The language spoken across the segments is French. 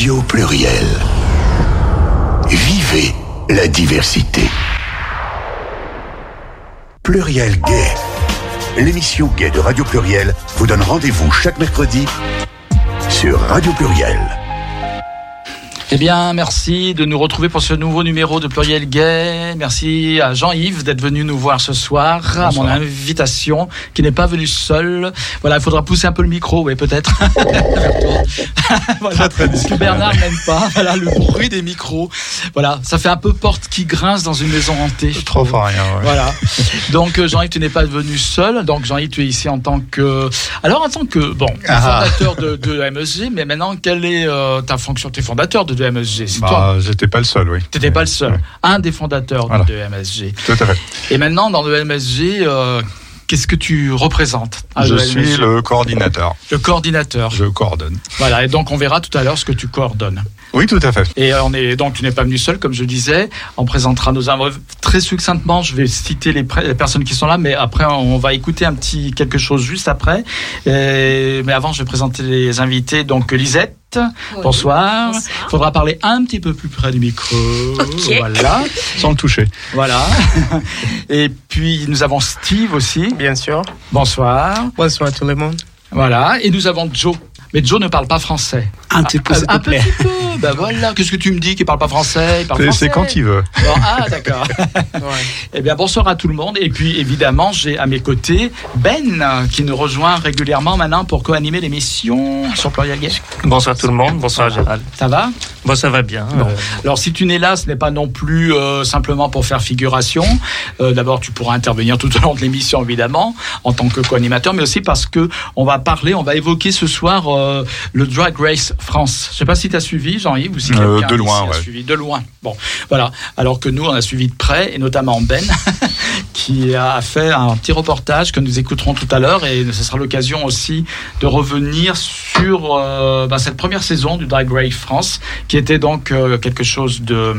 Radio Pluriel. Vivez la diversité. Pluriel Gay. L'émission Gay de Radio Pluriel vous donne rendez-vous chaque mercredi sur Radio Pluriel. Eh bien, merci de nous retrouver pour ce nouveau numéro de Pluriel Gay. Merci à Jean-Yves d'être venu nous voir ce soir, à mon invitation, qui n'est pas venu seul. Voilà, il faudra pousser un peu le micro, oui, peut-être. voilà, parce que Bernard n'aime pas. Voilà, le bruit des micros. Voilà, ça fait un peu porte qui grince dans une maison hantée. Trop fort, rien. Ouais. Voilà. Donc, euh, Jean-Yves, tu n'es pas venu seul. Donc, Jean-Yves, tu es ici en tant que. Alors, en tant que, bon, Ah. fondateur de, de MSG, mais maintenant, quelle est euh, ta fonction? Tu es fondateur de, de MSG, c'est Bah, toi. J'étais pas le seul, oui. Tu n'étais pas le seul. Un des fondateurs Voilà. de MSG. Tout à fait. Et maintenant, dans le MSG, euh, qu'est-ce que tu représentes à je suis MSG? le coordinateur. le coordinateur. Je coordonne. Voilà, et donc on verra tout à l'heure ce que tu coordonnes. Oui, tout à fait. Et euh, on est donc tu n'es pas venu seul, comme je disais. On présentera nos invités très succinctement. Je vais citer les, personnes qui sont là, mais après on va écouter un petit quelque chose juste après. Et- mais avant, je vais présenter les invités. Donc Lisette. Bonsoir. Bonsoir. Il faudra parler un petit peu plus près du micro. Voilà. Sans le toucher. Voilà. Et puis nous avons Steve aussi. Bien sûr. Bonsoir. Bonsoir tout le monde. Voilà. Et nous avons Joe. Mais Joe ne parle pas français. Un petit peu, Ah, s'il te un plaît. petit peu. Ben voilà. Qu'est-ce que tu me dis qu'il parle pas français Il parle C'est- français. C'est quand il veut. Bon, ah d'accord. Eh bien bonsoir à tout le monde. Et puis évidemment j'ai à mes côtés Ben qui nous rejoint régulièrement maintenant pour co-animer l'émission sur Pluriel Gay. Bonsoir tout le monde, bonsoir Gérald. Ça va? Bon, ça va bien. Bon. euh, Alors si tu n'es là, ce n'est pas non plus euh, simplement pour faire figuration. Euh, D'abord, tu pourras intervenir tout au long de l'émission, évidemment, en tant que co-animateur, mais aussi parce que on va parler, on va évoquer ce soir euh, le Drag Race France. Je sais pas si tu as suivi, Jean-Yves, ou si Euh, quelqu'un de loin, ouais. suivi de loin. Bon, voilà. Alors que nous, on a suivi de près, et notamment Ben, qui a fait un petit reportage que nous écouterons tout à l'heure, et ce sera l'occasion aussi de revenir sur euh, bah, cette première saison du Drag Race France, qui était donc euh, quelque chose de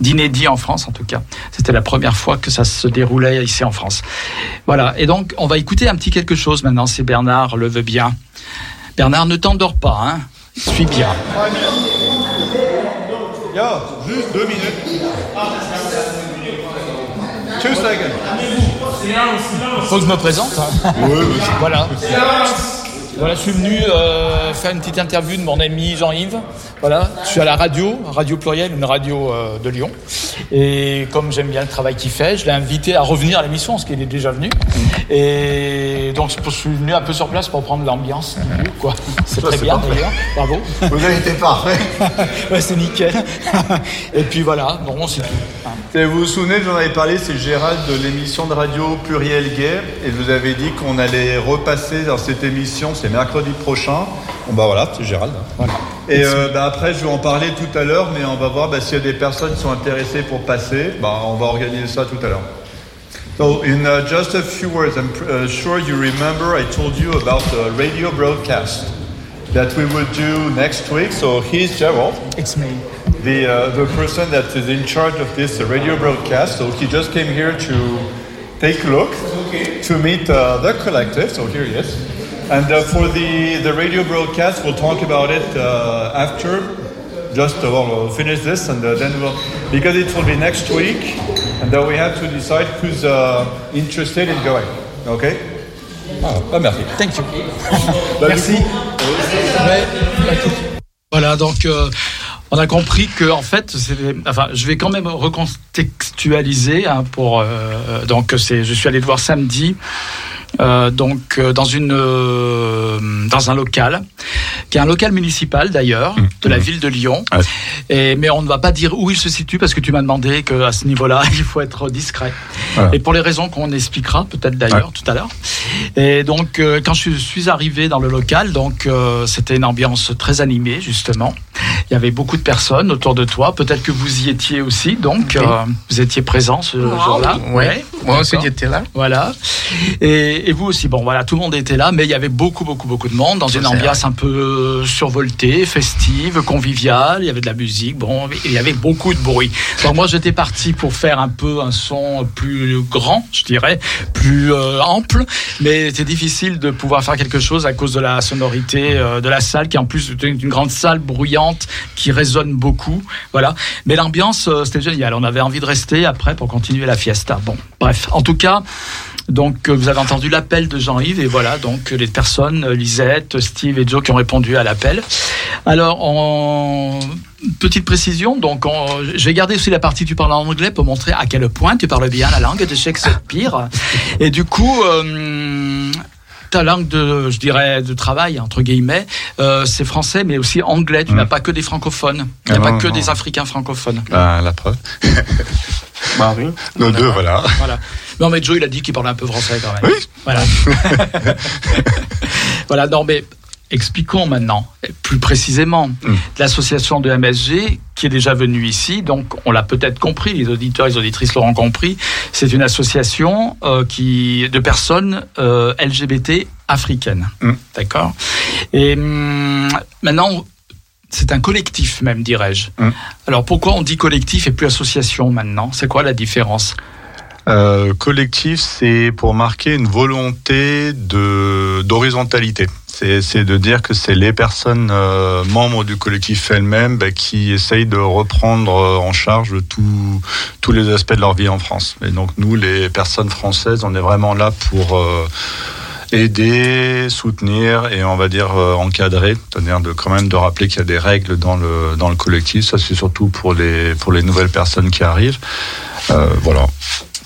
d'inédit en France, en tout cas. C'était la première fois que ça se déroulait ici en France. Voilà. Et donc, on va écouter un petit quelque chose maintenant, si Bernard le veut bien. Bernard, ne t'endors pas, hein. Suis bien. Yo, juste deux minutes. Two seconds. Faut que je me présente. hein. Voilà. Voilà, je suis venu euh, faire une petite interview de mon ami Jean-Yves. Voilà, je suis à la radio, Radio Pluriel, une radio euh, de Lyon. Et comme j'aime bien le travail qu'il fait, je l'ai invité à revenir à l'émission, parce qu'il est déjà venu. Et donc je suis venu un peu sur place pour prendre l'ambiance du lieu, quoi. C'est très bien d'ailleurs. Bravo. Vous avez été parfait. Ouais, c'est nickel. Et puis voilà, bon, c'est tout. vous vous souvenez, j'en avais parlé, c'est Gérald de l'émission de radio Pluriel Gay. Et je vous avais dit qu'on allait repasser dans cette émission, c'est mercredi prochain. Bon bah voilà, c'est Gérald. Voilà. Et euh, bah, après, je vais en parler tout à l'heure, mais on va voir bah, s'il y a des personnes qui sont intéressées pour passer. Bah, on va organiser ça tout à l'heure. So, in uh, just a few words, I'm uh, sure you remember I told you about the radio broadcast that we would do next week. So here's Gerald, It's me. the, uh, the person that is in charge of this radio broadcast. So he just came here to take a look, to meet uh, the collective. So here he is. And uh, for the, the radio broadcast, we'll talk about it uh, after. Just uh, well, finish this and uh, then we'll because it will be next week, and then we have to decide who's uh, interested in going. Okay? Ah, bah, merci. Thank you. Bah, Merci. coup. Voilà, donc euh, on a compris que en fait, enfin, je vais quand même recontextualiser hein, pour euh, donc c'est, je suis allé le voir samedi. Euh, donc euh, dans une euh, dans un local qui est un local municipal d'ailleurs de la ville de Lyon Ouais. et mais on ne va pas dire où il se situe parce que tu m'as demandé que à ce niveau-là il faut être discret Voilà. et pour les raisons qu'on expliquera peut-être d'ailleurs tout à l'heure et donc, euh, quand je suis arrivé dans le local, donc euh, c'était une ambiance très animée justement. Il y avait beaucoup de personnes autour de toi. Peut-être que vous y étiez aussi. Donc, Oui. euh, vous étiez présent ce jour-là. Ouais. Moi aussi, j'étais là. Voilà. Et, et, et vous aussi. Bon, voilà, tout le monde était là, mais il y avait beaucoup, beaucoup, beaucoup de monde dans une ambiance un peu euh, survoltée, festive, conviviale. Il y avait de la musique. Bon, il y avait beaucoup de bruit. Donc moi, j'étais parti pour faire un peu un son plus grand, je dirais, plus euh, ample, mais c'est difficile de pouvoir faire quelque chose à cause de la sonorité euh, de la salle, qui en plus est une grande salle bruyante qui résonne beaucoup. Voilà. Mais l'ambiance, euh, c'était génial. On avait envie de rester après pour continuer la fiesta. Bon, bref. En tout cas. Donc, euh, vous avez entendu l'appel de Jean-Yves et voilà donc les personnes, euh, Lisette, Steve et Joe qui ont répondu à l'appel. Alors, en petite précision, donc on- je vais garder aussi la partie tu parles anglais pour montrer à quel point tu parles bien la langue de Shakespeare. Et du coup, euh, ta langue de, je dirais, de travail entre guillemets, euh, c'est français mais aussi anglais. Tu Mm. n'as pas que des francophones, il n'y a Ah pas non, que non. des Africains francophones. Ben, la preuve. Oui. Nos deux, voilà. Voilà. Non, mais Joe, il a dit qu'il parlait un peu français quand même. Oui. Voilà. voilà, non, mais expliquons maintenant, plus précisément, Mm. l'association de MSG qui est déjà venue ici, donc on l'a peut-être compris, les auditeurs et les auditrices l'auront compris, c'est une association euh, qui, de personnes euh, LGBT africaines. Mm. D'accord? Et hum, maintenant, c'est un collectif même, dirais-je. Alors pourquoi on dit collectif et plus association maintenant? C'est quoi la différence? Euh, collectif, c'est pour marquer une volonté de d'horizontalité. C'est de dire que c'est les personnes euh, membres du collectif elles-mêmes bah, qui essayent de reprendre euh, en charge tout- tous les aspects de leur vie en France. Et donc nous, les personnes françaises, on est vraiment là pour euh, aider, soutenir et on va dire euh, encadrer, c'est-à-dire de quand même de rappeler qu'il y a des règles dans le dans le collectif. Ça c'est surtout pour les pour les nouvelles personnes qui arrivent. Euh, voilà.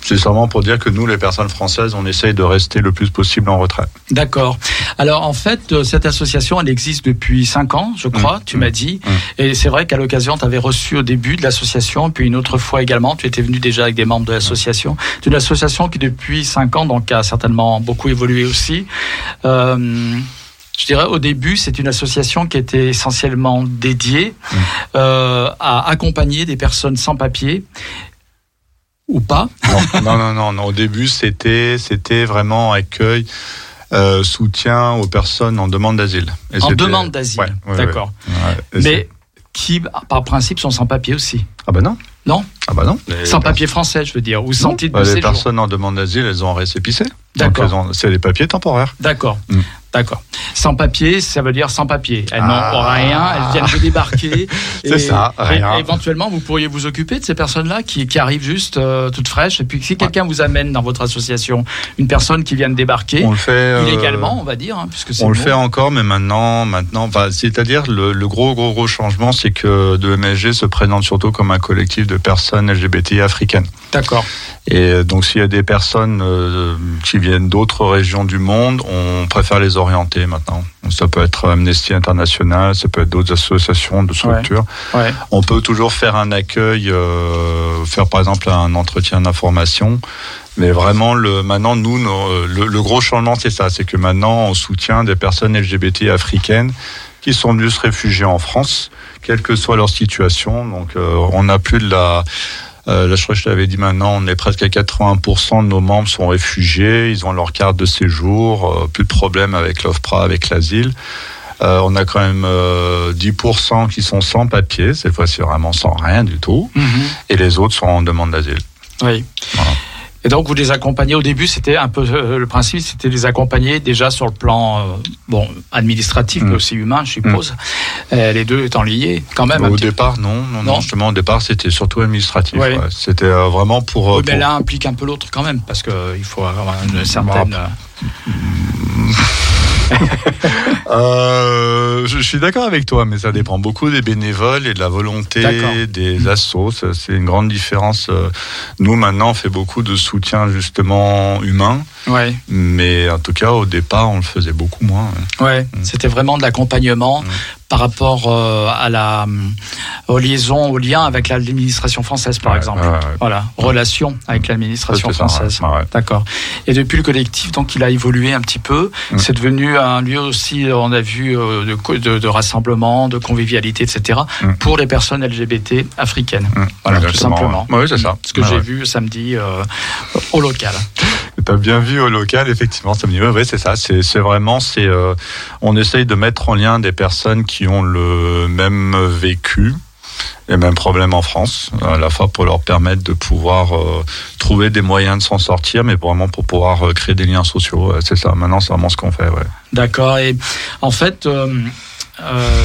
C'est seulement pour dire que nous, les personnes françaises, on essaye de rester le plus possible en retrait. D'accord. Alors en fait, euh, cette association, elle existe depuis cinq ans, je crois, Mm, tu m'as dit. mm. Et c'est vrai qu'à l'occasion, tu avais reçu au début de l'association, puis une autre fois également, tu étais venu déjà avec des membres de l'association. C'est une association qui depuis cinq ans, donc a certainement beaucoup évolué aussi. Euh, je dirais au début, c'est une association qui était essentiellement dédiée euh, à accompagner des personnes sans papier ou pas. Non, non, non, non, non. Au début, c'était, c'était vraiment accueil, euh, soutien aux personnes en demande d'asile. Et En demande d'asile. Ouais, ouais, D'accord. ouais. Mais qui, par principe, sont sans papier aussi? ah bah non. Non? Ah bah non. Les Sans papier français, je veux dire, ou sans Non. titre Bah, de les séjour. personnes en demande d'asile, elles ont un récépissé. D'accord. c'est des papiers temporaires. D'accord. Mm. D'accord. Sans papier, ça veut dire sans papier. Elles Ah. n'ont rien, elles viennent de débarquer. C'est ça, et rien. éventuellement, vous pourriez vous occuper de ces personnes-là qui, qui arrivent juste euh, toutes fraîches. Et puis, si quelqu'un vous amène dans votre association une personne qui vient de débarquer, On le fait. euh, illégalement, on va dire, hein, puisque On le fait encore, mais maintenant, maintenant, c'est-à-dire le, le gros, gros, gros changement, c'est que de MSG se présente surtout comme un collectif de personnes LGBT africaines. D'accord. Et donc, s'il y a des personnes euh, qui viennent d'autres régions du monde, on préfère les orienter maintenant. Ça peut être Amnesty International, ça peut être d'autres associations de structures. Ouais. On peut toujours faire un accueil, euh, faire par exemple un entretien d'information. Mais vraiment, le, maintenant, nous, nos- le, le gros changement, c'est ça. C'est que maintenant, on soutient des personnes LGBT africaines qui sont venues se réfugier en France, quelle que soit leur situation. Donc, euh, on n'a plus de la... Euh, là, je crois que je t'avais dit maintenant, on est presque à 80% de nos membres sont réfugiés, ils ont leur carte de séjour, euh, plus de problème avec l'OFPRA, avec l'asile. Euh, on a quand même euh, 10% qui sont sans papier, cette fois-ci vraiment sans rien du tout, Mhm. et les autres sont en demande d'asile. Oui. Voilà. Et donc vous les accompagnez au début, c'était un peu euh, le principe, c'était de les accompagner déjà sur le plan euh, bon administratif, Mm. mais aussi humain, je suppose. Euh, les deux étant liés, quand même. Au départ, non, non, non, justement, au départ, c'était surtout administratif. Ouais. C'était vraiment pour. Oui, mais l'un implique un peu l'autre quand même, parce qu'il faut avoir une certaine. euh, Euh, je, je suis d'accord avec toi, mais ça dépend beaucoup des bénévoles et de la volonté des assos. C'est une grande différence. Euh, Nous, maintenant, on fait beaucoup de soutien justement humain, Ouais, mais en tout cas, au départ, on le faisait beaucoup moins. ouais. C'était vraiment de l'accompagnement Mm. Par rapport euh, à la euh, aux liaisons, aux liens avec l'administration française, par Ouais, exemple. ouais, ouais. Voilà, relation avec l'administration française. D'accord. Et depuis le collectif, donc il a évolué un petit peu. Mm. C'est devenu un lieu aussi, on a vu, euh, de, de, de rassemblement, de convivialité, etc. Mm. pour les personnes LGBT africaines. Hum, Voilà, tout simplement. Oui, c'est ça. Ce que j'ai vu samedi euh, au local. T'as bien vu au local, effectivement, ça me dit, ouais, c'est ça. C'est vraiment, c'est, euh, on essaye de mettre en lien des personnes qui ont le même vécu, les mêmes problèmes en France, à la fois pour leur permettre de pouvoir euh, trouver des moyens de s'en sortir, mais vraiment pour pouvoir euh, créer des liens sociaux. C'est ça. Maintenant, c'est vraiment ce qu'on fait. Ouais. D'accord. Et en fait.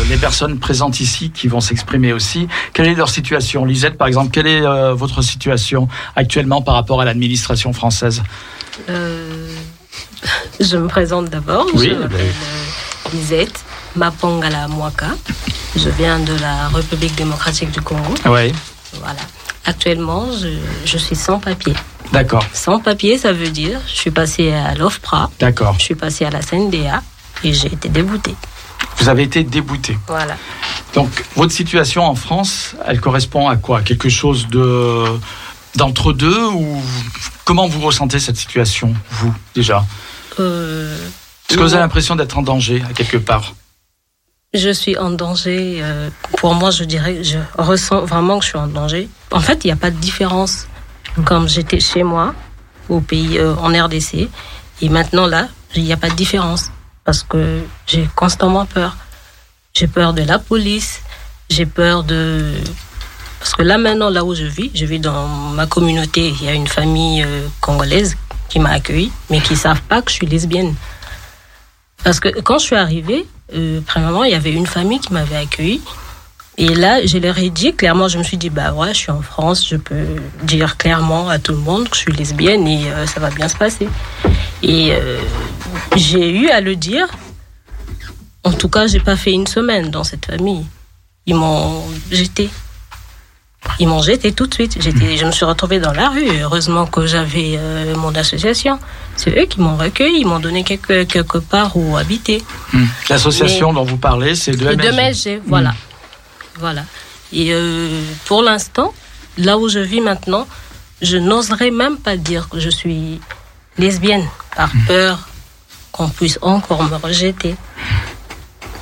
Les personnes présentes ici qui vont s'exprimer aussi. Quelle est leur situation? Lisette, par exemple, quelle est votre situation actuellement par rapport à l'administration française? Je me présente d'abord. Oui, je m'appelle Lisette Mapongala Mwaka. Je viens de la République démocratique du Congo. Oui. Voilà. Actuellement, je, suis sans papier. D'accord. Sans papier, ça veut dire, je suis passé à l'OFPRA. D'accord. Je suis passé à la CNDA et j'ai été débouté. Vous avez été débouté. Voilà. Donc, votre situation en France, elle correspond à quoi? Quelque chose de d'entre deux ou comment vous ressentez cette situation, vous déjà euh, Est-ce que vous avez l'impression d'être en danger à quelque part je suis en danger. Euh, pour moi, je dirais, je ressens vraiment que je suis en danger. En fait, il n'y a pas de différence. Comme j'étais chez moi, au pays, euh, en RDC, et maintenant là, il n'y a pas de différence. Parce que j'ai constamment peur. J'ai peur de la police, j'ai peur de... Parce que là maintenant, là où je vis, je vis dans ma communauté, il y a une famille euh, congolaise qui m'a accueilli, mais qui ne savent pas que je suis lesbienne. Parce que quand je suis arrivée, euh, premièrement, il y avait une famille qui m'avait accueilli. Et là, je leur ai dit clairement, je me suis dit, bah ouais, je suis en France, je peux dire clairement à tout le monde que je suis lesbienne et euh, ça va bien se passer. Et j'ai eu à le dire. En tout cas, j'ai pas fait une semaine dans cette famille. Ils m'ont jeté. Ils m'ont jeté tout de suite. J'étais, je me suis retrouvée dans la rue. Heureusement que j'avais euh, mon association. C'est eux qui m'ont recueilli, ils m'ont donné quelque, quelque part où habiter. Hmm. L'association dont vous parlez, c'est de MSG. De voilà. Hmm. Voilà. Et euh, pour l'instant, là où je vis maintenant, je n'oserais même pas dire que je suis lesbienne par hmm. peur qu'on puisse encore me rejeter.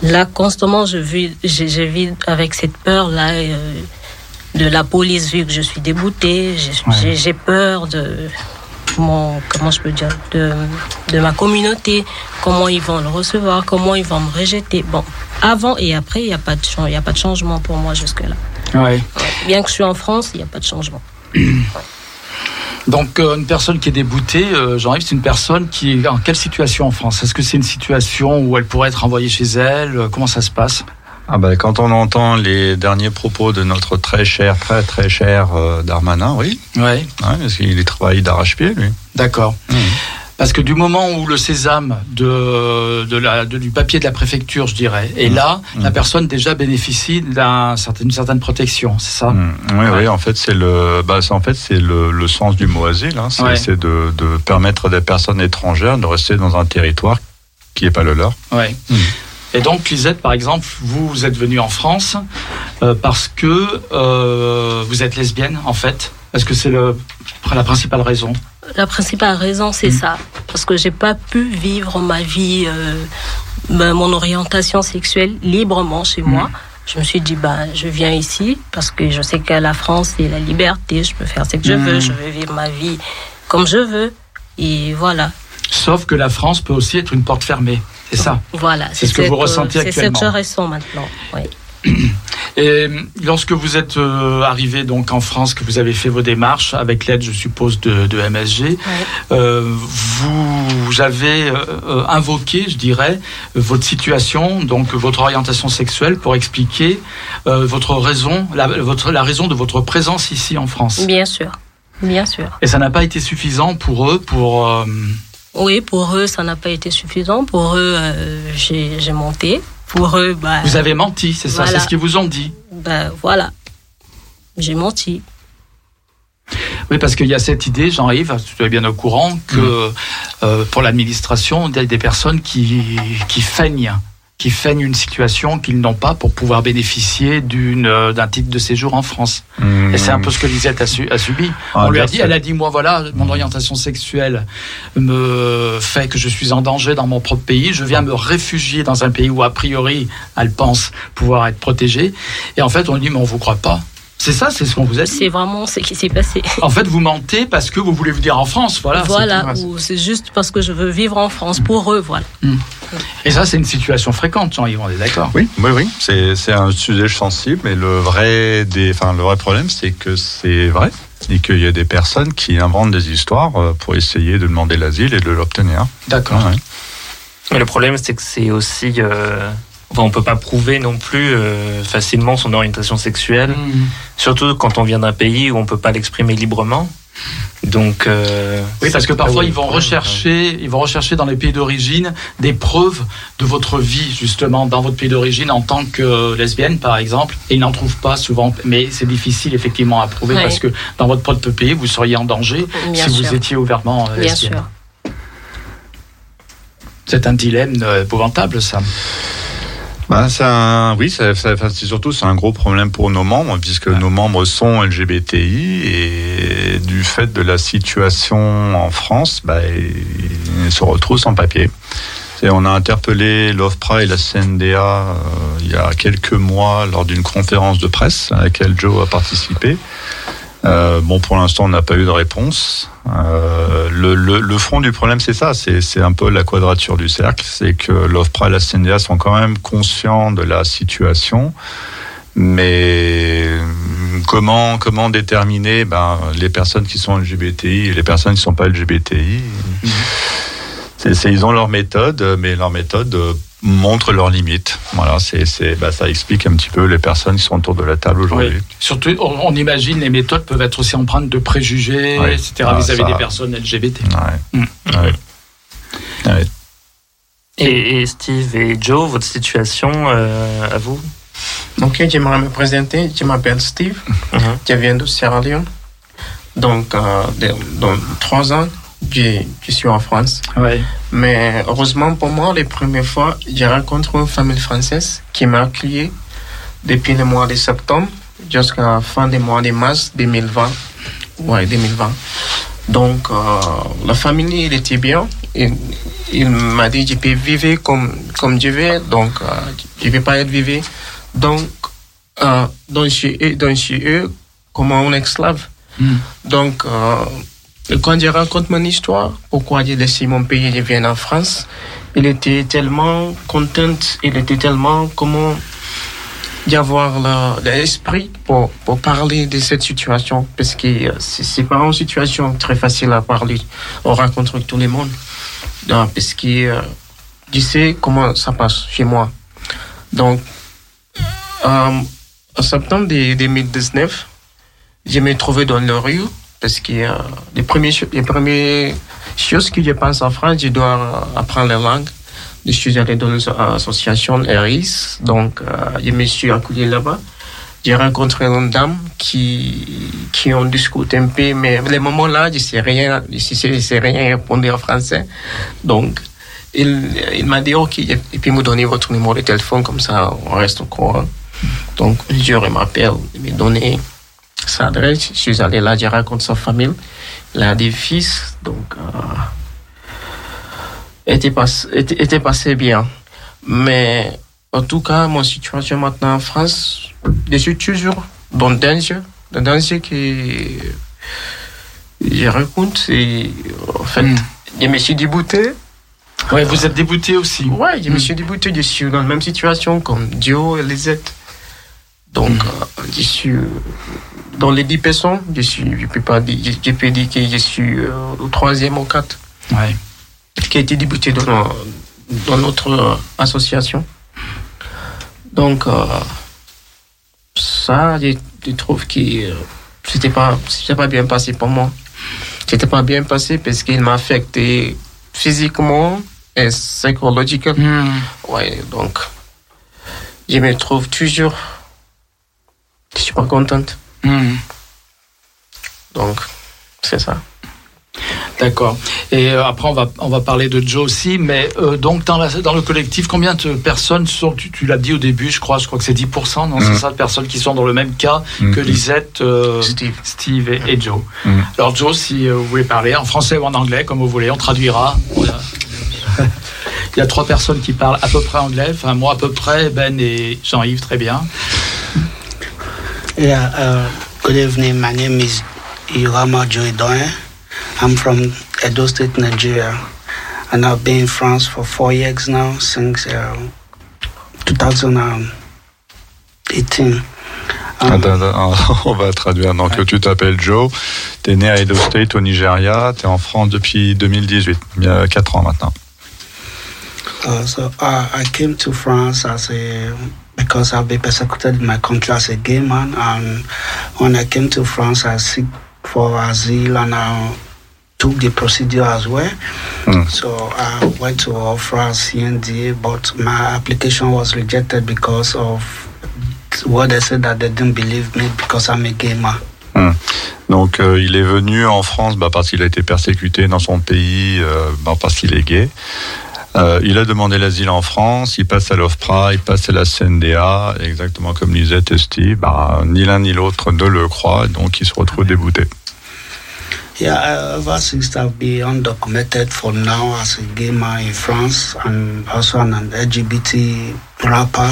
Là, constamment, je vis, je, vis avec cette peur-là. Euh, de la police vu que je suis déboutée. J'ai peur de mon, comment je peux dire, de, de ma communauté, comment ils vont le recevoir, comment ils vont me rejeter. Bon, avant et après, il n'y a, pas de, il a pas de changement pour moi jusque-là. Ouais. Bien que je suis en France, il n'y a pas de changement. Donc, euh, une personne qui est déboutée, euh, Jean-Yves, c'est une personne qui est en quelle situation en France? Est-ce que c'est une situation où elle pourrait être envoyée chez elle? Comment ça se passe? Ah ben, quand on entend les derniers propos de notre très cher, très très cher euh, Darmanin, oui. Oui. parce qu'il travaille d'arrache-pied, lui. D'accord. Mmh. Parce que du moment où le sésame de, de la, du papier de la préfecture, je dirais, est mmh. là, mmh. la personne déjà bénéficie d'une certaine, certaine protection, c'est ça? Oui, oui, en fait, c'est le, bah, en fait, c'est le, le, sens du mot asile. Hein. C'est de, de, permettre à des personnes étrangères de rester dans un territoire qui n'est pas le leur. Oui. Et donc, Lisette, par exemple, vous, vous êtes venue en France euh, parce que euh, vous êtes lesbienne, en fait. Est-ce que c'est la principale raison? La principale raison, c'est hmm. ça. Parce que j'ai pas pu vivre ma vie, euh, mon orientation sexuelle librement chez moi. Hmm. Je me suis dit, bah, je viens ici parce que je sais qu'à la France, c'est la liberté. Je peux faire ce que je veux. Hmm. Je veux vivre ma vie comme je veux. Et voilà. Sauf que la France peut aussi être une porte fermée. C'est ça. Voilà. C'est ce que vous ressentez actuellement. C'est ce que je ressens maintenant. Oui. Et lorsque vous êtes euh, arrivé donc en France, que vous avez fait vos démarches avec l'aide, je suppose, de, MSG, euh, vous avez euh, invoqué, je dirais, votre situation, donc votre orientation sexuelle, pour expliquer votre raison, la, votre, la raison de votre présence ici en France. Bien sûr, bien sûr. Et ça n'a pas été suffisant pour eux pour oui, pour eux, ça n'a pas été suffisant. Pour eux, euh, j'ai monté. Pour eux, bah, Vous avez menti, c'est ça, c'est ce qu'ils vous ont dit. Ben voilà, j'ai menti. Oui, parce qu'il y a cette idée, Jean-Yves, tu es bien au courant, que mm. euh, pour l'administration, il y a des personnes qui, qui feignent qui feignent une situation qu'ils n'ont pas pour pouvoir bénéficier d'une euh, d'un titre de séjour en France. Et c'est un peu ce que Lisette a, a subi. Ah, On lui a dit, elle a dit, moi voilà, mon orientation sexuelle me fait que je suis en danger dans mon propre pays. Je viens me réfugier dans un pays où a priori elle pense pouvoir être protégée. Et en fait, on lui dit, mais on vous croit pas. C'est ça, c'est ce qu'on vous a dit. C'est vraiment ce qui s'est passé. En fait, vous mentez parce que vous voulez vous dire en France, voilà. Voilà, ou c'est juste parce que je veux vivre en France pour eux, voilà. Hmm. Et ça, c'est une situation fréquente, Jean-Yves, on est d'accord? Oui, oui, oui. C'est un sujet sensible, mais le vrai, des, enfin, le vrai problème, c'est que c'est vrai et qu'il y a des personnes qui inventent des histoires euh, pour essayer de demander l'asile et de l'obtenir. D'accord. Ouais. Mais le problème, c'est que c'est aussi. Euh, enfin, on peut pas prouver non plus euh, facilement son orientation sexuelle, Hmm. surtout quand on vient d'un pays où on peut pas l'exprimer librement. Donc. euh, Oui, parce que parfois ils vont rechercher, ils vont rechercher dans les pays d'origine des preuves de votre vie justement dans votre pays d'origine en tant que lesbienne par exemple, et ils n'en trouvent pas souvent. Mais c'est difficile effectivement à prouver Oui. parce que dans votre propre pays vous seriez en danger Bien si sûr. vous étiez ouvertement euh, Bien lesbienne. C'est un dilemme euh, épouvantable ça. Bah, oui, ça- ça- enfin, c'est surtout c'est un gros problème pour nos membres puisque nos membres sont LGBTI et du fait de la situation en France, bah, ils se retrouvent sans papier. Et on a interpellé l'OFPRA et la CNDA euh, il y a quelques mois lors d'une conférence de presse à laquelle Joe a participé. Euh, bon, pour l'instant, on n'a pas eu de réponse. Euh, le, le, le fond du problème, c'est ça, c'est un peu la quadrature du cercle, c'est que l'OFPRA et la CNDA sont quand même conscients de la situation, mais euh, comment comment déterminer ben, les personnes qui sont LGBTI et les personnes qui ne sont pas LGBTI c'est, c'est- ils ont leur méthode, mais leur méthode euh, montre leurs limites. Voilà, c'est, c'est, bah, ça explique un petit peu les personnes qui sont autour de la table aujourd'hui. Oui. Surtout, on, on imagine les méthodes peuvent être aussi empreintes de préjugés, Oui. etc. Ah, vis-à-vis ça- des personnes LGBT. Ouais. Mm. Ouais. Ouais. Et, et Steve et Joe, votre situation euh, à vous? Ok, j'aimerais me présenter. Je m'appelle Steve. Mhm. Je viens de Sierra Leone. Donc, euh, de- dans trois ans, je, je suis en France. Ouais. Mais heureusement pour moi, les premières fois, j'ai rencontré une famille française qui m'a accueilli depuis le mois de septembre jusqu'à la fin du mois de mars 2020. Ouais, 2020. Donc, euh, la famille, elle était bien. Il, il m'a dit, je peux vivre comme, comme je veux. Donc, euh, je ne vais pas être vivre. Donc, euh, dans chez eux, dans chez eux, comme un esclave. Mm. Donc, euh, quand je raconte mon histoire, pourquoi j'ai laissé mon pays et viens en France, il était tellement content, il était tellement comment d'avoir le- l'esprit pour, pour parler de cette situation, parce que euh, c'est pas une situation très facile à parler. On rencontre tout le monde, parce que euh, je sais comment ça passe chez moi. Donc, euh, en septembre de 2019, je me trouvais dans la rue parce que les, premières, cho- les premières choses que je pense en France, je dois apprendre la langue. Je suis allé dans l'association ERIS, donc euh, je me suis accueilli là-bas. J'ai rencontré une dame qui, qui ont discuté un peu, mais les moments là, je ne sais rien, je sais, sais rien répondre en français. Donc, il, il m'a dit, OK, et puis me donner votre numéro de téléphone, comme ça on reste au courant. Donc, je m'appelle, il m'a donné sa adresse. Je suis allé là, j'ai rencontré sa famille. Il a des fils, donc, euh, était, passé, était, était passé bien. Mais, en tout cas, mon situation maintenant en France, je suis toujours dans le danger. Le danger que je raconte, et en fait, Mm. je me suis débouté. Ouais, vous êtes débouté aussi. Ouais, je me Mm. suis débouté, je suis dans la même situation comme Dio et Lisette. Donc, Mm. euh, je suis euh, dans les 10 personnes, je suis, je peux pas dire, je, je peux dire que je suis euh, au troisième ou quatre Ouais. qui a été débuté dans, nos- dans notre euh, association. Donc, euh, ça, je, je trouve que euh, c'était pas, pas bien passé pour moi. C'était pas bien passé parce qu'il m'a affecté physiquement et psychologiquement. Mm. Ouais, donc, je me trouve toujours, je suis pas contente. Mm. Donc, c'est ça. D'accord. Et euh, après, on va, on va parler de Joe aussi. Mais euh, donc, dans, la, dans le collectif, combien de personnes sont, tu, tu l'as dit au début, je crois, je crois que c'est 10%, non C'est Mhm. ça, de personnes qui sont dans le même cas Mhm. que Lisette, euh, Steve. Steve et, et Joe. Alors, Joe, si euh, vous voulez parler en français ou en anglais, comme vous voulez, on traduira. Voilà. Il y a trois personnes qui parlent à peu près anglais. Enfin, moi, à peu près, Ben et Jean-Yves, très bien. Yeah, uh, good evening. My name is Irama Joidoye. I'm from Edo State, Nigeria. And I've been in France for four years now, since uh, 2018. Um, Attends, attends, on va traduire. Donc, tu t'appelles Joe, tu es né à Edo State au Nigeria, tu es en France depuis 2018, il y a 4 ans maintenant. Uh, so uh, I came to France as a because I've been persecuted in my country as a gay man, and when I came to France, I seek for asylum and I took the procedure as well. Hmm. So I went to France CNDA, but my application was rejected because of what they said that they didn't believe me because I'm a gay man. Hmm. Donc, euh, il est venu en France bah, parce qu'il a été persécuté dans son pays, euh, bah, parce qu'il est gay. Euh, il a demandé l'asile en France, il passe à l'OFPRA, il passe à la CNDA, exactement comme et Steve, bah, ni l'un ni l'autre ne le croit, donc il se retrouve débouté. Yeah, ever since I've been undocumented for now as a gay man in France and also an LGBT rapper,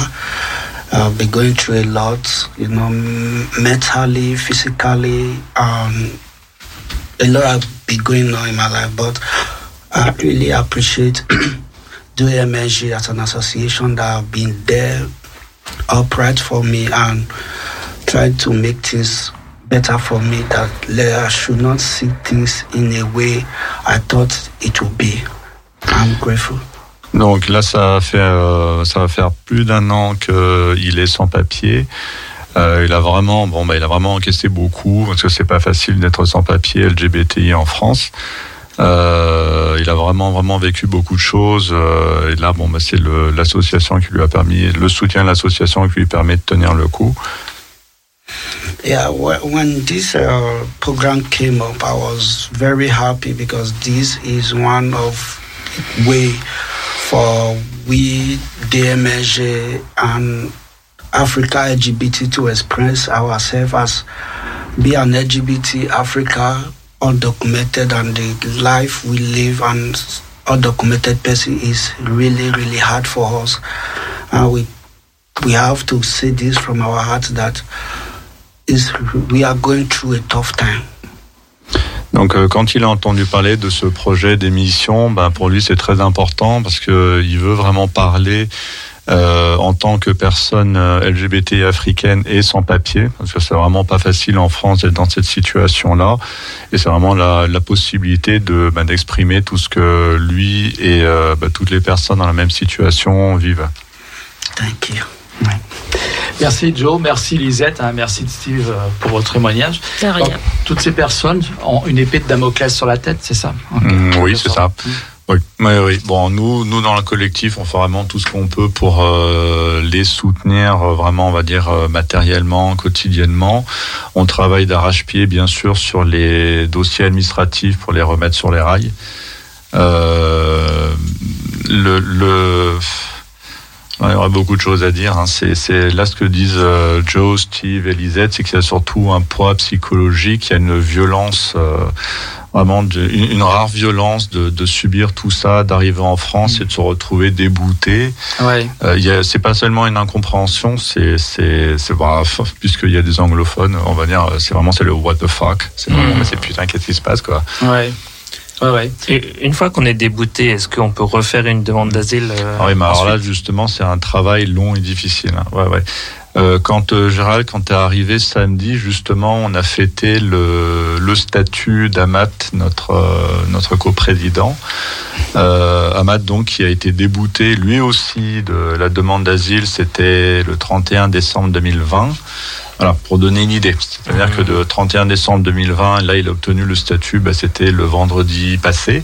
I've been going through a lot, you know, mentally, physically, um, a lot have been going on in my life, but I really appreciate MSG as an association that have been there upright for me and to make things better for me that I should not see things in a way I thought it would be. I'm grateful. Donc là, ça va faire, euh, plus d'un an qu'il est sans papier. Euh, il a vraiment, bah, il a vraiment encaissé beaucoup parce que c'est pas facile d'être sans papier LGBTI en France. Euh, il a vraiment, vraiment vécu beaucoup de choses. Euh, et là, bon, bah, c'est l'association qui lui a permis, le soutien de l'association qui lui permet de tenir le coup. Yeah, wh- when this uh, program came up, I was very happy because this is one of way for we DMSG and Africa LGBT to express ourselves as be an LGBT Africa undocumented and the life we live and undocumented person is really really hard for us and we we have to say this from our hearts that we are going through a tough time. Donc, euh, quand il a entendu parler de ce projet d'émission, ben, pour lui, c'est très important parce que il veut vraiment parler euh, en tant que personne euh, LGBT africaine et sans papier, parce que c'est vraiment pas facile en France d'être dans cette situation-là. Et c'est vraiment la, la possibilité de ben, d'exprimer tout ce que lui et euh, ben, toutes les personnes dans la même situation vivent. Thank you. Merci Joe, merci Lisette, hein, merci Steve pour votre témoignage. De rien. Donc, toutes ces personnes ont une épée de Damoclès sur la tête, c'est ça Mm, oui, c'est ça. Oui, oui. Bon, nous, nous dans le collectif, on fait vraiment tout ce qu'on peut pour euh, les soutenir, euh, vraiment, on va dire euh, matériellement, quotidiennement. On travaille d'arrache-pied, bien sûr, sur les dossiers administratifs pour les remettre sur les rails. Euh, le, le il y aurait beaucoup de choses à dire. hein. C'est, là ce que disent Joe, Steve et Lisette, c'est qu'il y a surtout un poids psychologique, il y a une violence, euh, vraiment une, une rare violence de, de subir tout ça, d'arriver en France et de se retrouver débouté. Ouais. Euh, il y a- c'est pas seulement une incompréhension, c'est, c'est, c'est bah, puisqu'il y a des anglophones, on va dire, c'est vraiment c'est le what the fuck. C'est Mm. c'est putain, qu'est-ce qui se passe quoi. Ouais. Ouais, ouais. Et une fois qu'on est débouté, est-ce qu'on peut refaire une demande d'asile euh, Ah oui, mais alors là, justement, c'est un travail long et difficile. hein. Ouais, ouais. Euh, quand euh, Gérald, quand tu es arrivé samedi, justement, on a fêté le, le statut d'Amat, notre euh, notre coprésident. Amat, donc, qui a été débouté lui aussi de la demande d'asile, c'était le 31 décembre 2020. Voilà, pour donner une idée. C'est-à-dire que de 31 décembre 2020, là, il a obtenu le statut, bah, c'était le vendredi passé.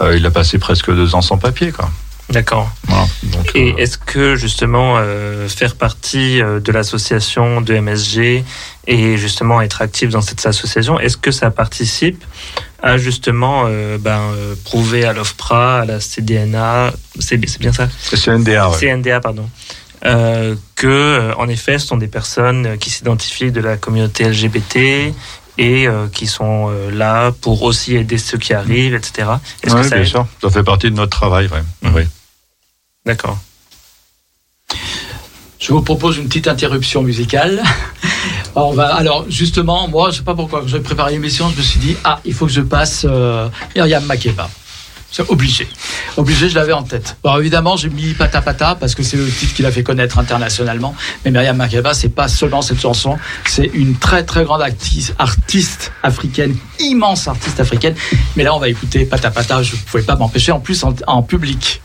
Il a passé presque deux ans sans papier, quoi. D'accord. Voilà. Et euh, est-ce que justement euh, faire partie euh, de l'association de MSG et justement être actif dans cette association, est-ce que ça participe à justement euh, ben, prouver à l'OFPRA, à la CDNA, c'est bien ça? C'est NDA, ouais. CNDA, pardon, que en effet ce sont des personnes qui s'identifient de la communauté LGBT et euh, qui sont euh, là pour aussi aider ceux qui arrivent, etc. Est-ce Ouais, que ça bien aide sûr. Ça fait partie de notre travail, ouais. Mhm. Oui. D'accord. Je vous propose une petite interruption musicale. Alors, on va, alors, justement, moi, je sais pas pourquoi, quand j'ai préparé l'émission, je me suis dit, ah, il faut que je passe euh, Myriam Makeba. C'est obligé. Obligé, je l'avais en tête. Bon, évidemment, j'ai mis Pata Pata parce que c'est le titre qui l'a fait connaître internationalement. Mais Myriam Makeba, c'est pas seulement cette chanson, c'est une très très grande artiste, africaine, immense artiste africaine. Mais là, on va écouter Pata Pata, je ne pouvais pas m'empêcher, en plus en public.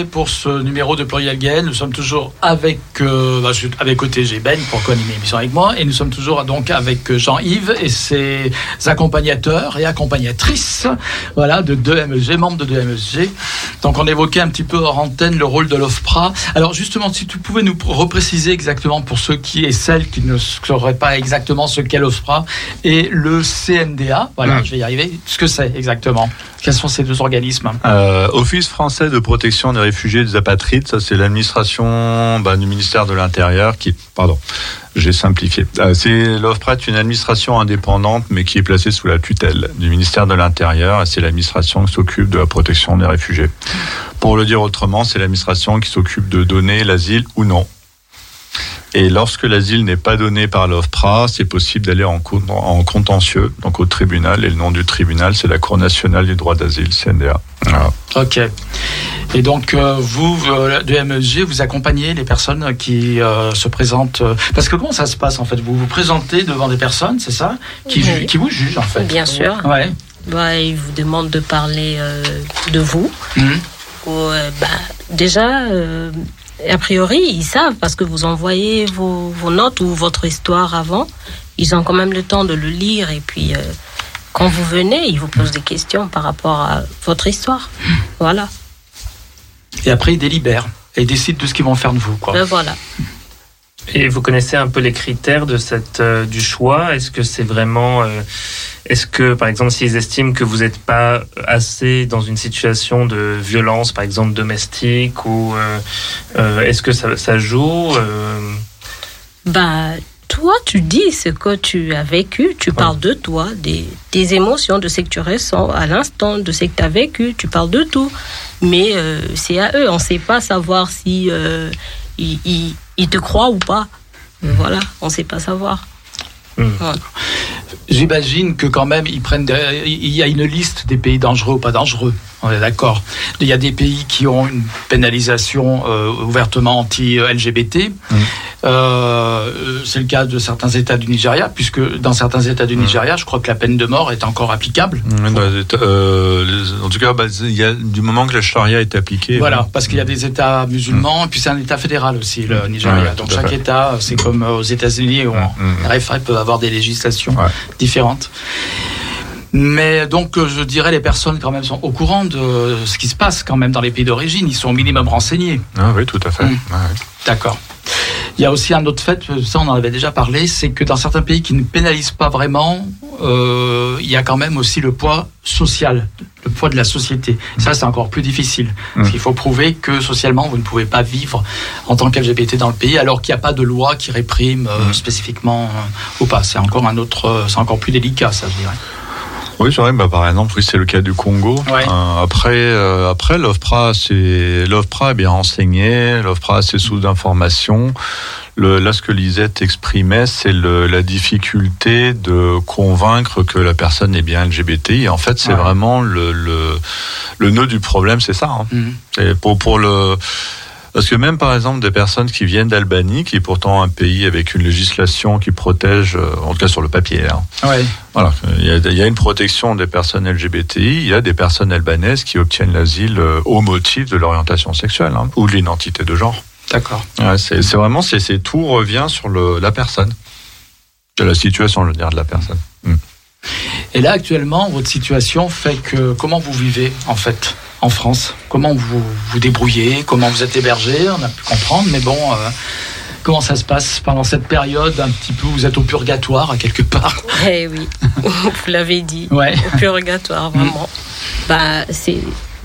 Retrouver pour ce numéro de Pluriel Gay. Nous sommes toujours avec, euh, bah, je suis avec côté j'ai Ben pour co-animer l'émission avec moi. Et nous sommes toujours donc avec Jean-Yves et ses accompagnateurs et accompagnatrices voilà, de 2MSG, membres de 2MSG. Donc on évoquait un petit peu hors antenne le rôle de l'OFPRA. Alors justement, si tu pouvais nous repréciser exactement pour ceux qui et celles qui ne sauraient pas exactement ce qu'est l'OFPRA et le CNDA, voilà, Mm. je vais y arriver, ce que c'est exactement. Quels sont ces deux organismes? Euh, Office français de protection des réfugiés et des apatrides, ça c'est l'administration bah, du ministère de l'Intérieur qui, pardon, j'ai simplifié. Euh, c'est l'OFPRA est une administration indépendante mais qui est placée sous la tutelle du ministère de l'Intérieur et c'est l'administration qui s'occupe de la protection des réfugiés. Pour le dire autrement, c'est l'administration qui s'occupe de donner l'asile ou non. Et lorsque l'asile n'est pas donné par l'OFPRA, c'est possible d'aller en, con- en contentieux, donc au tribunal. Et le nom du tribunal, c'est la Cour nationale du droit d'asile, CNDA. Voilà. Ok. Et donc, euh, vous, euh, de MSG, vous accompagnez les personnes qui euh, se présentent. euh, parce que comment ça se passe en fait? Vous vous présentez devant des personnes, c'est ça? Qui, ju- Oui. qui vous jugent en fait Bien sûr. Ouais. Bah, il vous demande de parler euh, de vous. Mhm. Ou, euh, bah, déjà, euh, a priori, ils savent parce que vous envoyez vos, vos notes ou votre histoire avant. Ils ont quand même le temps de le lire et puis euh, quand vous venez, ils vous posent des questions par rapport à votre histoire. Voilà. Et après, ils délibèrent et ils décident de ce qu'ils vont faire de vous. Quoi. Ben voilà. Et vous connaissez un peu les critères de cette, euh, du choix? Est-ce que c'est vraiment. euh, est-ce que, par exemple, s'ils estiment que vous n'êtes pas assez dans une situation de violence, par exemple domestique, ou euh, est-ce que ça, ça joue Bah, toi, tu dis ce que tu as vécu, tu parles de toi, des, des émotions, de ce que tu ressens à l'instant, de ce que tu as vécu, tu parles de tout. Mais euh, c'est à eux, on ne sait pas savoir si euh, ils te croient ou pas. Voilà, on ne sait pas savoir. Hmm. Voilà. J'imagine que quand même, ils prennent des- il y a une liste des pays dangereux ou pas dangereux. On est d'accord. Il y a des pays qui ont une pénalisation euh, ouvertement anti-LGBT. Euh, c'est le cas de certains États du Nigeria, puisque dans certains États du Nigeria, je crois que la peine de mort est encore applicable. Mm, les États- euh, en tout cas, bah, y a, du moment que la charia est appliquée. Voilà, parce qu'il y a des États musulmans, et puis c'est un État fédéral aussi, le Nigeria. Ouais, Donc chaque. État, c'est comme euh, aux États-Unis, où Mm, mm. référés peuvent avoir des législations Ouais. différentes. Mais donc, euh, je dirais, les personnes quand même sont au courant de ce qui se passe quand même dans les pays d'origine. Ils sont au minimum renseignés. Ah oui, tout à fait. Mm. Ouais. D'accord. Il y a aussi un autre fait, euh, ça on en avait déjà parlé, c'est que dans certains pays qui ne pénalisent pas vraiment, euh, il y a quand même aussi le poids social, le poids de la société. Ça c'est encore plus difficile, parce Mm. qu'il faut prouver que socialement vous ne pouvez pas vivre en tant qu'LGBT dans le pays, alors qu'il n'y a pas de loi qui réprime euh, Mm. spécifiquement euh, ou pas. C'est encore un autre, euh, c'est encore plus délicat, ça je dirais. Oui, c'est vrai. Bah, par exemple, oui, c'est le cas du Congo. Ouais. Euh, après, euh, après, l'OFPRA, c'est l'OFPRA est bien renseigné. L'OFPRA a ses sources d'information. Le, là, ce que Lisette exprimait, c'est la difficulté de convaincre que la personne est bien LGBTI. En fait, c'est Ouais. vraiment le, le, le nœud du problème, c'est ça. hein. Mhm. Pour, pour le. Parce que même par exemple des personnes qui viennent d'Albanie, qui est pourtant un pays avec une législation qui protège, euh, en tout cas sur le papier, hein, Ouais. voilà, il y, a, il y a une protection des personnes LGBTI, il y a des personnes albanaises qui obtiennent l'asile euh, au motif de l'orientation sexuelle hein, ou de l'identité de genre. D'accord. Ouais, c'est vraiment, c'est c'est- tout revient sur le, la personne, de la situation, je veux dire, de la personne. Mm. Et là, actuellement, votre situation fait que comment vous vivez en fait? En France Comment vous vous débrouillez Comment vous êtes hébergé On a pu comprendre, mais bon, euh, comment ça se passe pendant cette période un petit peu Vous êtes au purgatoire à quelque part? Eh oui, vous l'avez dit. Ouais. Au purgatoire, vraiment. Bah, c'est,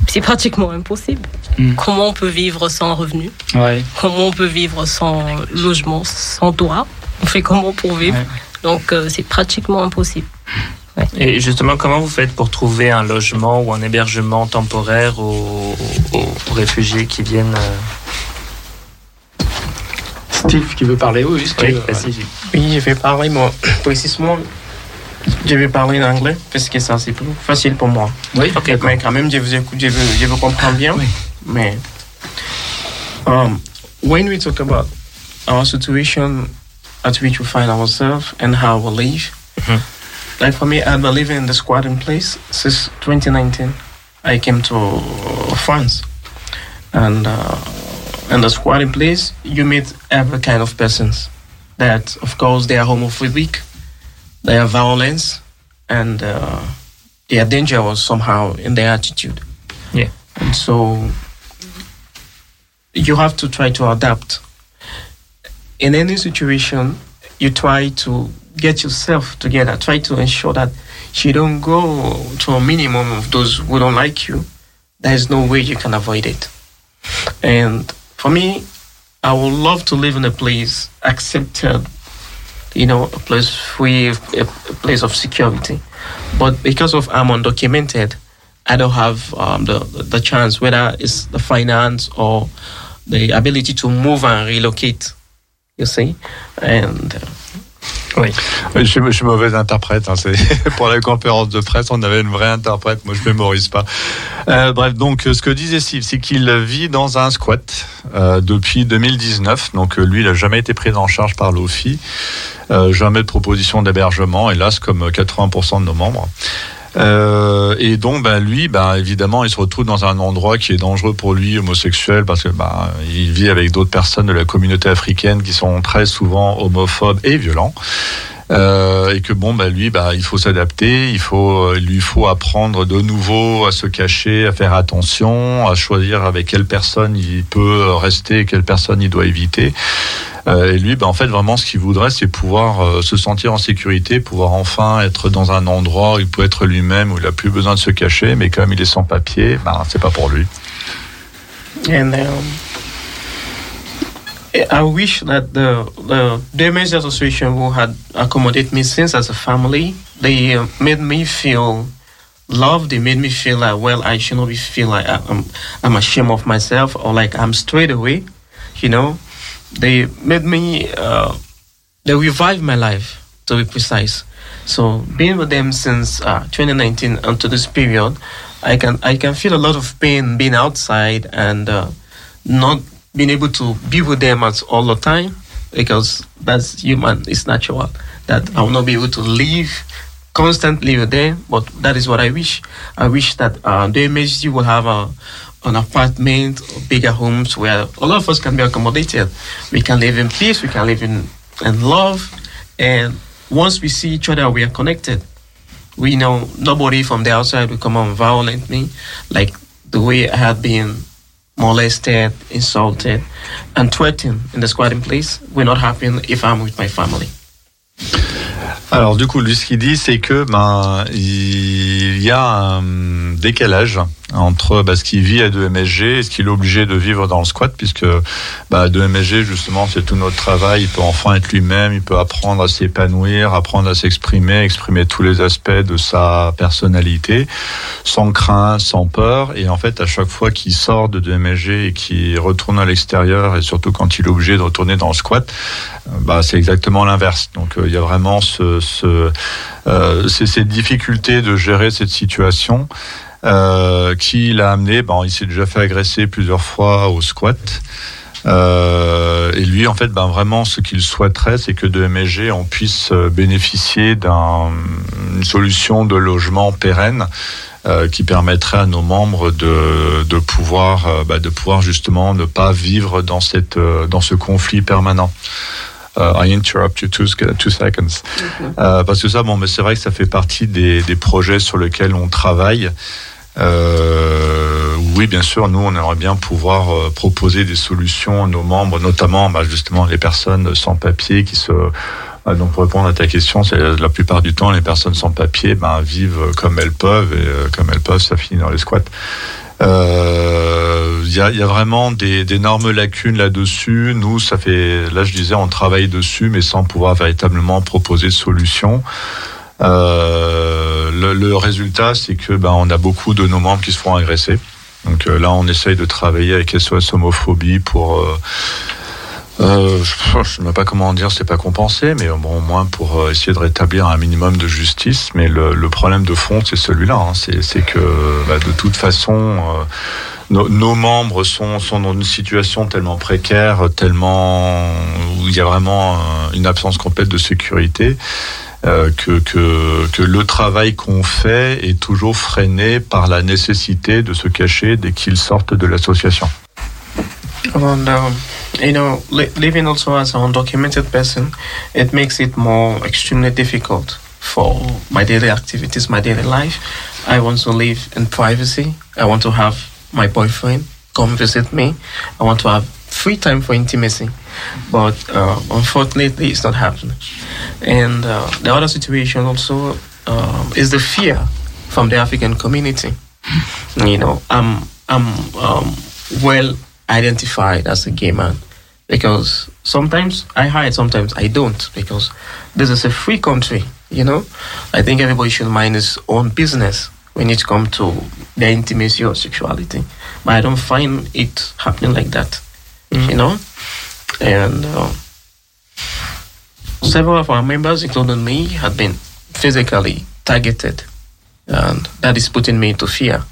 c'est pratiquement impossible. Mm. Comment on peut vivre sans revenu Ouais. Comment on peut vivre sans logement, sans toit On fait comment pour vivre? Ouais. Donc, euh, c'est pratiquement impossible. Et justement, comment vous faites pour trouver un logement ou un hébergement temporaire aux, réfugiés qui viennent euh, Steve qui veut parler, oui. Oui, vas-y. Oui, je vais parler, moi, précisément, je vais parler en anglais parce que ça, c'est plus facile pour moi. Oui, Ok, Mais quand même, je vous écoute, je vous, je vous comprends bien. Oui. Mais, um, when we talk about our situation at which we find ourselves and how we live, Mhm. Like for me, I've been living in the squatting place since 2019. I came to France. And uh, in the squatting place, you meet every kind of persons. That, of course, they are homophobic, they are violence, and uh, they are dangerous somehow in their attitude. Yeah. And so you have to try to adapt. In any situation, you try to get yourself together, try to ensure that you don't go to a minimum of those who don't like you. There's no way you can avoid it. And for me, I would love to live in a place accepted, you know, a place free, a, a place of security. But because of I'm undocumented, I don't have um, the the chance, whether it's the finance or the ability to move and relocate. You see, and uh, Oui. Je suis, je suis mauvais interprète. hein, pour la conférence de presse, on avait une vraie interprète. Moi, je mémorise pas. Euh, bref, donc euh, ce que disait Steve, c'est qu'il vit dans un squat euh, depuis 2019. Donc euh, lui, il a jamais été pris en charge par l'OFI, euh, jamais de proposition d'hébergement, hélas, comme euh, 80% de nos membres. Euh, et donc, ben, lui, ben, évidemment, il se retrouve dans un endroit qui est dangereux pour lui, homosexuel, parce que ben, il vit avec d'autres personnes de la communauté africaine qui sont très souvent homophobes et violents. Euh, et que bon, bah, lui, bah, il faut s'adapter, il faut, il lui faut apprendre de nouveau à se cacher, à faire attention, à choisir avec quelle personne il peut rester, quelle personne il doit éviter. Euh, et lui, bah, en fait, vraiment, ce qu'il voudrait, c'est pouvoir euh, se sentir en sécurité, pouvoir enfin être dans un endroit où il peut être lui-même, où il a plus besoin de se cacher, mais comme il est sans papier, bah, c'est pas pour lui. And um, I wish that the the Damage Association who had accommodated me since as a family, they uh, made me feel loved. They made me feel like, well, I should not be feel like I'm I'm ashamed of myself or like I'm straight away, you know. They made me uh, they revived my life to be precise. So being with them since uh, 2019 until this period, I can I can feel a lot of pain being outside and uh, not being able to be with them at all the time because that's human, it's natural. That I will not be able to live constantly with them, but that is what I wish. I wish that uh, the MSG will have a an apartment bigger homes where all of us can be accommodated. We can live in peace, we can live in, in love, and once we see each other, we are connected. We know nobody from the outside will come violate me like the way I had been molested, insulted, and threatened in the squatting place will not happen if I'm with my family. Alors du coup, lui, ce qu'il dit, c'est que ben il y a un décalage entre bah, ce qu'il vit à 2MSG et ce qu'il est obligé de vivre dans le squat, puisque bah, 2MSG, justement, c'est tout notre travail. Il peut enfin être lui-même, il peut apprendre à s'épanouir, apprendre à s'exprimer, exprimer tous les aspects de sa personnalité, sans crainte, sans peur. Et en fait, à chaque fois qu'il sort de 2MSG et qu'il retourne à l'extérieur, et surtout quand il est obligé de retourner dans le squat, bah, c'est exactement l'inverse. Donc euh, il y a vraiment ce, ce euh, cette difficulté de gérer cette situation euh, qui l'a amené? Bon, il s'est déjà fait agresser plusieurs fois au squat. Euh, et lui, en fait, ben vraiment, ce qu'il souhaiterait, c'est que de MSG, on puisse bénéficier d'une solution de logement pérenne euh, qui permettrait à nos membres de, de pouvoir, euh, bah, de pouvoir justement ne pas vivre dans cette, euh, dans ce conflit permanent. Uh, I interrupt you two, two seconds. Euh, parce que ça, bon, mais c'est vrai que ça fait partie des, des projets sur lesquels on travaille. Euh, oui, bien sûr, nous, on aimerait bien pouvoir euh, proposer des solutions à nos membres, notamment bah, justement les personnes sans papier qui se... Ah, donc pour répondre à ta question, c'est la plupart du temps, les personnes sans papier ben, vivent comme elles peuvent et euh, comme elles peuvent, ça finit dans les squats. Il euh, y, a, y, a, vraiment des d'énormes lacunes là-dessus. Nous, ça fait, là je disais, on travaille dessus, mais sans pouvoir véritablement proposer de solutions. Euh, le, le, résultat, c'est que ben, on a beaucoup de nos membres qui se font agresser. Donc euh, là, on essaye de travailler avec SOS homophobie pour euh, euh, je ne sais pas comment dire, c'est pas compensé, mais bon, au moins pour essayer de rétablir un minimum de justice. Mais le, le problème de fond, c'est celui-là. Hein. C'est que bah, de toute façon, euh, nos, nos, membres sont, sont dans une situation tellement précaire, tellement où il y a vraiment une absence complète de sécurité. Euh, que, le travail qu'on fait est toujours freiné par la nécessité de se cacher dès qu'ils sortent de l'association. My daily activities, my daily life. I want to live in privacy. I want to have my boyfriend come visit me. I want to have free time for intimacy. But uh, unfortunately, it's not happening. And uh, the other situation also um, is the fear from the African community. You know, I'm I'm um, well identified as a gay man because sometimes I hide, sometimes I don't because this is a free country. You know, I think everybody should mind his own business when it comes to their intimacy or sexuality. But I don't find it happening like that. Mm-hmm. You know, and uh, several of our members, including me, have been physically targeted. And that is putting me into fear.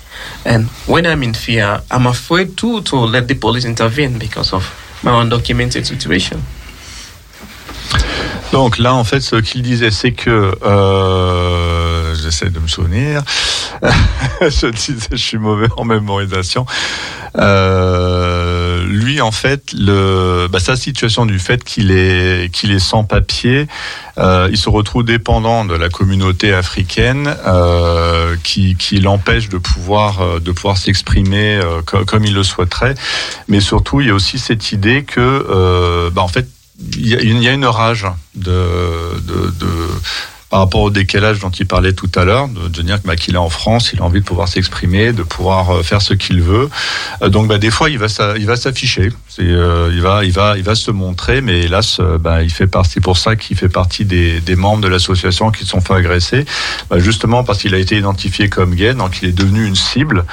And when I'm in fear, I'm afraid too to let the police intervene because of my undocumented situation. Donc là, en fait, ce qu'il disait, c'est que euh, j'essaie de me souvenir. je disais, je suis mauvais en mémorisation. Euh, lui, en fait, le, bah, sa situation du fait qu'il est, qu'il est sans papier, euh, il se retrouve dépendant de la communauté africaine euh, qui, qui l'empêche de pouvoir, euh, de pouvoir s'exprimer euh, co- comme il le souhaiterait. Mais surtout, il y a aussi cette idée que, euh, bah, en fait, il y, a une, rage de, par rapport au décalage dont il parlait tout à l'heure, de, dire bah, qu'il est en France, il a envie de pouvoir s'exprimer, de pouvoir euh, faire ce qu'il veut. Euh, donc bah, des fois, il va, s'afficher, euh, il va, se montrer, mais hélas, bah, il pour ça qu'il fait partie des, des membres de l'association qui se sont fait agresser, Bah, justement parce qu'il a été identifié comme gay, donc il est devenu une cible.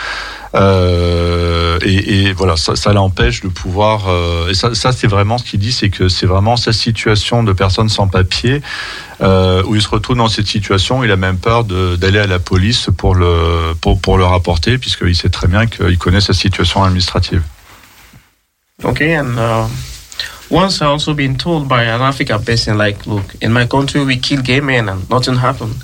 Euh, et, et voilà, ça, ça l'empêche de pouvoir. euh, et ça, ça c'est vraiment ce qu'il dit, c'est que c'est vraiment sa situation de personne sans papier euh, où il se retrouve dans cette situation. Il a même peur d'aller à la police pour le pour, pour le rapporter, puisqu'il sait très bien qu'il connaît sa situation administrative. Okay, and uh, once I also been told by an African person, like, look, in my country we kill gay men and nothing happened.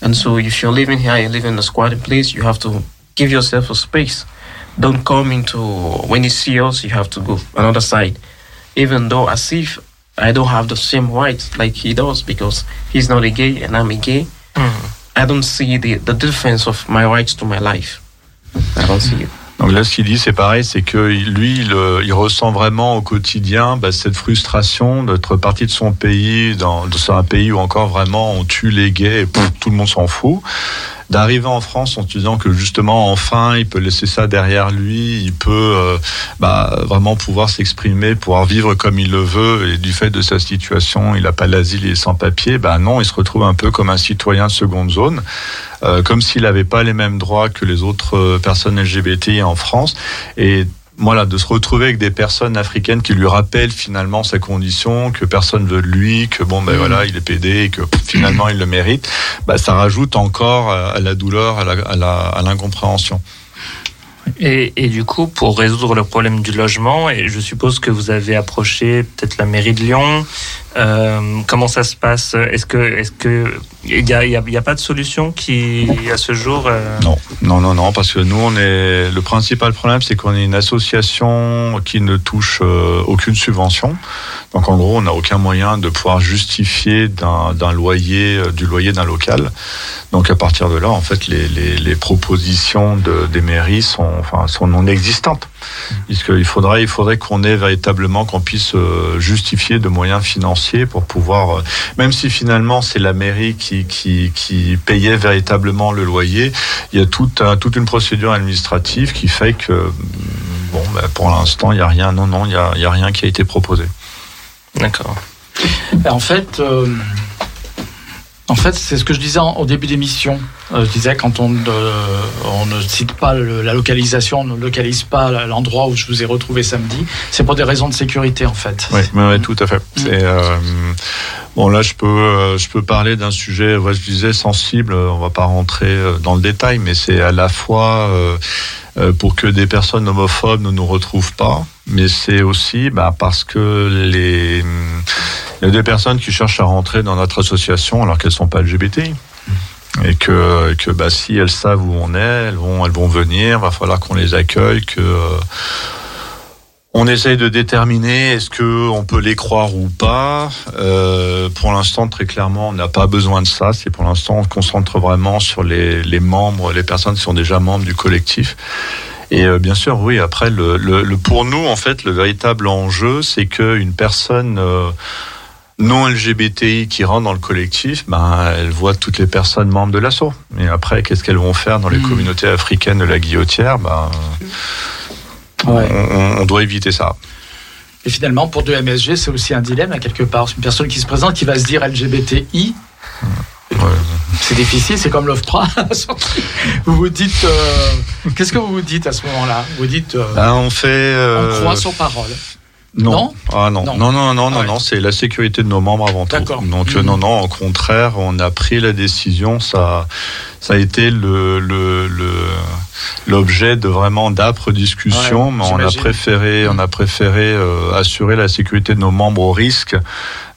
And so if you're living here, you live in a squatting place, you have to give yourself a space. Don't come into when you see us, you have to go another side. Even though as if I don't have the same rights like he does because he's not a gay and I'm a gay. I don't see the, the difference of my rights to my life. I don't see it. Donc là, ce qu'il dit, c'est pareil, c'est que lui, il, euh, il ressent vraiment au quotidien bah, cette frustration d'être parti de son pays, dans, sur un pays où encore vraiment on tue les gays et pouf, tout le monde s'en fout. D'arriver en France en se disant que justement, enfin, il peut laisser ça derrière lui, il peut euh, bah, vraiment pouvoir s'exprimer, pouvoir vivre comme il le veut, et du fait de sa situation, il n'a pas l'asile, il est sans papier, bah non, il se retrouve un peu comme un citoyen de seconde zone, euh, comme s'il n'avait pas les mêmes droits que les autres euh, personnes LGBTI en France. Et voilà, de se retrouver avec des personnes africaines qui lui rappellent finalement sa condition, que personne veut de lui, que bon ben voilà, il est pédé et que finalement il le mérite, bah, ça rajoute encore à, à la douleur, à l'incompréhension. Et, et du coup, pour résoudre le problème du logement, et je suppose que vous avez approché peut-être la mairie de Lyon. Euh, comment ça se passe? Est-ce que, est-ce que, il y a, y a- pas de solution qui, à ce jour euh, Non, non, non, non, parce que nous, on est. Le principal problème, c'est qu'on est une association qui ne touche euh, aucune subvention. Donc, en gros, on n'a aucun moyen de pouvoir justifier d'un loyer, du loyer d'un local. Donc, à partir de là, en fait, les propositions de, des mairies sont, enfin, sont non existantes. Puisqu'il faudrait, il faudrait qu'on ait véritablement, qu'on puisse euh, justifier de moyens financiers pour pouvoir, euh, même si finalement c'est la mairie qui, payait véritablement le loyer, il y a toute, un- toute une procédure administrative qui fait que, bon, ben, pour l'instant, il n'y a rien, non, non, il n'y a, rien qui a été proposé. D'accord. En fait, euh, en fait, c'est ce que je disais en- au début d'émission. Euh, je disais quand on, euh, on ne cite pas le- la localisation, on ne localise pas l'endroit où je vous ai retrouvé samedi, c'est pour des raisons de sécurité en fait. Oui, oui, tout à fait. C'est, euh, bon, là, je peux, je peux parler d'un sujet, ouais, je disais, sensible. On va pas rentrer dans le détail, mais c'est à la fois pour que des personnes homophobes ne nous retrouvent pas, mais c'est aussi bah, parce que les, il y a des personnes qui cherchent à rentrer dans notre association alors qu'elles sont pas LGBTI. Et que, que bah, si elles savent où on est, elles vont, elles vont venir. Va falloir qu'on les accueille, que on essaye de déterminer est-ce que on peut les croire ou pas. Euh, pour l'instant, très clairement, on n'a pas besoin de ça. C'est pour l'instant, on se concentre vraiment sur les, les membres, les personnes qui sont déjà membres du collectif. Et euh, bien sûr, oui. Après, le, le- pour nous, en fait, le véritable enjeu, c'est qu'une personne euh, non LGBTI qui rentre dans le collectif, ben, elle voit toutes les personnes membres de l'assaut. Et après, qu'est-ce qu'elles vont faire dans les Mm. communautés africaines de la guillotière? Ben, Ouais. on, doit éviter ça. Et finalement, pour deux MSG, c'est aussi un dilemme à quelque part. C'est une personne qui se présente, qui va se dire LGBTI. Ouais. C'est difficile, c'est comme l'OFPRA. vous vous dites. euh, Qu'est-ce que vous vous dites à ce moment-là? Vous dites. euh, Ben, on fait. euh, on croit sur parole. Non. Non ah non. Non. Non, non, non, non, Ah ouais. non, c'est la sécurité de nos membres avant tout. D'accord. Donc, euh, Mhm. non, non, au contraire, on a pris la décision, ça, ça a été le, l'objet de vraiment d'âpres discussions, Ouais, mais on a préféré, on a préféré euh, assurer la sécurité de nos membres au risque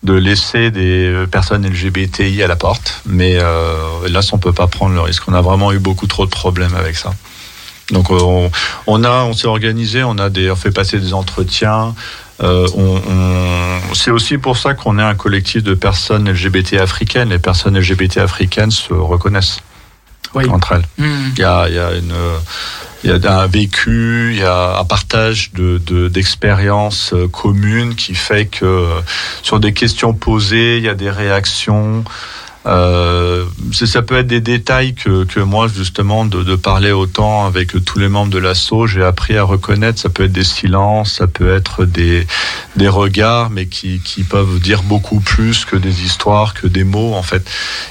de laisser des personnes LGBTI à la porte. Mais euh, là, on peut pas prendre le risque. On a vraiment eu beaucoup trop de problèmes avec ça. Donc on, on a, on s'est organisé, on a des, on fait passer des entretiens. Euh, on, on- c'est aussi pour ça qu'on est un collectif de personnes LGBT africaines. Les personnes LGBT africaines se reconnaissent Oui. entre elles. Hmm. Il y a, y a y a un vécu, il y a un partage de, de- d'expériences euh, communes qui fait que euh, sur des questions posées, il y a des réactions. Euh, ça peut être des détails que, que moi justement de, de parler autant avec tous les membres de l'assaut, j'ai appris à reconnaître. Ça peut être des silences, ça peut être des, des regards, mais qui, qui peuvent dire beaucoup plus que des histoires, que des mots en fait.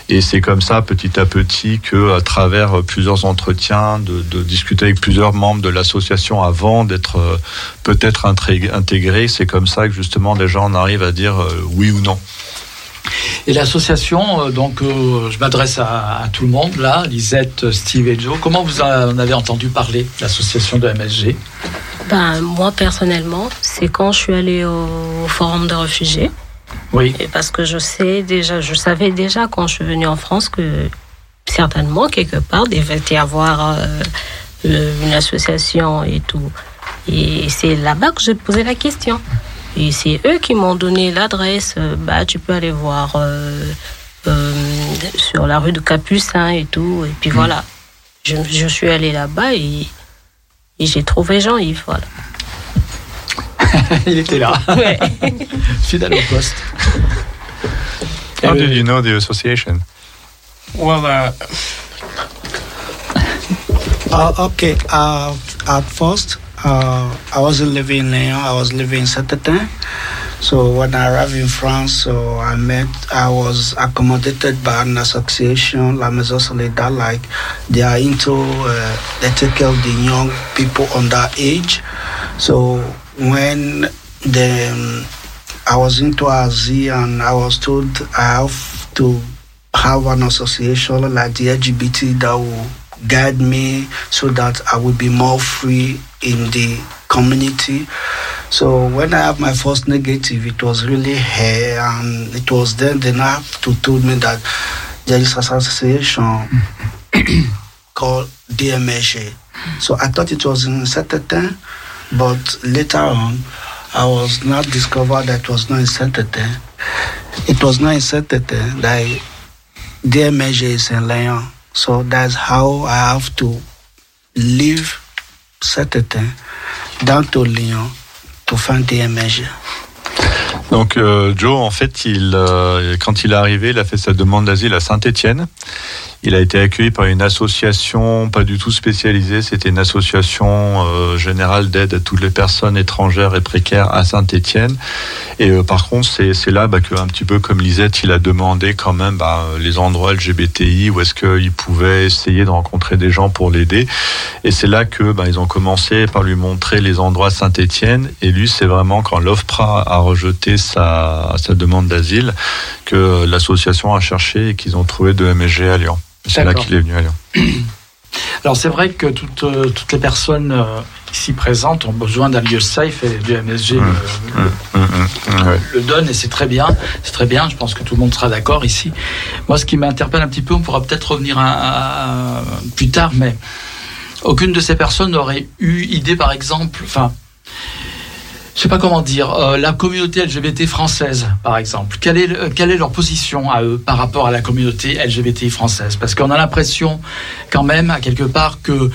Et c'est comme ça, petit à petit, que à travers plusieurs entretiens, de, de discuter avec plusieurs membres de l'association avant d'être euh, peut-être intégré, c'est comme ça que justement les gens en arrivent à dire euh, oui ou non. Et l'association, euh, donc euh, je m'adresse à, à tout le monde là, Lisette, Steve et Joe. Comment vous en avez entendu parler l'association de MSG Ben, moi, personnellement, c'est quand je suis allée au, Forum de réfugiés. Oui. Et parce que je sais déjà, je savais déjà quand je suis venue en France que certainement, quelque part, il devait y avoir euh, euh, une association et tout. Et c'est là-bas que j'ai posé la question. Et c'est eux qui m'ont donné l'adresse. Euh, Bah, tu peux aller voir euh, euh, sur la rue de Capucin et tout. Et puis voilà. Je, je suis allée là-bas et, et j'ai trouvé Jean-Yves. Voilà. Il était là, Ouais. fidèle au poste. How did you know the association? Well, uh, Uh, okay. Uh, at first, uh, I wasn't living in Lyon. I was living in Saint-Étienne. So when I arrived in France, so I met. I was accommodated by an association, La Maison Solidaire. Like they are into, uh, they take care of the young people under age. So when the um, I was into Asia and I was told I have to have an association like the LGBT that will guide me so that I will be more free in the community. So when I have my first negative, it was really hair, and it was then I have to told me that there is an association called DMSA. So I thought it was in Saint-Étienne, but later on, I was not discovered that it was not in Saint-Étienne. It was not in Saint-Étienne that DMSA is in Lyon. So that's how I have to leave Saint-Étienne down to Lyon to find DMSA. Donc euh, Joe, en fait, il, euh, quand il est arrivé, il a fait sa demande d'asile à Saint-Étienne. Il a été accueilli par une association pas du tout spécialisée. C'était une association euh, générale d'aide à toutes les personnes étrangères et précaires à Saint-Étienne. Et euh, par contre, c'est là bah, que petit peu comme Lisette, il a demandé quand même bah, les endroits LGBTI où est-ce qu'il pouvait essayer de rencontrer des gens pour l'aider. Et c'est là que bah, ils ont commencé par lui montrer les endroits Saint-Étienne. Et lui, c'est vraiment quand l'OFPRA a rejeté sa, sa demande d'asile que l'association a cherché et qu'ils ont trouvé de MSG à Lyon. C'est là qu'il est venu à Lyon. Alors c'est vrai que toutes, euh, toutes les personnes euh, ici présentes ont besoin d'un lieu safe et du MSG le- le, Hum, hum, le donne et c'est très bien. C'est très bien. Je pense que tout le monde sera d'accord ici. Moi, ce qui m'interpelle un petit peu, on pourra peut-être revenir à, à- plus tard, mais aucune de ces personnes n'aurait eu idée, par exemple, enfin. Je sais pas comment dire, euh, la communauté LGBT française, par exemple, quelle est, le- quelle est leur position à eux par rapport à la communauté LGBT française? Parce qu'on a l'impression, quand même, à quelque part, que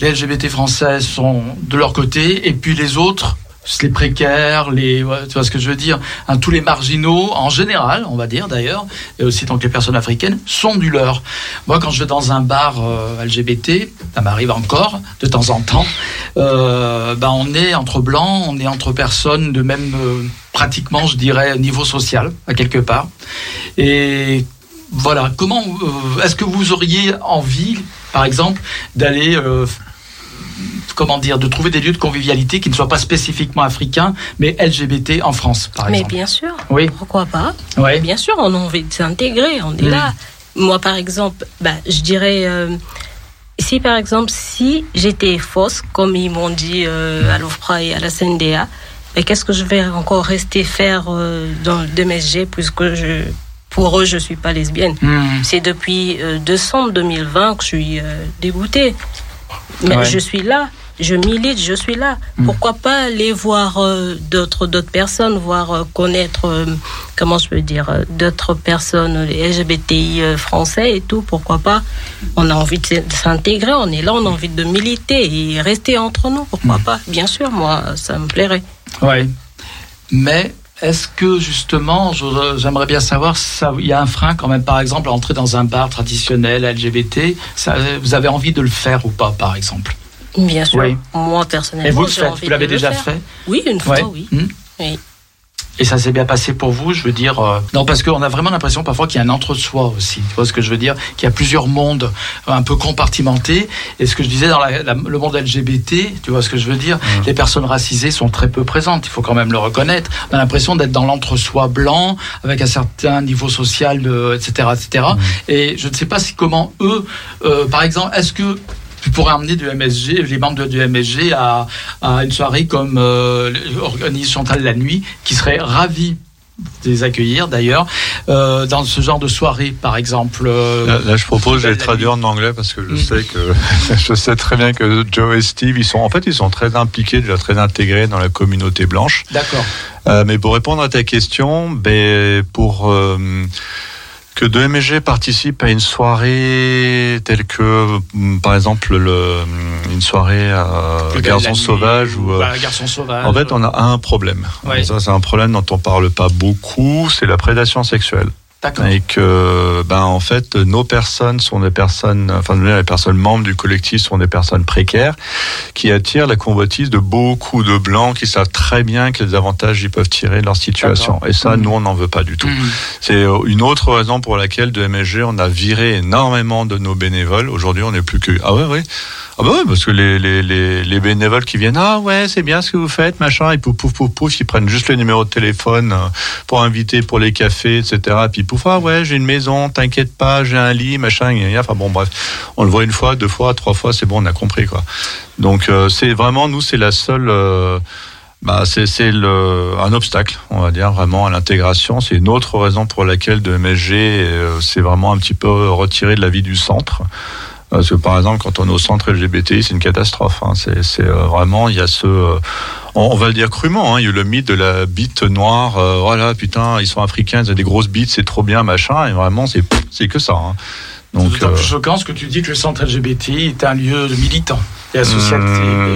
les LGBT françaises sont de leur côté, et puis les autres, les précaires, les, tu vois ce que je veux dire, hein, tous les marginaux, en général, on va dire d'ailleurs, et aussi donc les personnes africaines, sont du leur. Moi, quand je vais dans un bar euh, LGBT, ça m'arrive encore de temps en temps, euh, ben on est entre blancs, on est entre personnes de même, euh, pratiquement, je dirais, niveau social, à quelque part. Et voilà, comment, euh, est-ce que vous auriez envie, par exemple, d'aller comment dire, de trouver des lieux de convivialité qui ne soient pas spécifiquement africains, mais LGBT en France, par Mais exemple. bien sûr, Oui. pourquoi pas? Ouais. Bien sûr, on a envie de s'intégrer, on est là. Moi, par exemple, bah, je dirais, euh, si par exemple, si j'étais fausse, comme ils m'ont dit euh, à l'OFPRA et à la CNDA, mais qu'est-ce que je vais encore rester faire euh, dans le DMSG puisque je, pour eux, je suis pas lesbienne? Hmm. C'est depuis euh, décembre 2020 que je suis euh, dégoûtée. Mais Ouais. je suis là, je milite, je suis là. Mm. Pourquoi pas aller voir euh, d'autres d'autres personnes, voir euh, connaître, euh, comment je peux dire, d'autres personnes, les LGBTI français et tout. Pourquoi pas? On a envie de s'intégrer, on est là, on a envie de militer et rester entre nous. Pourquoi Mm. pas? Bien sûr, moi, ça me plairait. Ouais. Mais est-ce que justement, j'aimerais bien savoir, il y a un frein quand même, par exemple, à entrer dans un bar traditionnel LGBT, ça, vous avez envie de le faire ou pas, par exemple? Bien sûr. Oui. Moi, Et personnellement, vous le faites, envie vous l'avez déjà faire. fait? Oui, une fois, Ouais. oui. Hmm. Oui. Et ça s'est bien passé pour vous, je veux dire. euh, Non, parce qu'on a vraiment l'impression parfois qu'il y a un entre-soi aussi. Tu vois ce que je veux dire? Qu'il y a plusieurs mondes euh, un peu compartimentés. Et ce que je disais dans la- la- le monde LGBT, tu vois ce que je veux dire? Les personnes racisées sont très peu présentes, il faut quand même le reconnaître. On a l'impression d'être dans l'entre-soi blanc, avec un certain niveau social, de, etc., etc. Et je ne sais pas si comment eux, euh, par exemple, est-ce que tu pourrais emmener du MSG, les membres de- du MSG à, à une soirée comme euh, organise Chantal la nuit, qui serait ravi de les accueillir d'ailleurs euh, dans ce genre de soirée par exemple euh, Là, là, je propose de les traduire en anglais parce que je Mm. sais que je sais très bien que Joe et Steve, ils sont en fait ils sont très impliqués, déjà très intégrés dans la communauté blanche. d'accord Euh, mais pour répondre à ta question, ben, pour que 2MG participe à une soirée telle que, mm, par exemple, le, une soirée à Le Garçon Sauvage ou. euh, voilà, Garçon sauvage en fait, on a un problème. Ouais. Ça, c'est un problème dont on parle pas beaucoup, c'est la prédation sexuelle. Et que, ben, en fait, nos personnes sont des personnes, enfin, les personnes membres du collectif sont des personnes précaires qui attirent la convoitise de beaucoup de blancs qui savent très bien quels avantages ils peuvent tirer de leur situation. Et ça, Mhm. nous, on n'en veut pas du tout. Mhm. C'est euh, une autre raison pour laquelle de MSG, on a viré énormément de nos bénévoles. Aujourd'hui, on n'est plus que, ah ouais, ouais. Ah bah ouais, parce que les, les, les, les bénévoles qui viennent, ah ouais, c'est bien ce que vous faites, machin, et pouf, pouf, pouf, pouf, ils prennent juste le numéro de téléphone euh, pour inviter pour les cafés, etc. Puis ouais, j'ai une maison, t'inquiète pas, j'ai un lit, machin, enfin bon, bref. On le voit une fois, deux fois, trois fois, c'est bon, on a compris, quoi. Donc, euh, c'est vraiment, nous, c'est la seule, euh, bah, c'est un obstacle, on va dire, vraiment à l'intégration. C'est une autre raison pour laquelle de MSG euh, c'est vraiment un petit peu retiré de la vie du centre. Parce que par exemple, quand on est au centre LGBTI, c'est une catastrophe. hein. C'est euh, vraiment, il y a ce, euh, on, on va le dire crûment, hein, il y a le mythe de la bite noire. euh, voilà, putain, ils sont africains, ils ont des grosses bites, c'est trop bien, machin. Et vraiment, c'est c'est que ça. hein. Donc, C'est euh, plus choquant ce que tu dis que le centre LGBT est un lieu de militant et associatif,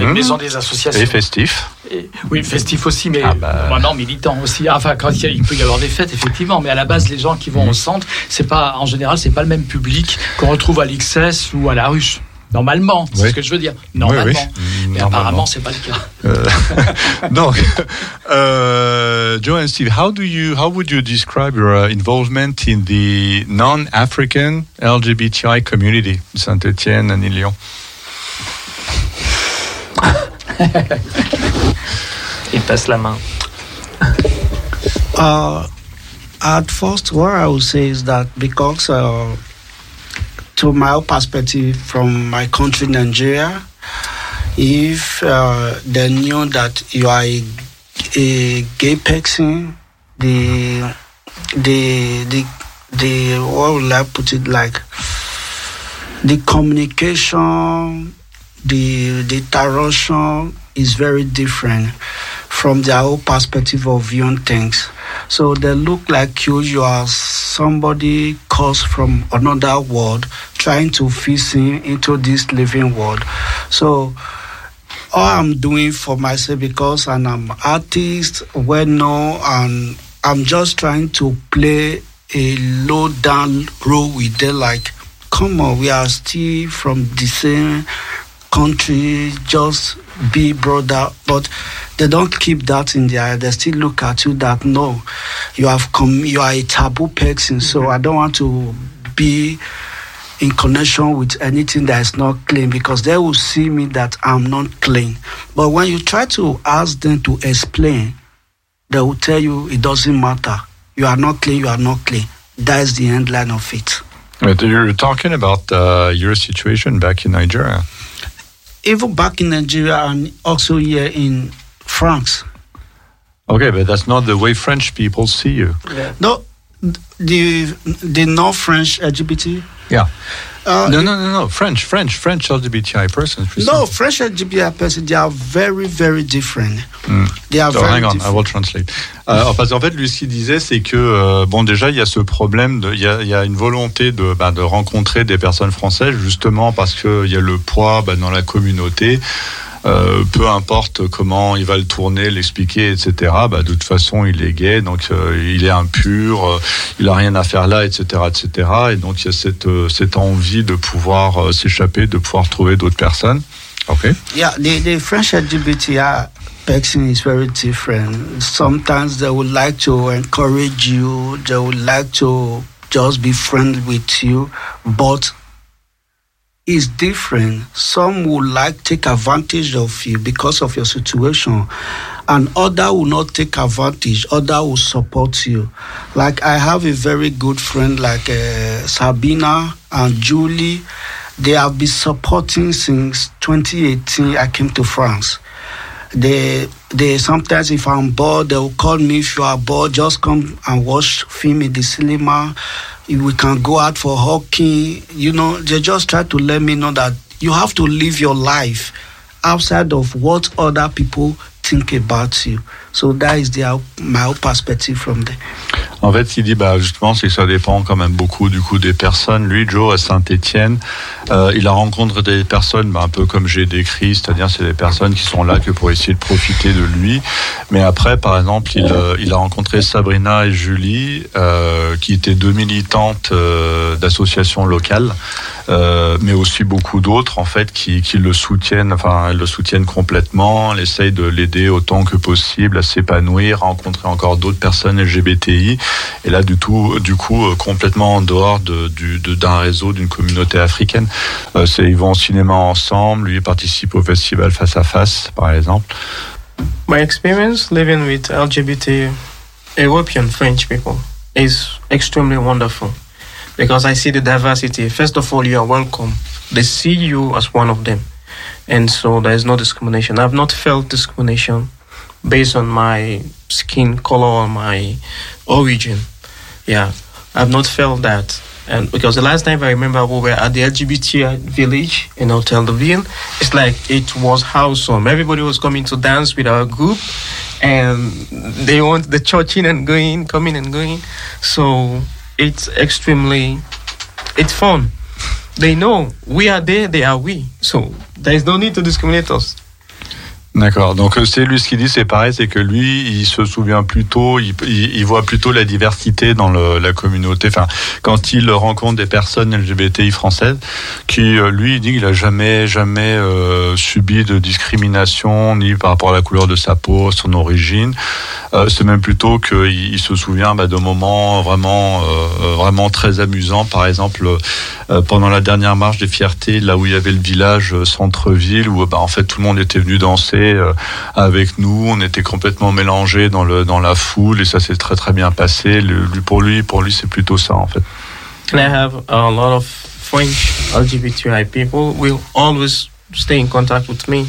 et une maison des associations. et festif. Et- oui, festif aussi, mais Ah bah. maintenant militant aussi. Enfin, quand il, y a- il peut y avoir des fêtes, effectivement, mais à la base, les gens qui vont Mhm. au centre, c'est pas, en général, c'est pas le même public qu'on retrouve à l'XS ou à la ruche. Normalement, c'est Oui. ce que je veux dire. Normalement. Oui, oui. Mais Normalement. apparemment, c'est pas le cas. Uh, no. uh, Joe and Steve, how do you, how would you describe your uh, involvement in the non-African LGBTI community, Saint-Etienne and in Lyon? Il passe la main. Uh, at first, what I would say is that because, uh, to my perspective from my country, Nigeria, if uh, they knew that you are a, a gay person, the the the the what will I put it like? The communication, the the interaction is very different from their own perspective of viewing things. So they look like you, you are somebody caused from another world, trying to fit in into this living world. So all I'm doing for myself because and I'm an artist, well known, and I'm just trying to play a low down role with them. Like, come on, we are still from the same country, just be brought brother. But they don't keep that in their head. They still look at you that no, you have come, you are a taboo person. So I don't want to be in connection with anything that is not clean because they will see me that I'm not clean. But when you try to ask them to explain, they will tell you it doesn't matter. You are not clean, you are not clean. That is the end line of it. But you're talking about uh, your situation back in Nigeria. Even back in Nigeria and also here in France. Okay, but that's not the way French people see you. No, the the non French LGBT, Yeah. Uh, No, no, no, no. French, French, French LGBTI persons. No, French LGBTI persons, they are very, very different. Hmm. They are So, very hang on, I will translate. Euh, parce qu'en fait, qu'il disait, c'est que, euh, bon, déjà, il y a ce problème, de- il y a, il y a une volonté de, bah, de rencontrer des personnes françaises, justement parce qu'il y a le poids bah, dans la communauté. Euh, peu importe comment il va le tourner, l'expliquer, etc. Bah, de toute façon, il est gay, donc euh, il est impur, euh, il a rien à faire là, etc., etc. Et donc il y a cette, envie de pouvoir s'échapper, de pouvoir trouver d'autres personnes. Ok. Yeah, the, the French LGBTI person is very different. Sometimes they would like to encourage you, they would like to just be friendly with you, but it's different. Some would like take advantage of you because of your situation, and other will not take advantage. Other will support you. Like I have a very good friend like uh, Sabina and Julie. They have been supporting since 2018. I came to France. They they sometimes if I'm bored, they will call me. If you are bored, just come and watch film in the cinema. We can go out for hockey. You know, they just try to let me know that you have to live your life outside of what other people think about you. So that is their my perspective from there. En fait, qu'il dit, bah, justement, que ça dépend quand même beaucoup du coup des personnes. Lui, Joe, à Saint-Étienne, euh, il a rencontré des personnes, bah, un peu comme j'ai décrit, c'est-à-dire c'est des personnes qui sont là que pour essayer de profiter de lui. Mais après, par exemple, il, euh, il a rencontré Sabrina et Julie, euh, qui étaient deux militantes euh, d'associations locales, euh, mais aussi beaucoup d'autres, en fait, qui, qui le soutiennent, enfin, elles le soutiennent complètement, elles essayent de l'aider autant que possible à s'épanouir, rencontrer encore d'autres personnes LGBTI. Et là, du, tout, du coup, euh, complètement en dehors de- du- de- d'un réseau, d'une communauté africaine. Euh, ils vont au cinéma ensemble, lui participe au festival Face à Face, par exemple. My experience living with LGBT European French people is extremely wonderful because I see the diversity. First of all, you are welcome. They see you as one of them. And so there is no discrimination. I've not felt discrimination based on my skin color or my origin. Yeah, I've not felt that. And because the last time I remember we were at the LGBT village in Hotel de Ville, it's like it was wholesome. Everybody was coming to dance with our group, and they want the church in and going, coming and going. So it's extremely, it's fun. They know we are there, they are we. So there is no need to discriminate us. D'accord. Donc euh, c'est lui ce qu'il dit, c'est pareil, c'est que lui, il se souvient plutôt, il, voit plutôt la diversité dans la communauté. Enfin, quand il rencontre des personnes LGBTI françaises, qui euh, lui il dit qu'il a jamais jamais euh, subi de discrimination ni par rapport à la couleur de sa peau, son origine. C'est même plutôt qu'il il se souvient bah, de moments vraiment vraiment très amusants. Par exemple, pendant la dernière marche des fiertés, là où il y avait le village centre-ville, où bah, en fait tout le monde était venu danser euh, avec nous, on était complètement mélangés dans le dans la foule et ça s'est très très bien passé. Le- pour lui pour lui c'est plutôt ça en fait. And I have a lot of French LGBTI people will always stay in contact with me.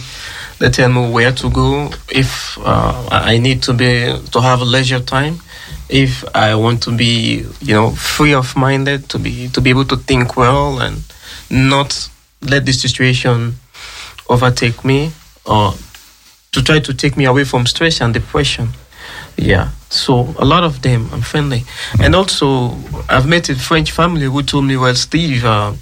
They tell me where to go if uh, I need to be to have a leisure time, if I want to be you know free of minded to be to be able to think well and not let the situation overtake me or to try to take me away from stress and depression. Yeah. So a lot of them I'm friendly, and also I've met a French family who told me, "Well, Steve, uh,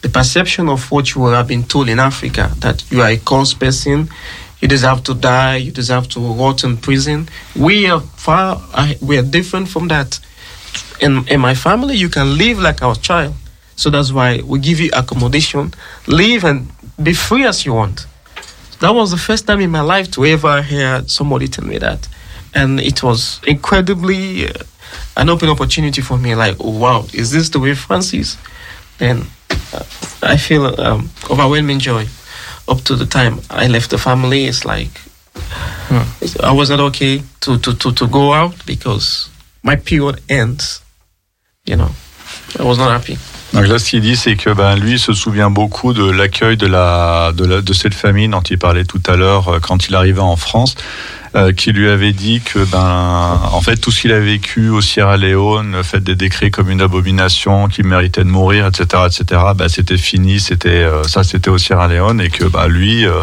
the perception of what you have been told in Africa that you are a cursed person, you deserve to die, you deserve to rot in prison. We are far, we are different from that. In in my family, you can live like our child. So that's why we give you accommodation, live and be free as you want." That was the first time in my life to ever hear somebody tell me that. And it was incredibly uh, an open opportunity for me. Like, oh, wow, is this the way France is? Then uh, I feel um, overwhelming joy. Up to the time I left the family, it's like it's- I was not okay to, to, to, to go out because my period ends. You know, I was not happy. Donc là, ce qu'il dit, c'est que ben, lui se souvient beaucoup de l'accueil de, la, de, la, de cette famille dont il parlait tout à l'heure euh, quand il arrivait en France. Euh, qui lui avait dit que ben en fait tout ce qu'il a vécu au Sierra Leone, le fait des décrits comme une abomination, qu'il méritait de mourir, etc., etc. Ben, c'était fini, c'était euh, ça, c'était au Sierra Leone et que bah lui, euh,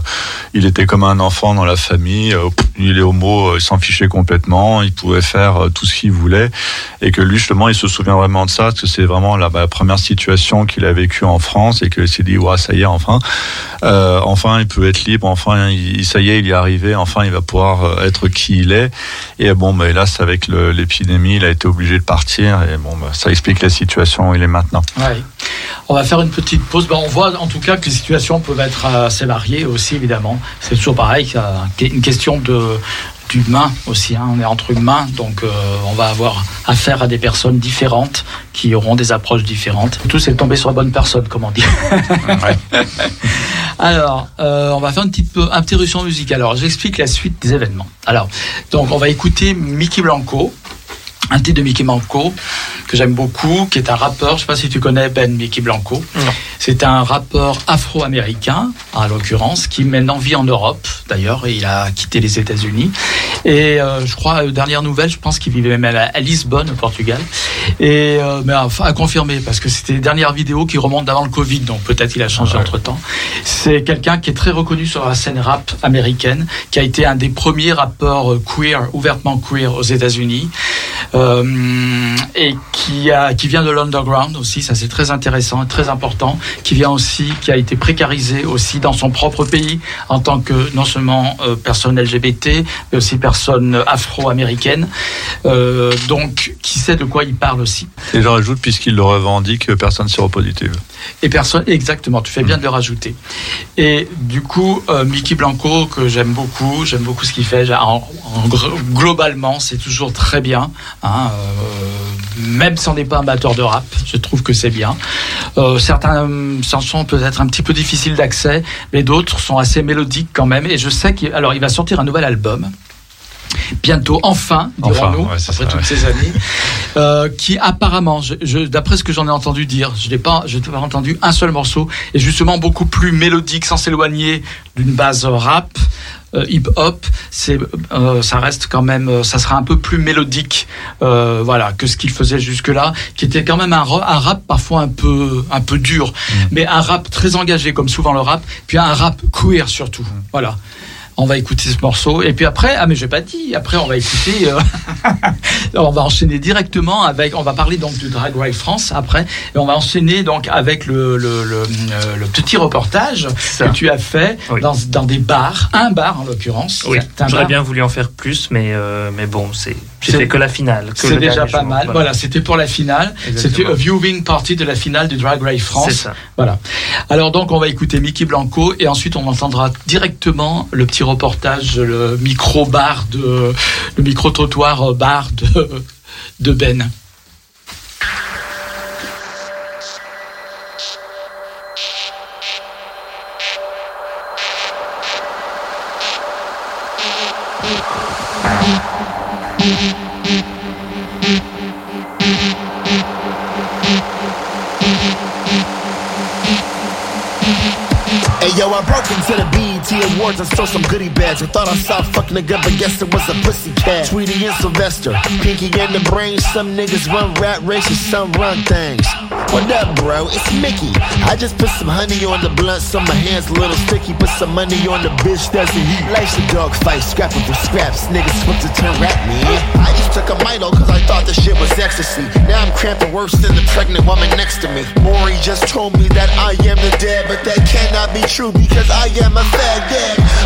il était comme un enfant dans la famille. il est homo, il s'en fichait complètement, il pouvait faire tout ce qu'il voulait et que lui justement, il se souvient vraiment de ça parce que c'est vraiment la, première situation qu'il a vécue en France et qu'il s'est dit ouais ça y est enfin, enfin il peut être libre, enfin ça y est il y est arrivé, enfin il va pouvoir être qui il est. Et bon, bah, hélas avec l'épidémie, il a été obligé de partir et bon, bah, ça explique la situation où il est maintenant. Ouais. On va faire une petite pause. Ben, on voit en tout cas que les situations peuvent être assez variées aussi, évidemment. C'est toujours pareil, une question de d'humain aussi. hein. On est entre humains, donc euh, on va avoir affaire à des personnes différentes qui auront des approches différentes. Tout c'est tombé sur la bonne personne, comme on dit. Alors, euh, on va faire une petite peu- interruption musicale. Alors, j'explique la suite des événements. Alors, donc, on va écouter Mickey Blanco, un titre de Mickey Blanco que j'aime beaucoup, qui est un rappeur. Je sais pas si tu connais Ben Mickey Blanco. C'est un rappeur afro-américain, en l'occurrence, qui maintenant vit en Europe, d'ailleurs, et il a quitté les États-Unis. Et euh, je crois, euh, dernière nouvelle, je pense qu'il vivait même à, à Lisbonne, au Portugal. Et euh, mais à, à confirmer, parce que c'était les dernières vidéos qui remontent d'avant le Covid, donc peut-être il a changé entre temps. C'est quelqu'un qui est très reconnu sur la scène rap américaine, qui a été un des premiers rappeurs queer, ouvertement queer aux États-Unis, et qui, a, qui vient de l'underground aussi, ça c'est très intéressant et très important, qui vient aussi, qui a été précarisé aussi dans son propre pays en tant que non seulement euh, personne LGBT, mais aussi personne afro-américaine, Euh, donc qui sait de quoi il parle aussi. Et je rajoute, puisqu'il le revendique, personne séropositive. Et personne, exactement, tu fais bien de le rajouter. Et du coup, euh, Mickey Blanco, que j'aime beaucoup, j'aime beaucoup ce qu'il fait. En, en globalement, c'est toujours très bien. hein, euh, même si on n'est pas amateur de rap, je trouve que c'est bien. Euh, certains chansons peuvent être un petit peu difficiles d'accès, mais d'autres sont assez mélodiques quand même. Et je sais qu'il il va sortir un nouvel album. Bientôt, enfin, Enfin, dirons-nous, ouais, après ça, toutes ouais. ces années, euh, qui apparemment, je, je- d'après ce que j'en ai entendu dire, je n'ai pas, je n'ai pas entendu un seul morceau, est justement beaucoup plus mélodique, sans s'éloigner d'une base rap. euh, hip-hop, c'est, euh, ça reste quand même, euh, ça sera un peu plus mélodique, euh, voilà, que ce qu'il faisait jusque-là, qui était quand même un, rap parfois un peu, un peu dur, mais un rap très engagé, comme souvent le rap, puis un rap queer surtout, voilà. On va écouter ce morceau. Et puis après ah mais j'ai pas dit. Après on va écouter euh, on va enchaîner directement avec on va parler donc du Drag Race France après. Et on va enchaîner donc avec le, le, le, euh, le petit reportage Ça. que tu as fait Oui. dans, dans des bars un bar en l'occurrence. Oui, j'aurais bien voulu en faire plus, mais, euh, mais bon, c'est, fait que la finale. c'est déjà pas jour, mal. Voilà, c'était pour la finale. C'était a viewing party de la finale du Drag Race France. C'est ça. Voilà. Alors donc on va écouter Mickey Blanco et ensuite on entendra directement le petit reportage, le micro bar de, le micro trottoir bar de, de Ben. Yo, I broke into the BET Awards and stole some goodie bags. I thought I saw a fucking nigga, but guess it was a pussy cat. Tweety and Sylvester, Pinky in the brain. Some niggas run rat races, some run things. What up, bro? It's Mickey. I just put some honey on the blunt, so my hands a little sticky. Put some money on the bitch that's the heat. Life's a dog fight, scrapping for scraps. Niggas flip to turn rap, man. I just took a Milo cause I thought the shit was ecstasy. Now I'm cramping worse than the pregnant woman next to me. Maury just told me that I am the dad, but that cannot be true because I am a fag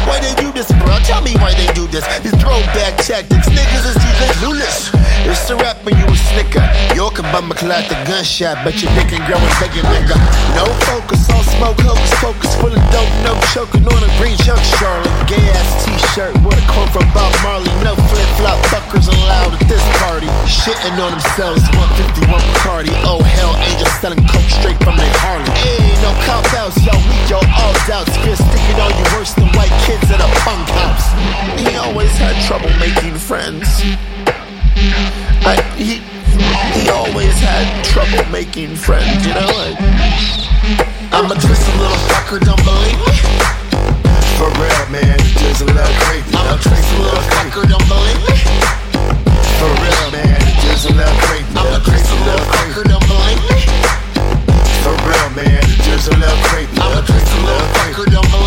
Why they do this, bro? Tell me why they do this. These throwback tactics, niggas is even clueless. It's a rap when you a snicker. Yo can bum a clot the gunshot, but your dick and girl is begging nigga. No focus on smoke, hocus focus full of dope, no choking on a green junk Charlie. Gay ass t-shirt with a quote from Bob Marley. No flip flop fuckers allowed at this party. Shitting on themselves, 151 Bacardi. Oh hell, angels selling coke straight from their Harley. Ain't no cop outs, yo, we yo all doubts. Fear sticking on you worse than white kids at a punk house. He always had trouble making friends. Like, he, he always had trouble making friends, you know? Like, I'm a twisted little fucker, don't believe me? For real, man, just a little crazy. I'm a twisted little fucker, don't believe me? For real, man, just a little crazy. I'm a just little fucker, don't believe me? For real, man, just a little crazy. I'm a twisted little fucker, don't believe me?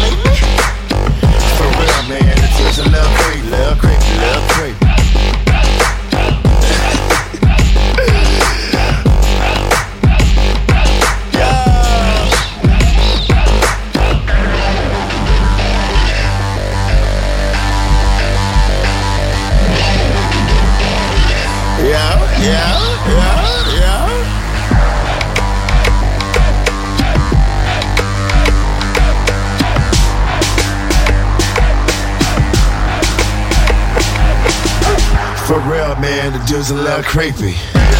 Great. The dude's a little creepy.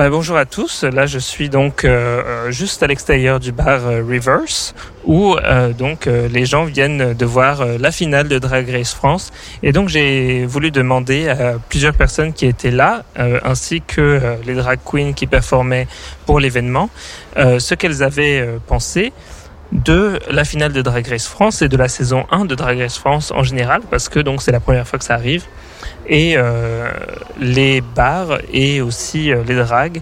Bah, bonjour à tous. Là, je suis donc euh, euh, juste à l'extérieur du bar euh, Reverse, où euh, donc euh, les gens viennent de voir la finale de Drag Race France. Et donc, j'ai voulu demander à plusieurs personnes qui étaient là, ainsi que les drag queens qui performaient pour l'événement, ce qu'elles avaient pensé de la finale de Drag Race France et de la saison 1 de Drag Race France en général, parce que donc c'est la première fois que ça arrive. Et euh, les bars et aussi euh, les drags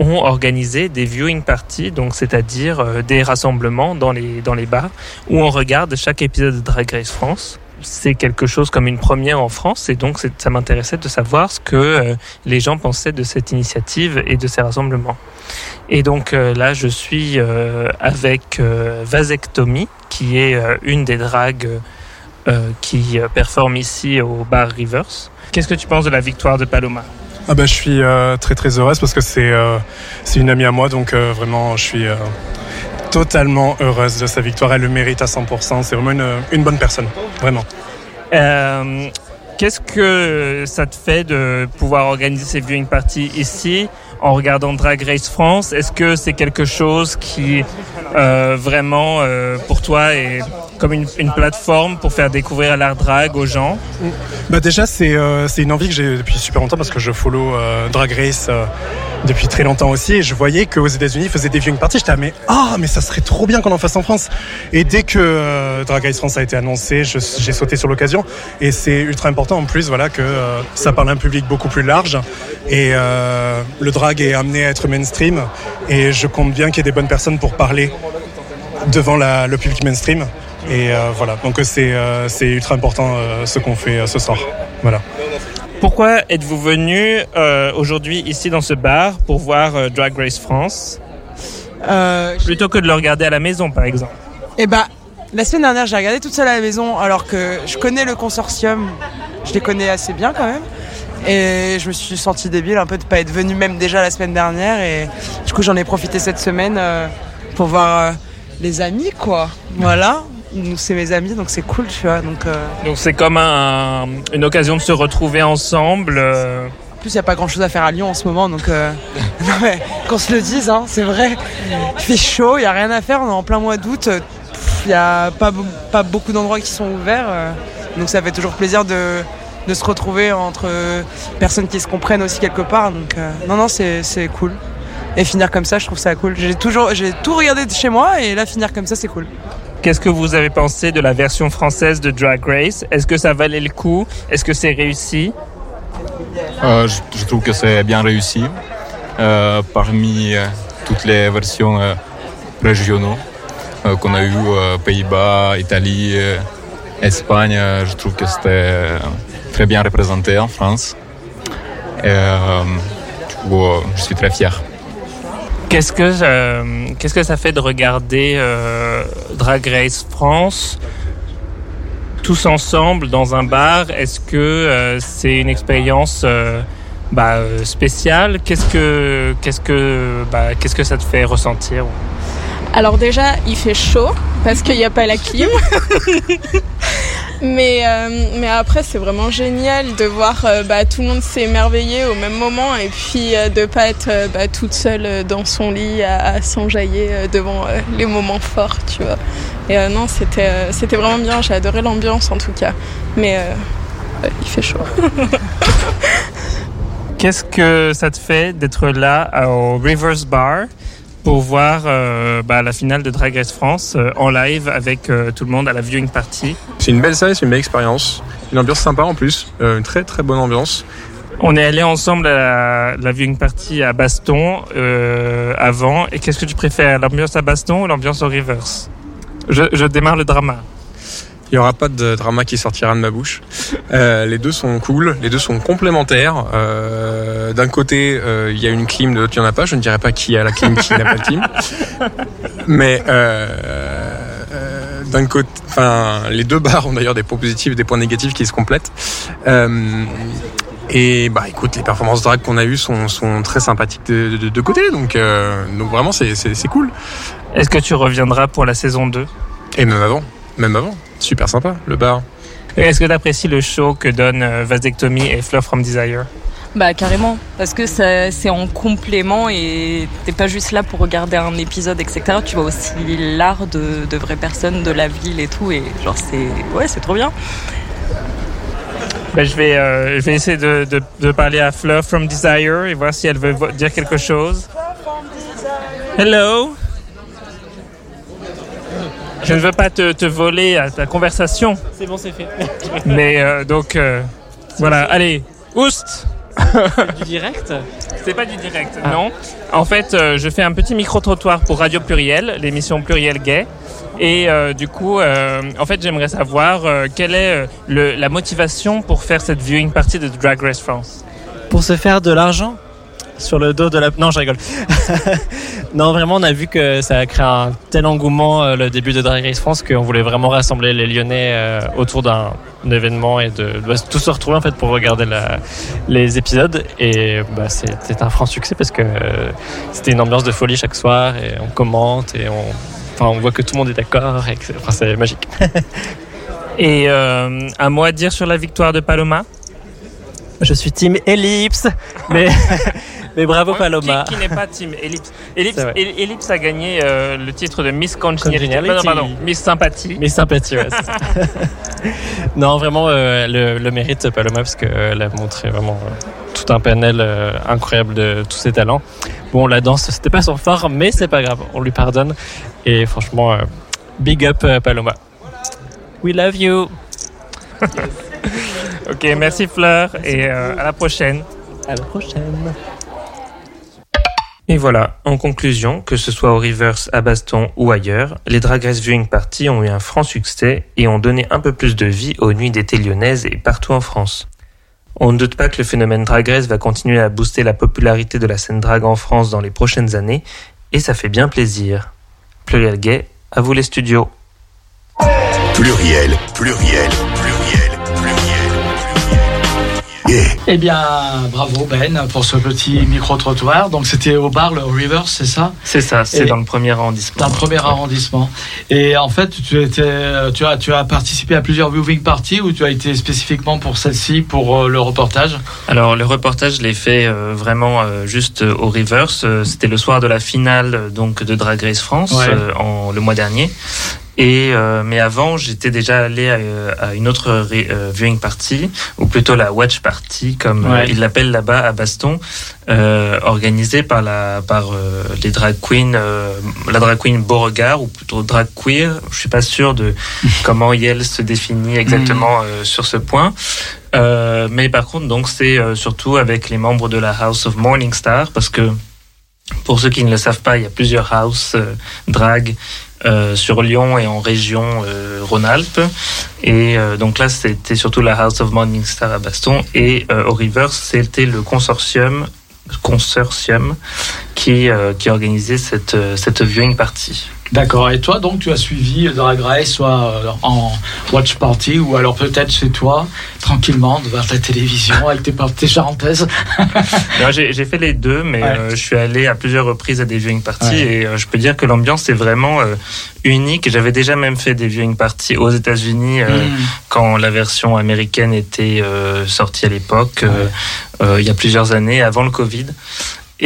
ont organisé des viewing parties, donc c'est-à-dire euh, des rassemblements dans les dans les bars où on regarde chaque épisode de Drag Race France. C'est quelque chose comme une première en France et donc ça m'intéressait de savoir ce que euh, les gens pensaient de cette initiative et de ces rassemblements. Et donc euh, là, je suis euh, avec Vasectomie, qui est une des dragues qui performe ici au bar Rivers. Qu'est-ce que tu penses de la victoire de Paloma? Ah bah, je suis très très heureuse parce que c'est une amie à moi, donc vraiment je suis totalement heureuse de sa victoire. Elle le mérite à 100%. C'est vraiment une, bonne personne, vraiment. Euh, Qu'est-ce que ça te fait de pouvoir organiser ces viewing parties ici? En regardant Drag Race France Est-ce que c'est quelque chose qui euh, vraiment euh, pour toi est comme une, plateforme pour faire découvrir l'art drag aux gens? Bah déjà c'est euh, une envie que j'ai depuis super longtemps parce que je follow Drag Race depuis très longtemps aussi et je voyais qu'aux États-Unis ils faisaient des viewing parties. J'étais ah mais ah mais ça serait trop bien qu'on en fasse en France. Et dès que Drag Race France a été annoncé, j'ai sauté sur l'occasion et c'est ultra important en plus voilà que ça parle à un public beaucoup plus large et le drag est amené à être mainstream et je compte bien qu'il y ait des bonnes personnes pour parler devant la- le public mainstream. Et euh, voilà, donc euh, c'est euh, c'est ultra important euh, ce qu'on fait euh, ce soir. Voilà. Pourquoi êtes-vous venu euh, aujourd'hui ici dans ce bar pour voir euh, Drag Race France? Euh, plutôt que de le regarder à la maison par exemple Et bah, la semaine dernière, j'ai regardé toute seule à la maison, alors que je connais le consortium, je les connais assez bien quand même. Et je me suis senti débile un peu de pas être venu même déjà la semaine dernière. Et du coup, j'en ai profité cette semaine euh, pour voir euh, les amis, quoi. Voilà. C'est mes amis, donc c'est cool, tu vois. Donc, euh, Donc c'est comme un- une occasion de se retrouver ensemble. euh, En plus, il n'y a pas grand chose à faire à Lyon en ce moment, donc euh, non, mais qu'on se le dise, hein, c'est vrai. Il fait chaud, il n'y a rien à faire, on est en plein mois d'août, il n'y a pas, pas beaucoup d'endroits qui sont ouverts, donc ça fait toujours plaisir de, de se retrouver entre euh, personnes qui se comprennent aussi quelque part. Donc euh, non, non, c'est c'est cool. Et finir comme ça, je trouve ça cool. J'ai toujours, j'ai tout regardé de chez moi, et là, finir comme ça, c'est cool. Qu'est-ce que vous avez pensé de la version française de Drag Race? Est-ce que ça valait le coup? Est-ce que c'est réussi? Euh, je, je trouve que c'est bien réussi. Euh, parmi euh, toutes les versions euh, régionaux euh, qu'on a eu euh, Pays-Bas, Italie, euh, Espagne, euh, je trouve que c'était euh, très bien représenté en France. Et, euh, je suis très fier. Qu'est-ce que euh, qu'est-ce que ça fait de regarder euh, Drag Race France tous ensemble dans un bar? Est-ce que euh, c'est une expérience euh, bah, spéciale? Qu'est-ce que qu'est-ce que bah, qu'est-ce que ça te fait ressentir? Alors déjà, il fait chaud parce qu'il n'y a pas la clim. mais, euh, mais après, c'est vraiment génial de voir euh, bah, tout le monde s'émerveiller au même moment et puis euh, de pas être euh, bah, toute seule dans son lit à, à s'enjailler euh, devant euh, les moments forts, tu vois. Et euh, non, c'était euh, c'était vraiment bien. J'ai adoré l'ambiance en tout cas. Mais euh, ouais, il fait chaud. Qu'est-ce que ça te fait d'être là au Rivers Bar? Pour voir euh, bah, la finale de Drag Race France euh, en live avec euh, tout le monde à la viewing party C'est une belle salle, c'est une belle expérience. Une ambiance sympa en plus, euh, une très très bonne ambiance. On est allé ensemble à la, la viewing party à Baston euh, avant. Et qu'est-ce que tu préfères, l'ambiance à Baston ou l'ambiance au Rivers je, je démarre le drama. Il n'y aura pas de drama qui sortira de ma bouche. Euh, les deux sont cool, les deux sont complémentaires. Euh, d'un côté, euh, il y a une clim, de l'autre, il n'y en a pas. Je ne dirais pas qui a la clim, qui n'a pas de clim. Mais d'un côté, enfin, les deux bars ont d'ailleurs des points positifs et des points négatifs qui se complètent. Euh, et bah écoute, les performances drag qu'on a eues sont, sont très sympathiques de, de, de côté, donc, euh, donc vraiment c'est cool. Est-ce que tu reviendras pour la saison 2 Et même avant, même avant, super sympa le bar. Est-ce que tu apprécies le show que donnent euh, Vasectomy et Fluff from Desire? Bah carrément, parce que ça- c'est en complément et t'es pas juste là pour regarder un épisode, etc. Tu vois aussi l'art de, de vraies personnes de la ville et tout, et genre c'est ouais c'est trop bien. Ben, je, vais, euh, je vais essayer de, de, de parler à Fluff from Desire et voir si elle veut dire quelque chose. Hello? Je ne veux pas te, te voler à ta conversation, C'est bon, c'est fait. mais euh, donc euh, voilà, allez, oust du direct C'est pas du direct, non. En fait, euh, je fais un petit micro-trottoir pour Radio Pluriel, l'émission Pluriel Gay. Et euh, du coup, euh, en fait, j'aimerais savoir euh, quelle est euh, le- la motivation pour faire cette viewing party de Drag Race France? Pour se faire de l'argent? Sur le dos de la... Non, je rigole. non, vraiment, on a vu que ça a créé un tel engouement, euh, le début de Drag Race France, qu'on voulait vraiment rassembler les Lyonnais euh, autour d'un événement et de, de tous se retrouver en fait pour regarder la- les épisodes. Et bah, c'était un franc succès parce que euh, c'était une ambiance de folie chaque soir et on commente et on... Enfin, on voit que tout le monde est d'accord et que c'est enfin, c'est magique. Et euh, un mot à dire sur la victoire de Paloma? Je suis team Ellipse, mais, mais bravo Paloma. Qui, qui n'est pas Team Ellipse Ellipse, a gagné euh, le titre de Miss Congeniality. Congeniality. Pardon, Miss Sympathie. Mais sympathie, ouais. non, vraiment, euh, le, le mérite Paloma parce qu'elle a montré vraiment euh, tout un panel euh, incroyable de tous ses talents. Bon, la danse, c'était pas son fort, mais c'est pas grave, on lui pardonne. Et franchement, euh, big up euh, Paloma. We love you. Ok, merci Fleur et euh, à la prochaine. À la prochaine. Et voilà, en conclusion, que ce soit au Reverse, à Baston ou ailleurs, les Drag Race Viewing Party ont eu un franc succès et ont donné un peu plus de vie aux nuits d'été lyonnaises et partout en France. On ne doute pas que le phénomène Drag Race va continuer à booster la popularité de la scène drag en France dans les prochaines années, et ça fait bien plaisir. Pluriel Gay, à vous les studios. Pluriel, pluriel, pluriel, pluriel, Eh bien, bravo Ben pour ce petit micro-trottoir. Donc c'était au bar, le Rivers, c'est ça? C'est ça, c'est dans le premier arrondissement. Dans le premier arrondissement. Et en fait, tu, étais, tu, as, tu as participé à plusieurs viewing parties ou tu as été spécifiquement pour celle-ci, pour euh, le reportage? Alors le reportage, je l'ai fait euh, vraiment euh, juste euh, au reverse. Euh, C'était le soir de la finale donc de Drag Race France Ouais. euh, en, le mois dernier. Et euh, mais avant, j'étais déjà allé à, à une autre euh, viewing party, ou plutôt la watch party, comme euh, ils l'appellent là-bas à Baston, euh, organisée par la par euh, les drag queens, euh, la drag queen Beauregard ou plutôt drag queer. Je suis pas sûr de comment Yel se définit exactement euh, sur ce point. Euh, mais par contre, donc c'est euh, surtout avec les membres de la House of Morning Star, parce que pour ceux qui ne le savent pas, il y a plusieurs house euh, drag euh, sur Lyon et en région euh, Rhône-Alpes. Et euh, donc là, c'était surtout la House of Morning Star à Baston. Et au Rivers, c'était le consortium, consortium qui, qui organisait cette, cette viewing party. D'accord. Et toi, donc, tu as suivi Drag Race, soit euh, en watch party, ou alors peut-être chez toi, tranquillement, devant ta télévision, avec tes, tes charentaises? J'ai fait les deux, mais Ouais. euh, je suis allé à plusieurs reprises à des viewing parties Ouais. et euh, je peux dire que l'ambiance est vraiment euh, unique. J'avais déjà même fait des viewing parties aux États-Unis euh, Mm. quand la version américaine était sortie à l'époque, il y a plusieurs années, avant le Covid.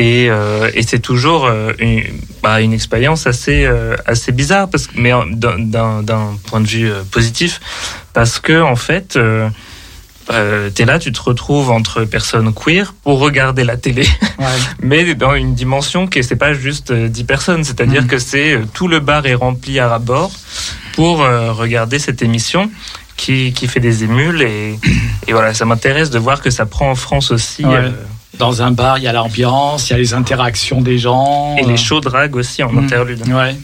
Et, euh, et c'est toujours euh, une, bah, une expérience assez euh, assez bizarre parce mais d'un- point de vue positif parce que en fait euh, t'es là tu te retrouves entre personnes queer pour regarder la télé mais dans une dimension qui c'est pas juste euh, 10 personnes. C'est-à-dire que c'est tout le bar est rempli à bord pour euh, regarder cette émission qui, qui fait des émules et, et voilà ça m'intéresse de voir que ça prend en France aussi Ouais. euh, Dans un bar, il y a l'ambiance, il y a les interactions des gens. Et les shows drag aussi en Mm. interlude. Ouais.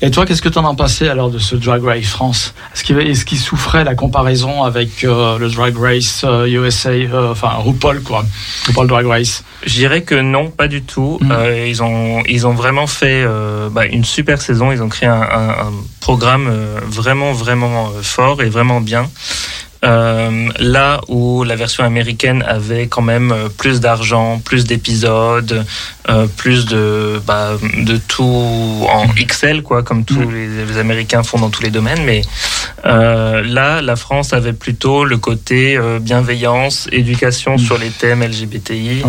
Et toi, qu'est-ce que tu en as pensé alors de ce Drag Race France? Est-ce qu'il est-ce qu'il souffrait la comparaison avec euh, le Drag Race euh, USA, euh, enfin RuPaul quoi, RuPaul Drag Race Je dirais que non, pas du tout. Euh, ils ont ils ont vraiment fait euh, bah, une super saison. Ils ont créé un, un- un programme euh, vraiment vraiment euh, fort et vraiment bien. Euh, là où la version américaine avait quand même euh, plus d'argent, plus d'épisodes, euh, plus de bah, de tout en XL quoi, comme tous les, les Américains font dans tous les domaines. Mais euh, là, la France avait plutôt le côté euh, bienveillance, éducation sur les thèmes LGBTI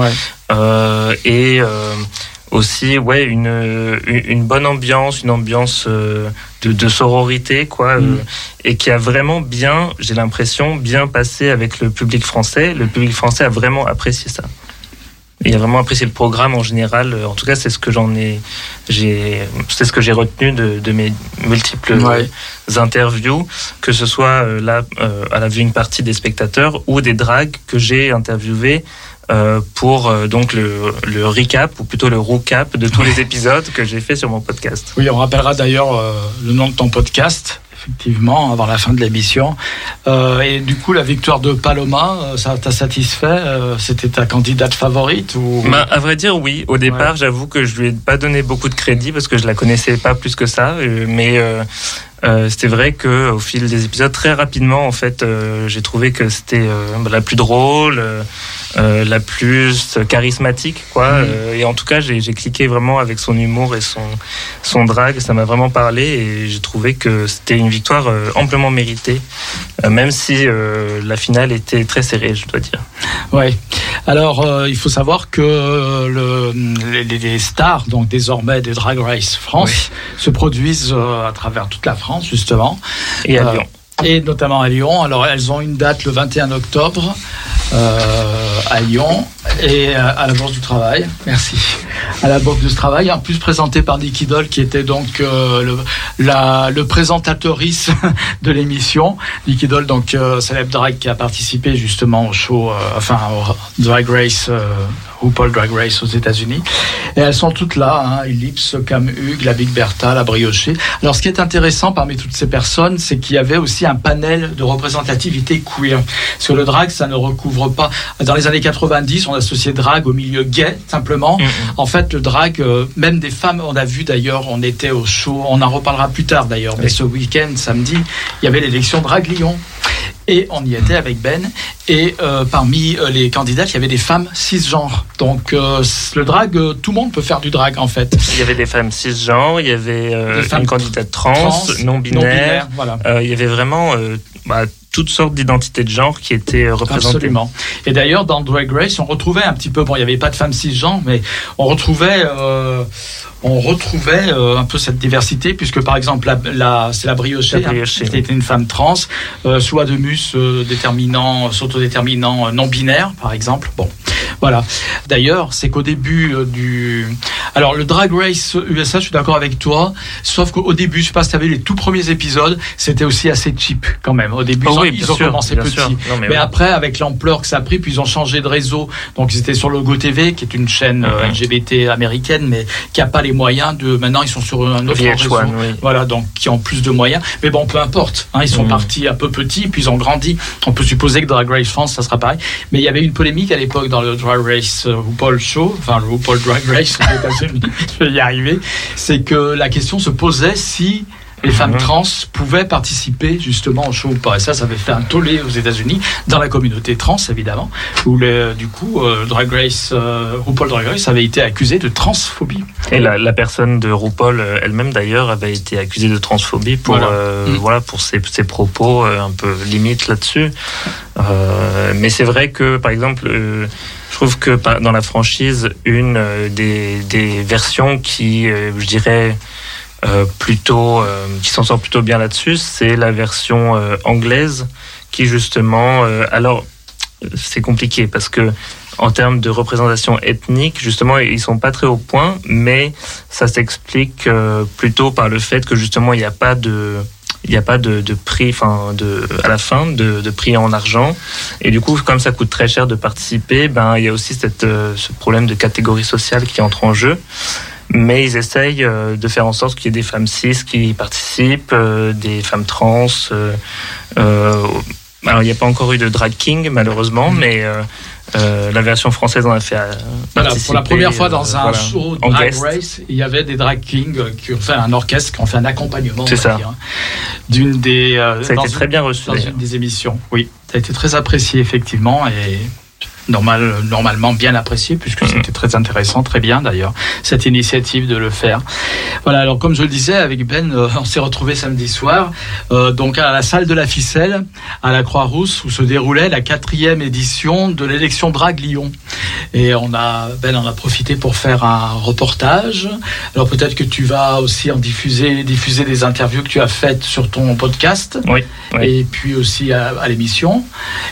euh, et euh, aussi ouais une, une bonne ambiance, une ambiance euh, de, de sororité quoi, euh, et qui a vraiment bien, j'ai l'impression, bien passé avec le public français. Le public français a vraiment apprécié ça. Il a vraiment apprécié le programme en général. En tout cas, c'est ce que j'en ai, j'ai, c'est ce que j'ai retenu de, de mes multiples Ouais. interviews, que ce soit euh, là euh, à la viewing partie des spectateurs ou des drags que j'ai interviewés euh, pour euh, donc le, le recap ou plutôt le recap de tous les épisodes que j'ai fait sur mon podcast. Oui, on rappellera d'ailleurs euh, le nom de ton podcast, effectivement, avant la fin de l'émission. Et du coup, la victoire de Paloma, ça t'a satisfait C'était ta candidate favorite ou... Bah, à vrai dire, oui. Au départ, j'avoue que je lui ai pas donné beaucoup de crédit parce que je la connaissais pas plus que ça. Mais euh, c'était vrai que au fil des épisodes, très rapidement, en fait, euh, j'ai trouvé que c'était euh, la plus drôle, la plus charismatique, quoi. Euh, et en tout cas, j'ai cliqué vraiment avec son humour et son son drag. Ça m'a vraiment parlé et j'ai trouvé que c'était une victoire amplement méritée, même si la finale était très serrée, je dois dire. Oui. Alors, il faut savoir que le, les, stars, donc désormais des Drag Race France, se produisent à travers toute la France, justement. Et à Euh, Lyon. Et notamment à Lyon. Alors, elles ont une date le 21 octobre euh, à Lyon et euh, à la Bourse du Travail. Merci. À la Bourse du Travail, en plus présenté par Nicky Doll, qui était donc euh, le, la, le de l'émission. Nicky Doll, donc euh, célèbre drag qui a participé justement au show, enfin au Drag Race, RuPaul Drag Race aux États-Unis. Et elles sont toutes là, hein, Ellipse, Cam Hugues, la Big Bertha, la Briochée. Alors ce qui est intéressant parmi toutes ces personnes, c'est qu'il y avait aussi un panel de représentativité queer. Parce que le drag, ça ne recouvre pas. Dans les années 90, on associait drag au milieu gay, simplement. En fait, le drag, euh, même des femmes, on a vu d'ailleurs, on était au show, on en reparlera plus tard d'ailleurs, mais ce week-end, samedi, il y avait l'élection Drag Lyon. Et on y était avec Ben. Et euh, parmi euh, les candidates, il y avait des femmes cisgenres. Donc euh, le drag, euh, tout le monde peut faire du drag en fait. Il y avait des femmes cisgenres, il y avait Des femmes une candidate trans, trans, non-binaire. non-binaire, voilà. Il y avait vraiment bah, toutes sortes d'identités de genre qui étaient euh, représentées. Absolument. Et d'ailleurs, dans Drag Race, on retrouvait un petit peu, bon, il n'y avait pas de femmes cisgenres, mais on retrouvait, euh, on retrouvait euh, un peu cette diversité, puisque par exemple, la, la- c'est la briochée, La briochée, hein, qui était une femme trans, euh, soit de mus euh, déterminant, s'autodéterminant euh, non binaire, par exemple. Bon, voilà. D'ailleurs, c'est qu'au début du, alors le Drag Race USA, je suis d'accord avec toi, sauf qu'au début, je sais pas si tu avais les tout premiers épisodes, c'était aussi assez cheap quand même. Au début, Oh ils ils ont sûr, commencé bien petit. sûr. Non, mais après, avec l'ampleur que ça a pris, puis ils ont changé de réseau. Donc ils étaient sur Logo TV, qui est une chaîne euh, Mhm. LGBT américaine, mais qui a pas les moyens de. Maintenant, ils sont sur un autre VH1, réseau. oui. Voilà, donc qui ont plus de moyens. Mais bon, peu importe. hein, ils sont Mhm. partis un peu petits, puis ils ont grandi. On peut supposer que Drag Race France, ça sera pareil. Mais il y avait une polémique à l'époque dans le Drag Race euh, RuPaul Show, enfin le RuPaul Drag Race je vais y arriver. C'est que la question se posait si les femmes Mhm. trans pouvaient participer justement au show ou pas. Et ça, ça avait fait un tollé aux États-Unis, dans la communauté trans évidemment, où du coup, euh, Drag Race, euh, RuPaul Drag Race avait été accusé de transphobie. Et la, la personne de RuPaul euh, elle-même d'ailleurs avait été accusée de transphobie pour Voilà. euh, Mm. voilà pour ses, ses propos un peu limites là-dessus. Mais c'est vrai que par exemple je trouve que dans la franchise une des, des versions qui je dirais plutôt euh, qui s'en sort plutôt bien là-dessus, c'est la version euh, anglaise qui justement euh, alors c'est compliqué parce que en termes de représentation ethnique, justement, ils sont pas très au point, mais ça s'explique euh, plutôt par le fait que justement il n'y a pas de il n'y a pas de, de prix, enfin, de, à la fin, de, de prix en argent. Et du coup, comme ça coûte très cher de participer, ben, il y a aussi cette, euh, ce problème de catégorie sociale qui entre en jeu. Mais ils essayent euh, de faire en sorte qu'il y ait des femmes cis qui participent, euh, des femmes trans. euh, alors, il n'y a pas encore eu de drag king, malheureusement, mais euh, euh, la version française en a fait Voilà, pour la première fois dans euh, un voilà, show Drag. Race, il y avait des drag kings qui ont fait un orchestre, qui ont fait un accompagnement, C'est ça. dire, d'une des. euh, Ça a été une- très bien reçu, Dans une des émissions, oui. Ça a été très apprécié, effectivement, et normal, normalement bien apprécié, puisque c'était très intéressant, très bien d'ailleurs, cette initiative de le faire. Voilà, alors comme je le disais, avec Ben, euh, on s'est retrouvé samedi soir, euh, donc à la salle de la ficelle, à la Croix-Rousse, où se déroulait la quatrième édition de l'élection Drag Lyon. Et on a, Ben en a profité pour faire un reportage. Alors peut-être que tu vas aussi en diffuser, diffuser des interviews que tu as faites sur ton podcast. Oui. Et puis aussi à, à l'émission.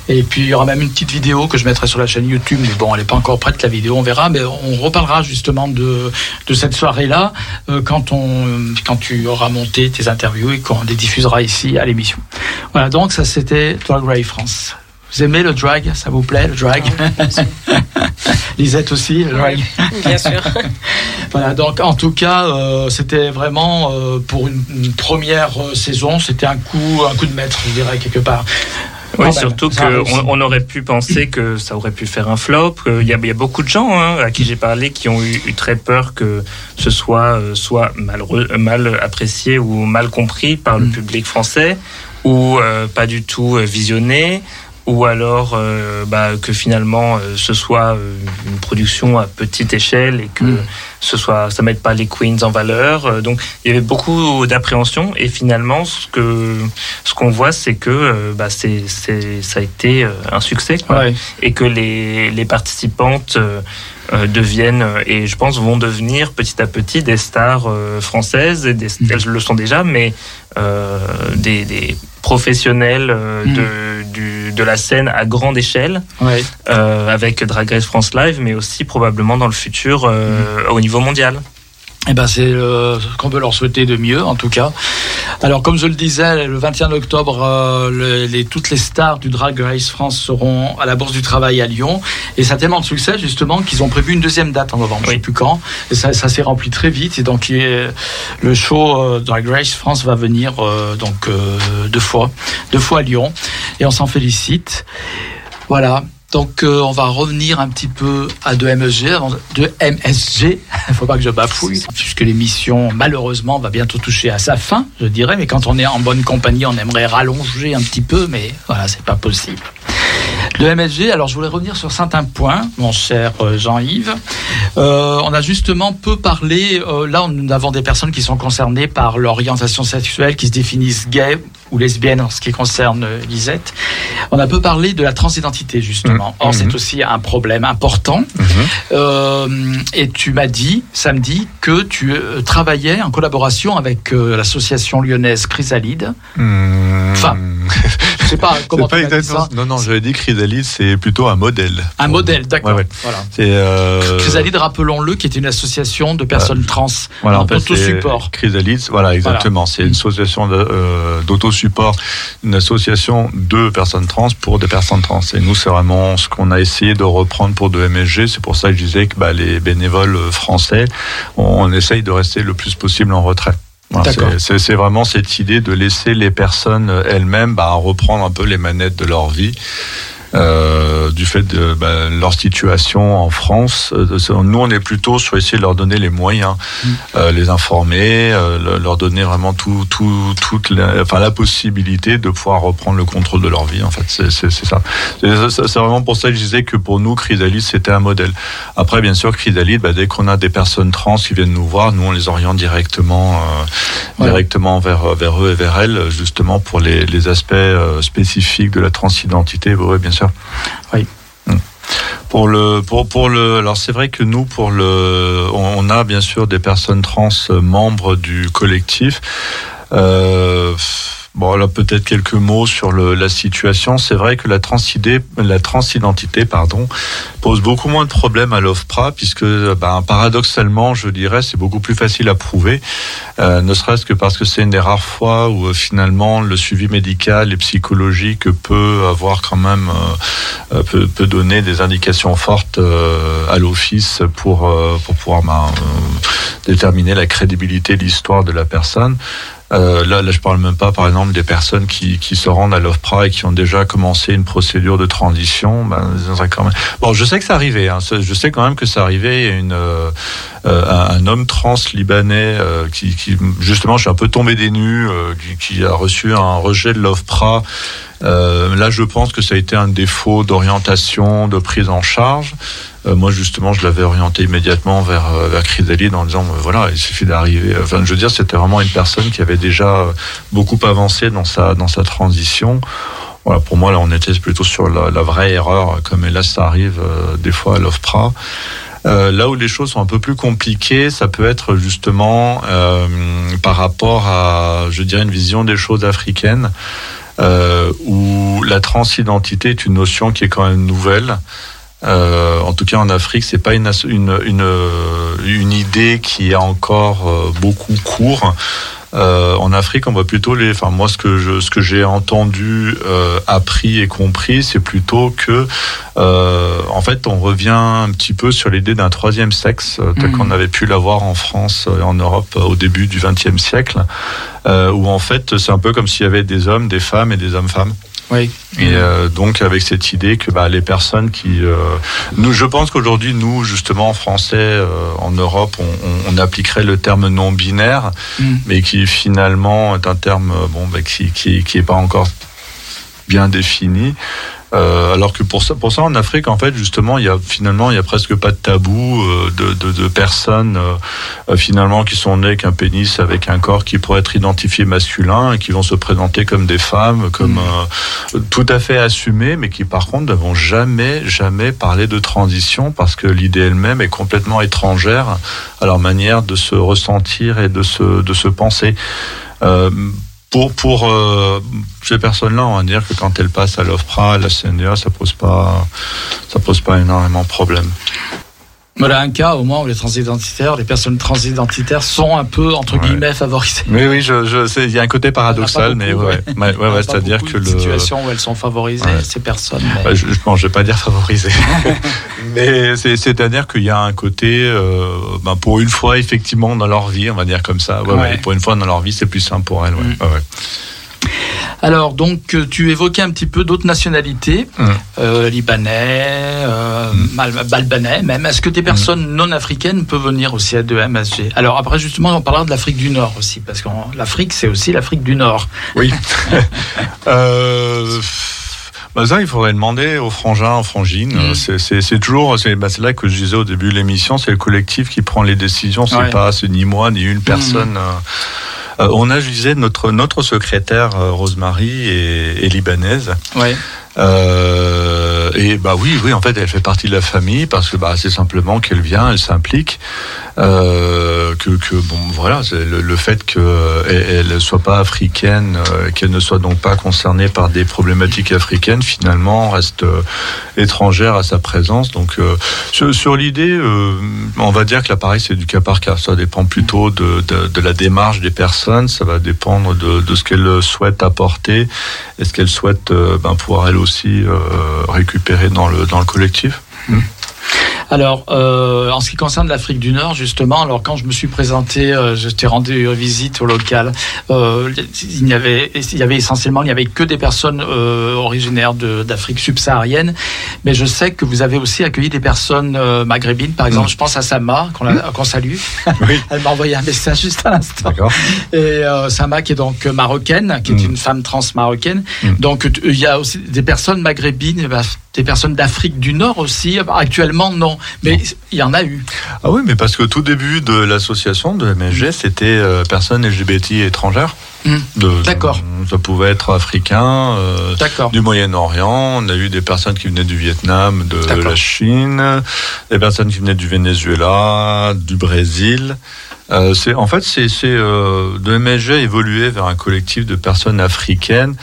Et puis il y aura même une petite vidéo que je mettrai sur la chaîne YouTube. Mais bon, elle n'est pas encore prête, la vidéo, on verra. Mais on reparlera justement de, de cette soirée-là euh, quand, on, quand tu auras monté tes interviews et qu'on les diffusera ici à l'émission. Voilà, donc ça c'était Drag Race France. Vous aimez le drag Ça vous plaît, le drag? Lisette aussi, le drag? Bien sûr. Voilà, donc en tout cas, euh, c'était vraiment euh, pour une, une première saison, c'était un coup, un coup de maître, je dirais quelque part. Oui, surtout qu'on on aurait pu penser que ça aurait pu faire un flop. Euh, Il y a, il y a beaucoup de gens hein, à qui j'ai parlé qui ont eu, eu très peur que ce soit euh, soit mal, re- mal apprécié ou mal compris par Mm. le public français ou euh, pas du tout euh, visionné ou alors euh, bah, que finalement euh, ce soit euh, une production à petite échelle et que Mm. ce soit ça mette pas les queens en valeur donc il y avait beaucoup d'appréhension et finalement ce que ce qu'on voit c'est que bah, c'est c'est ça a été un succès quoi. Ouais. et que les les participantes deviennent euh, et je pense vont devenir petit à petit des stars euh, françaises et des, elles le sont déjà mais euh, des, des professionnels euh, Mm. de, du, de la scène à grande échelle Ouais. euh, avec Drag Race France Live, mais aussi probablement dans le futur euh, au niveau mondial. Eh ben, c'est euh, ce qu'on peut leur souhaiter de mieux, en tout cas. Alors, comme je le disais, le 21 octobre, euh, le- les, toutes les stars du Drag Race France seront à la Bourse du Travail à Lyon. Et ça a tellement de succès, justement, qu'ils ont prévu une deuxième date en novembre, je sais plus quand. Et ça, ça s'est rempli très vite. Et donc, est- le show euh, Drag Race France va venir euh, donc euh, deux fois, deux fois à Lyon. Et on s'en félicite. Voilà. Donc euh, on va revenir un petit peu à de MSG, avant de- MSG. Il faut pas que je bafouille, puisque l'émission malheureusement va bientôt toucher à sa fin, je dirais. Mais quand on est en bonne compagnie, on aimerait rallonger un petit peu, mais voilà, c'est pas possible. Le MSG, alors je voulais revenir sur certains points, mon cher euh, Jean-Yves. Euh, on a justement peu parlé, là nous avons des personnes qui sont concernées par l'orientation sexuelle, qui se définissent gays ou lesbiennes en ce qui concerne euh, Lisette. On a peu parlé de la transidentité justement. Or c'est aussi un problème important. Euh, et tu m'as dit samedi que tu euh, travaillais en collaboration avec euh, l'association lyonnaise Chrysalide. Enfin, je sais pas comment pas tu dit ça. Non, non, j'avais dit Chrysalide, c'est plutôt un modèle. Un modèle, d'accord. Ouais, ouais. Voilà. Euh, Chrysalide, rappelons-le, qui est une association de personnes trans Voilà, en en fait, c'est autosupport. Chrysalide, voilà, exactement. C'est une association euh, d'autosupport, une association de personnes trans pour des personnes trans. Et nous, c'est vraiment ce qu'on a essayé de reprendre pour de MSG. C'est pour ça que je disais que bah, les bénévoles euh, français, on, on essaye de rester le plus possible en retrait. C'est vraiment cette idée de laisser les personnes euh, elles-mêmes bah, reprendre un peu les manettes de leur vie. Euh, du fait de bah, leur situation en France. Euh, Nous, on est plutôt sur essayer de leur donner les moyens, euh, les informer, euh, le- leur donner vraiment tout, tout, toute la, enfin, la possibilité de pouvoir reprendre le contrôle de leur vie. En fait, c'est ça. C'est vraiment pour ça que je disais que pour nous, Chrysalide, c'était un modèle. Après, bien sûr, Chrysalide, bah, dès qu'on a des personnes trans qui viennent nous voir, nous, on les oriente directement, directement vers, vers eux et vers elles, justement pour les, les aspects spécifiques de la transidentité. Oui, bien sûr. Oui. Pour le, pour, pour le, alors c'est vrai que nous, pour le, on, on a bien sûr des personnes trans euh, membres du collectif. Euh, Bon, alors peut-être quelques mots sur le, la situation. C'est vrai que la, transidée, la transidentité pardon, pose beaucoup moins de problèmes à l'OFPRA, puisque ben, paradoxalement, je dirais, c'est beaucoup plus facile à prouver, euh, ne serait-ce que parce que c'est une des rares fois où euh, finalement le suivi médical et psychologique peut avoir quand même, euh, peut, peut donner des indications fortes euh, à l'office pour, euh, pour pouvoir ben, euh, déterminer la crédibilité de l'histoire de la personne. Euh, là, là, je parle même pas, par exemple, des personnes qui, qui se rendent à l'OFPRA et qui ont déjà commencé une procédure de transition. Ben, quand même... Bon, je sais que ça arrivait. Hein, je sais quand même que ça arrivait. Il une, euh, euh, un, un homme trans libanais euh, qui, qui, justement, je suis un peu tombé des nues, euh, qui, qui a reçu un rejet de l'OFPRA. Euh, là, je pense que ça a été un défaut d'orientation, de prise en charge. Euh, moi, justement, je l'avais orienté immédiatement vers, euh, vers Chrysalide en disant, voilà, il suffit d'arriver. Enfin, je veux dire, c'était vraiment une personne qui avait déjà beaucoup avancé dans sa, dans sa transition. Voilà, pour moi, là, on était plutôt sur la, vraie erreur, comme hélas, ça arrive des fois à l'OFPRA. Là où les choses sont un peu plus compliquées, ça peut être justement par rapport à, je dirais, une vision des choses africaines, euh, où la transidentité est une notion qui est quand même nouvelle. Euh, en tout cas, en Afrique, c'est pas une, une, une, une idée qui est encore euh, beaucoup court. Euh, en Afrique, on voit plutôt les. Enfin, moi, ce que je, ce que j'ai entendu, euh, appris et compris, c'est plutôt que, euh, en fait, on revient un petit peu sur l'idée d'un troisième sexe, tel Mhm. qu'on avait pu l'avoir en France et en Europe au début du XXe siècle, où en fait, c'est un peu comme s'il y avait des hommes, des femmes et des hommes-femmes. Oui. Et euh, donc avec cette idée que bah, les personnes qui, euh, nous, je pense qu'aujourd'hui nous justement en français, euh, en Europe, on, on- on appliquerait le terme non binaire, Mm. mais qui finalement est un terme euh, bon bah, qui, qui qui est pas encore bien défini. Euh, alors que pour ça, pour ça en Afrique, en fait, justement, il y a finalement, il y a presque pas de tabou euh, de, de, de personnes euh, euh, finalement qui sont nées avec un pénis, avec un corps qui pourrait être identifié masculin et qui vont se présenter comme des femmes, comme euh, tout à fait assumées, mais qui par contre ne vont jamais, jamais parler de transition parce que l'idée elle-même est complètement étrangère à leur manière de se ressentir et de se, de se penser. Euh, pour pour euh, ces personnes-là, on va dire que quand elles passent à l'OFPRA, à la CNDA, ça pose pas ça pose pas énormément de problème. Voilà un cas au moins où les transidentitaires, les personnes transidentitaires sont un peu entre guillemets favorisées. Oui, oui, je, je sais, il y a un côté paradoxal, mais beaucoup, ouais, ouais. ouais, ouais, ouais, Pas c'est-à-dire que le situations où elles sont favorisées, ces personnes. mais- Bah, je, bon, je vais pas dire favorisé, mais c'est- c'est-à-dire qu'il y a un côté, euh, ben, pour une fois effectivement dans leur vie, on va dire comme ça. Ouais, pour une fois dans leur vie, c'est plus simple pour elles. Ouais, Mm. Alors donc euh, tu évoquais un petit peu d'autres nationalités, Mm. euh, libanais, euh, mal- albanais même. Est-ce que des personnes non africaines peuvent venir aussi à 2MSG Alors après justement on parlera de l'Afrique du Nord aussi parce que l'Afrique c'est aussi l'Afrique du Nord. Oui. euh, bah ça, il faudrait demander aux frangins, aux frangines. C'est- toujours, c'est bah, c'est là que je disais au début de l'émission, c'est le collectif qui prend les décisions. C'est Ouais. pas, c'est ni moi ni une personne. euh, on a, je notre notre secrétaire euh, Rosemary est, est libanaise. Ouais. Euh, et bah oui, oui, en fait, elle fait partie de la famille parce que bah c'est simplement qu'elle vient, elle s'implique. Euh, que, que bon, voilà, le, le fait qu'elle ne soit pas africaine, euh, qu'elle ne soit donc pas concernée par des problématiques africaines, finalement reste euh, étrangère à sa présence. Donc euh, sur, l'idée, euh, on va dire que l'appareil c'est du cas par cas. Ça dépend plutôt de, de, la démarche des personnes. Ça va dépendre de, de ce qu'elles souhaitent apporter et ce qu'elles souhaitent euh, ben, pouvoir elles aussi euh, récupérer dans le dans le collectif. Alors, euh, en ce qui concerne l'Afrique du Nord, justement, alors quand je me suis présenté, euh, je t'ai rendu visite au local. Euh, il n'y avait, il y avait essentiellement, il n'y avait que des personnes euh, originaires d'Afrique subsaharienne, mais je sais que vous avez aussi accueilli des personnes euh, maghrébines. Par exemple, Mm. je pense à Sama qu'on a- qu'on salue. Elle m'a envoyé un message juste à l'instant. Et euh, Sama qui est donc marocaine, qui est Mm. une femme trans marocaine. Donc il y a aussi des personnes maghrébines, ben, des personnes d'Afrique du Nord aussi. Actuellement non, mais il y en a eu. Ah oui, mais parce que tout début de l'association de MSG, c'était euh, personnes LGBT étrangères. Mm. D'accord. Ça pouvait être africain, euh, du Moyen-Orient. On a eu des personnes qui venaient du Vietnam, de la Chine, des personnes qui venaient du Venezuela, du Brésil. Euh, c'est en fait c'est c'est euh, de MSG a évolué vers un collectif de personnes africaines,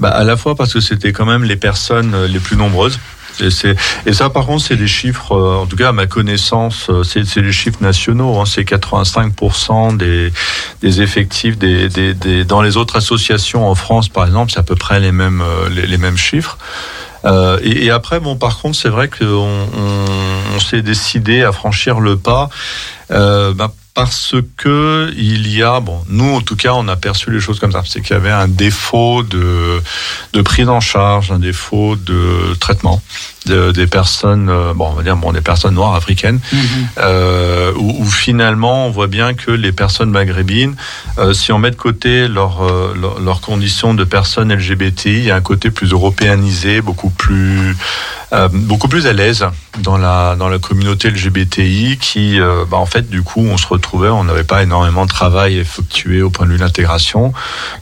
bah, à la fois parce que c'était quand même les personnes euh, les plus nombreuses. Et, ça, par contre, c'est des chiffres, euh, en tout cas à ma connaissance, euh, c'est des chiffres nationaux. hein. c'est 85% des, effectifs des, dans les autres associations en France, par exemple, c'est à peu près les mêmes, euh, les, mêmes chiffres. Et, après, bon, par contre, c'est vrai qu'on on, on s'est décidé à franchir le pas. Euh, bah, parce que il y a, bon, nous en tout cas, on a perçu les choses comme ça. C'est qu'il y avait un défaut de, de prise en charge, un défaut de traitement de- des personnes, euh, bon, on va dire, bon, des personnes noires africaines, euh, où, où finalement on voit bien que les personnes maghrébines, euh, si on met de côté leurs euh, leur- leurs conditions de personnes LGBTI, il y a un côté plus européanisé, beaucoup plus beaucoup plus à l'aise dans la dans la communauté LGBTI, qui, bah, en fait, du coup, on se retrouvait, on n'avait pas énormément de travail effectué au point de vue de l'intégration.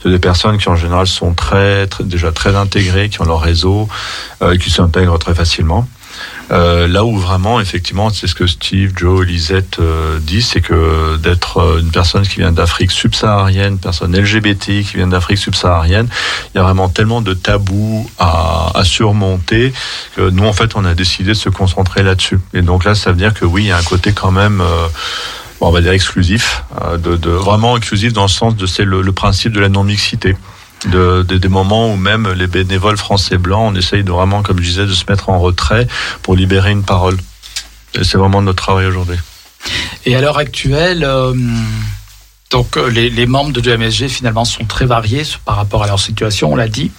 C'est des personnes qui en général sont très, très déjà très intégrées, qui ont leur réseau, qui s'intègrent très facilement. Euh, là où vraiment, effectivement, c'est ce que Steve, Joe, Lisette euh, disent, c'est que d'être euh, une personne qui vient d'Afrique subsaharienne, personne LGBTI qui vient d'Afrique subsaharienne, il y a vraiment tellement de tabous à, surmonter que nous, en fait, on a décidé de se concentrer là-dessus. Et donc là, ça veut dire que oui, il y a un côté quand même... on va dire exclusif, de, vraiment exclusif dans le sens de c'est le, le principe de la non-mixité. De, de- des moments où même les bénévoles français blancs, on essaye de vraiment, comme je disais, de se mettre en retrait pour libérer une parole. Et c'est vraiment notre travail aujourd'hui. Et à l'heure actuelle, euh, donc euh, les, les membres de l'EMSG finalement sont très variés par rapport à leur situation, on l'a dit.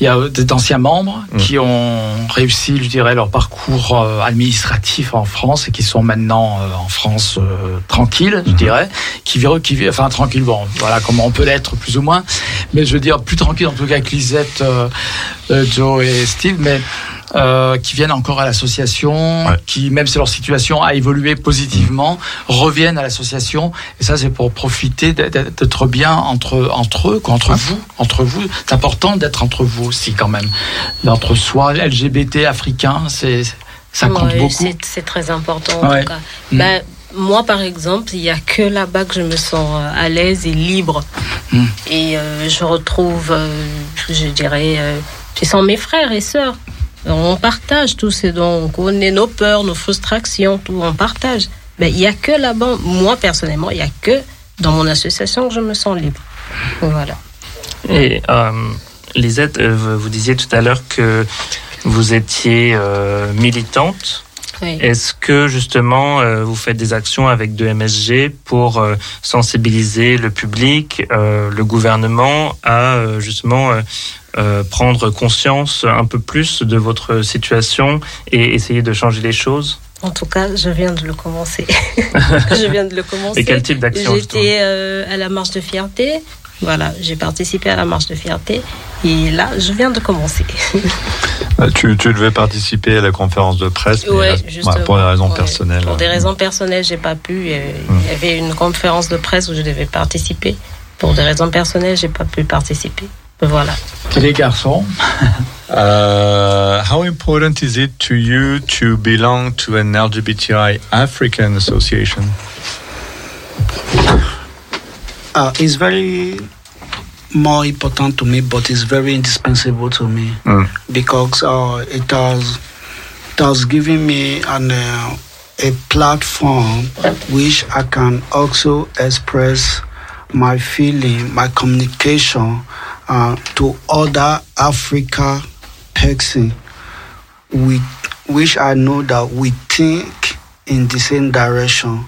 Il y a euh, d'anciens membres qui ont réussi, je dirais, leur parcours euh, administratif en France et qui sont maintenant en France euh, tranquilles, je dirais, qui vivent, qui enfin tranquilles, bon, voilà comment on peut l'être plus ou moins, mais je veux dire plus tranquille en tout cas que Lisette, euh, euh, Joe et Steve, mais euh, qui viennent encore à l'association, qui, même si leur situation a évolué positivement, reviennent à l'association. Et ça, c'est pour profiter d'être- bien entre, entre eux, quoi, entre vous. Entre vous. C'est important d'être entre vous aussi, quand même. Entre soi, LGBT, africain, c'est, ça compte Ouais, beaucoup. c'est- C'est très important en Ouais. tout cas. Mm. Ben, moi, par exemple, il n'y a que là-bas que je me sens euh, à l'aise et libre. Mm. Et euh, je retrouve, euh, je dirais, euh, ce sont mes frères et sœurs. On partage tout ce dont on connaît, nos peurs, nos frustrations, tout, on partage. Ben, il n'y a que là-bas, moi personnellement, il n'y a que dans mon association que je me sens libre. Voilà. Et euh, Lisette, euh, vous vous disiez tout à l'heure que vous étiez euh, militante. Oui. Est-ce que justement euh, vous faites des actions avec de MSG pour euh, sensibiliser le public, euh, le gouvernement à justement prendre conscience un peu plus de votre situation et essayer de changer les choses? En tout cas, je viens de le commencer. je viens de le commencer. Et quel type d'action, J'étais euh, à la marche de fierté. Voilà, j'ai participé à la marche de fierté. Et là, je viens de commencer. Euh, Tu, tu devais participer à la conférence de presse, mais Ouais, euh, ouais, pour des raisons Ouais. personnelles. Pour des euh, raisons personnelles, j'ai pas pu. Il y avait une conférence de presse où je devais participer. Pour des raisons personnelles, j'ai pas pu participer. Voilà. Les garçons? Uh, how important is it to you to belong to an LGBTI African association? Uh, it's very more important to me, but it's very indispensable to me because uh, it has it has given me an uh, a platform which I can also express my feeling, my communication uh, to other Africa person with which I know that we think in the same direction.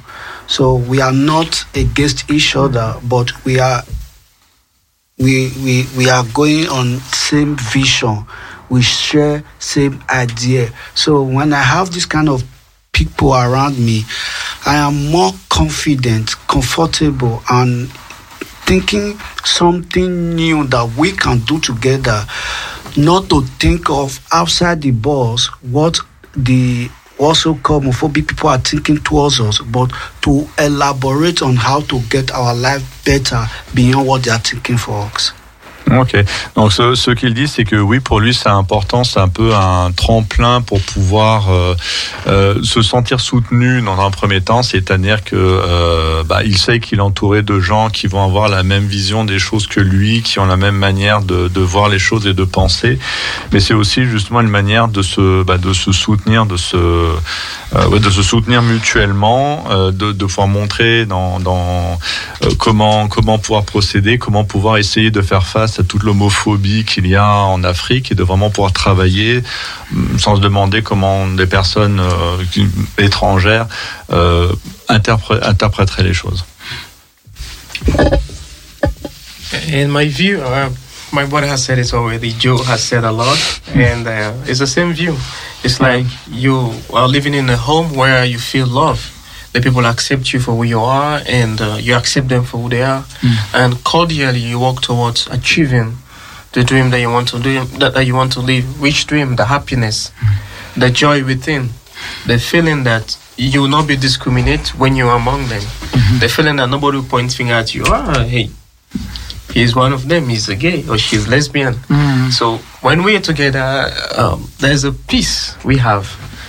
So we are not against each other, but we are we we, we are going on same vision. We share same idea. So when I have this kind of people around me, I am more confident, comfortable, and thinking something new that we can do together. Not to think of outside the box what the also homophobic people are thinking towards us, but to elaborate on how to get our life better beyond what they are thinking for us. Ok. Donc ce, ce qu'il dit, c'est que oui, pour lui, c'est important, c'est un peu un tremplin pour pouvoir euh, euh, se sentir soutenu dans un premier temps. C'est-à-dire que euh, bah, il sait qu'il est entouré de gens qui vont avoir la même vision des choses que lui, qui ont la même manière de, de voir les choses et de penser. Mais c'est aussi justement une manière de se, bah, de se soutenir, de se, ouais, de se soutenir mutuellement, euh, de, pouvoir montrer dans, euh, comment comment pouvoir procéder, comment pouvoir essayer de faire face à toute l'homophobie qu'il y a en Afrique et de vraiment pouvoir travailler mm, sans se demander comment des personnes euh, étrangères euh, interpré- interpréteraient les choses. In my view, uh, my brother has said it already. Joe has said a lot, and uh, it's the same view. It's like you are living in a home where you feel love. The people accept you for who you are, and uh, you accept them for who they are, and cordially you work towards achieving the dream that you want to do, that, that you want to live. Which dream? The happiness, the joy within, the feeling that you will not be discriminated when you're among them, the feeling that nobody will point finger at you. Ah, hey, he's one of them. He's a gay or she's lesbian. So when we are together, um, there's a peace we have.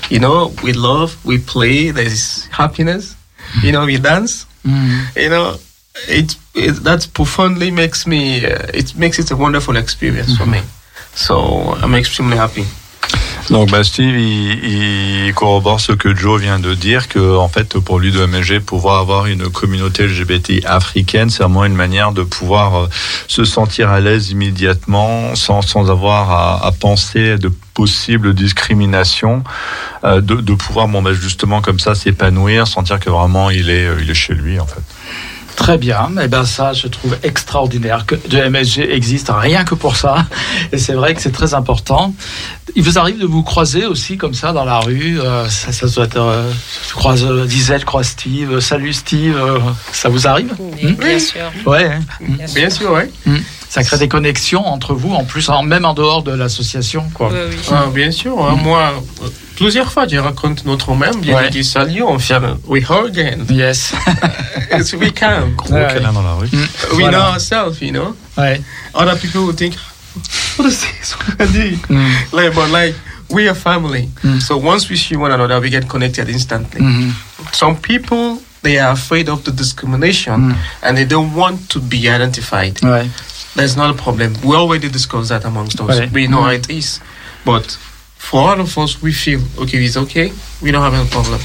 You know, we love, we play. There's happiness. You know, we dance. You know, it, it that profoundly makes me. Uh, it makes it a wonderful experience for me. So I'm extremely happy. Donc bah, Steve, il, il corrobore ce que Joe vient de dire, que en fait pour lui de MSG, pouvoir avoir une communauté LGBT africaine, c'est vraiment une manière de pouvoir euh, se sentir à l'aise immédiatement, sans, sans avoir à, à penser de possibles discriminations, euh, de, de pouvoir bon, bah, justement comme ça s'épanouir, sentir que vraiment il est, euh, il est chez lui en fait. Très bien, et ben ça je trouve extraordinaire que le MSG existe rien que pour ça. Et c'est vrai que c'est très important. Il vous arrive de vous croiser aussi comme ça dans la rue. euh, ça, ça doit être. euh, je croise euh, Gisèle, croise Steve. euh, Salut Steve. euh, ça vous arrive Hmm bien sûr. Ouais. hein Bien sûr, ouais. Hmm. Ça crée des connexions entre vous, en plus, en- même en dehors de l'association, quoi. Ah, bien sûr, hein, moi, euh, plusieurs fois, je rencontre notre je Ouais. salut, on fait, un- we and yes, yes, we can. Gros câlin dans la rue. We Voilà. know ourselves, you know. Ouais. Other people will think, what is this? What is this? Like, but like, we are family. So once we see one another, we get connected instantly. Mhm. Some people, they are afraid of the discrimination and they don't want to be identified. Ouais. That's not a problem. We already discussed that amongst us. Right. We know Mm. how it is. But for all of us, we feel, okay, it's okay. We don't have any problem.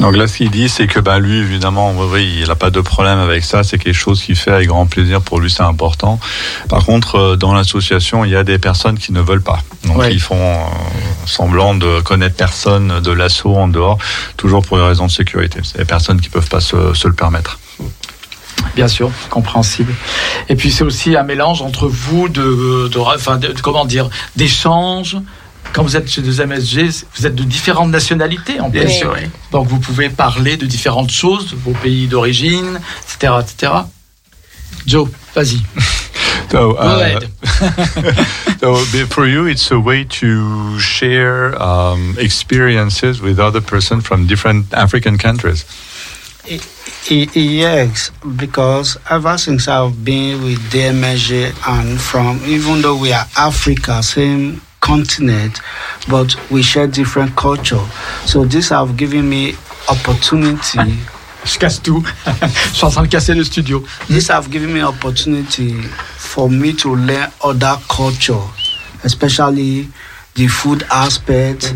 Donc là, ce qu'il dit, c'est que bah, lui, évidemment, oui, oui, il n'a pas de problème avec ça. C'est quelque chose qu'il fait avec grand plaisir. Pour lui, c'est important. Par contre, euh, dans l'association, il y a des personnes qui ne veulent pas. Donc, Ouais. ils font euh, semblant de connaître personne de l'assaut en dehors, toujours pour des raisons de sécurité. C'est des personnes qui peuvent pas se, se le permettre. Bien sûr, compréhensible. Et puis c'est aussi un mélange entre vous de, de, enfin, de- de- comment dire, d'échanges. Quand vous êtes chez des MSG, vous êtes de différentes nationalités en Bien plus. sûr, oui. Donc vous pouvez parler de différentes choses, de vos pays d'origine, etc., etc. Joe, vas-y. So, uh, so for you, it's a way to share um, experiences with other person from different African countries. Yes, because ever since I've been with DMSG and from, even though we are Africa, same continent, but we share different culture. So this have given me opportunity. Je casse tout. Je suis en train de casser le studio. This have given me opportunity for me to learn other culture, especially the food aspect,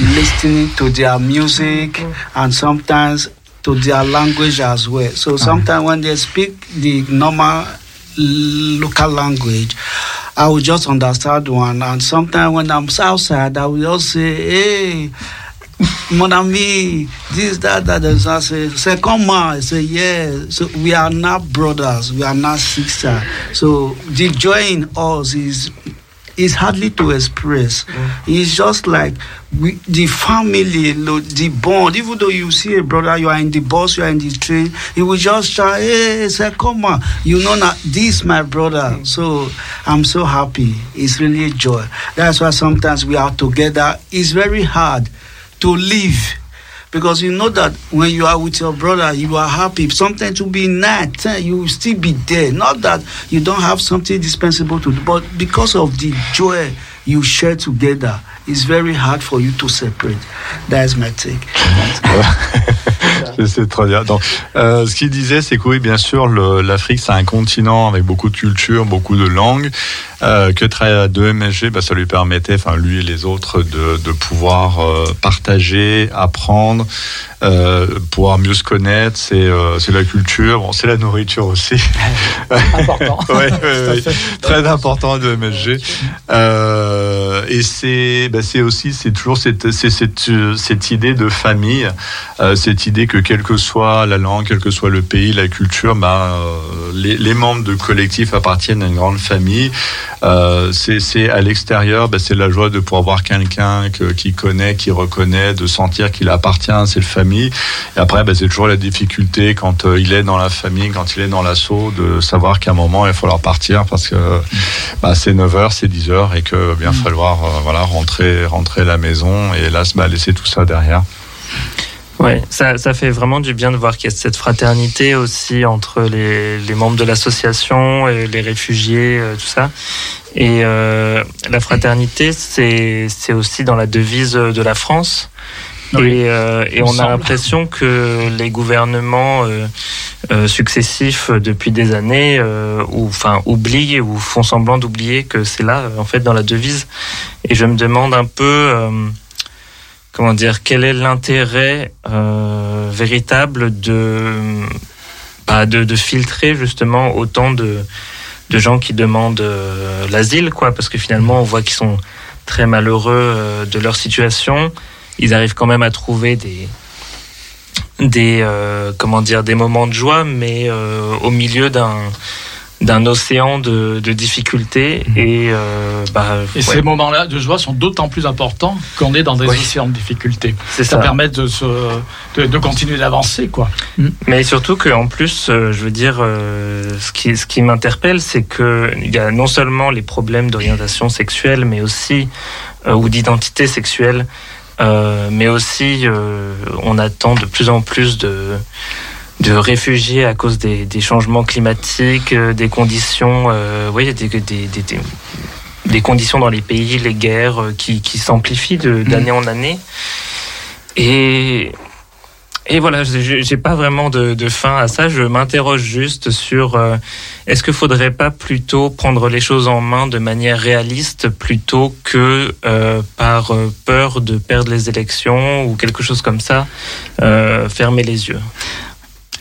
listening to their music, and sometimes to their language as well. So ah. sometimes when they speak the normal local language, I will just understand one. And sometimes when I'm outside, I will just say, hey, mon ami, this, that, that. And I say, say, come on. I say, yeah. So we are not brothers. We are not sisters. So the joy in us is is hardly to express. Mm. It's just like we, the family, the bond. Even though you see a brother, you are in the bus, you are in the train, he will just shout, hey, say, come on. You know, not this my brother. Mm. So I'm so happy. It's really a joy. That's why sometimes we are together. It's very hard to live because you know that when you are with your brother, you are happy. Something to be not, eh, you will still be there. Not that you don't have something dispensable to do, but because of the joy you share together, it's very hard for you to separate. That's my take. C'est- très bien. Donc, euh, ce qu'il disait, c'est que oui, bien sûr, l'Afrique, c'est un continent avec beaucoup de cultures, beaucoup de langues, euh, que travailler à deux MSG, bah, ça lui permettait, enfin lui et les autres, de, de pouvoir euh, partager, apprendre, euh, pouvoir mieux se connaître. C'est euh, la culture, bon, c'est la nourriture aussi. Important. Ouais, ouais, ouais. Très important de MSG. Euh, et c'est bah, aussi c'est toujours cette, cette, cette idée de famille, euh, cette idée que quelle que soit la langue, quel que soit le pays, la culture, bah, les, les membres de collectif appartiennent à une grande famille. C'est c'est à l'extérieur, bah, c'est la joie de pouvoir voir quelqu'un que- qui connaît, qui reconnaît, de sentir qu'il appartient à cette famille. Et après, bah, c'est toujours la difficulté quand euh, il est dans la famille, quand il est dans l'assaut, de savoir qu'à un moment, il va falloir partir parce que bah, c'est 9h, c'est 10h et que bien falloir euh, voilà, rentrer, rentrer à la maison et là, bah, laisser tout ça derrière. Ouais, ça, ça fait vraiment du bien de voir qu'il y a cette fraternité aussi entre les, les membres de l'association, et les réfugiés, euh, tout ça. Et euh, la fraternité, c'est aussi dans la devise de la France. Et, euh, et on a l'impression que les gouvernements euh, euh, successifs depuis des années, euh, ou enfin oublient ou font semblant d'oublier que c'est là, en fait, dans la devise. Et je me demande un peu, euh, comment dire, quel est l'intérêt euh, véritable de, bah, de de filtrer justement autant de de gens qui demandent euh, l'asile, quoi, parce que finalement on voit qu'ils sont très malheureux euh, de leur situation. Ils arrivent quand même à trouver des des euh, comment dire des moments de joie, mais euh, au milieu d'un d'un océan de, de difficultés et euh, bah, Et ouais. ces moments-là de joie sont d'autant plus importants qu'on est dans des Oui. océans de difficultés. Ça, ça. permet de, se, de, de continuer d'avancer, quoi. Mais surtout qu'en plus, euh, je veux dire, ce qui, ce qui m'interpelle, c'est que il y a non seulement les problèmes d'orientation sexuelle, mais aussi euh, ou d'identité sexuelle, mais aussi euh, on attend de plus en plus de de réfugiés à cause des, des changements climatiques, euh, des conditions, euh, oui, des, des, des, conditions dans les pays, les guerres euh, qui, qui s'amplifient de- d'année en année. Et et voilà, j'ai pas vraiment de, fin à ça. Je m'interroge juste sur euh, est-ce qu'il faudrait pas plutôt prendre les choses en main de manière réaliste plutôt que euh, par euh, peur de perdre les élections ou quelque chose comme ça, euh, fermer les yeux?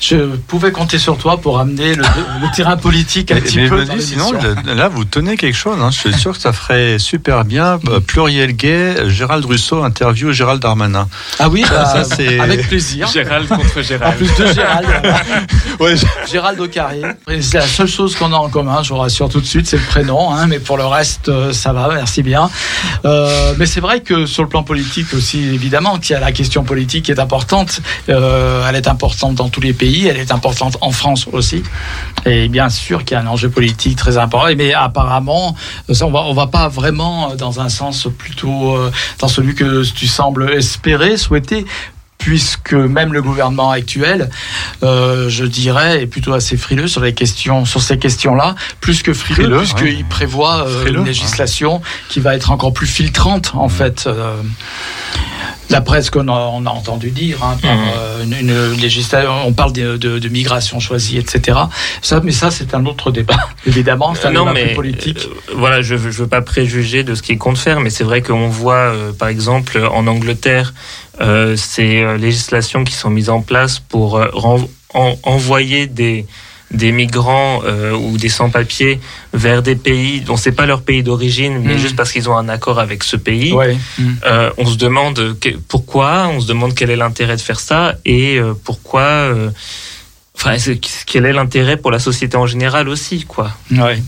Je pouvais compter sur toi pour amener le, le terrain politique un Mais- petit mais peu dans sinon, là, vous tenez quelque chose. Hein. Je suis sûr que ça ferait super bien. Euh, Pluriel gay, Gérald Rousseau interview Gérald Darmanin. Ah oui, bah, ça c'est avec plaisir. Gérald contre En Gérald. plus de Gérald. Ouais, Gérald C'est la seule chose qu'on a en commun, je vous rassure tout de suite, c'est le prénom. hein, mais pour le reste, euh, ça va, merci bien. Euh, mais c'est vrai que sur le plan politique aussi, évidemment, qu'il y a la question politique qui est importante. Euh, elle est importante dans tous les pays, elle est importante en France aussi. Et bien sûr qu'il y a un enjeu politique très important. Mais apparemment, ça, on va, va pas vraiment dans un sens plutôt euh, dans celui que tu sembles espérer, souhaiter puisque même le gouvernement actuel, euh, je dirais, est plutôt assez frileux sur les questions, sur ces questions-là, plus que frileux, Frileux, puisqu'il ouais. prévoit euh, Frileux, une législation qui va être encore plus filtrante, en fait. euh, D'après ce qu'on a, on a entendu dire, hein, par, euh, une, une législation, on parle de, de- de migration choisie, etc. Ça, mais ça, c'est un autre débat, évidemment. C'est un Euh, non, débat mais plus politique. euh, voilà, je veux, je veux pas préjuger de ce qu'il compte faire, mais c'est vrai qu'on voit, euh, par exemple, en Angleterre, ces euh, législations qui sont mises en place pour euh, en- envoyer des des migrants euh, ou des sans-papiers vers des pays dont c'est pas leur pays d'origine, mais Mm. juste parce qu'ils ont un accord avec ce pays. Ouais. Euh, on se demande que- pourquoi, on se demande quel est l'intérêt de faire ça et euh, pourquoi. euh, Enfin, quel est l'intérêt pour la société en général aussi, quoi. Ouais.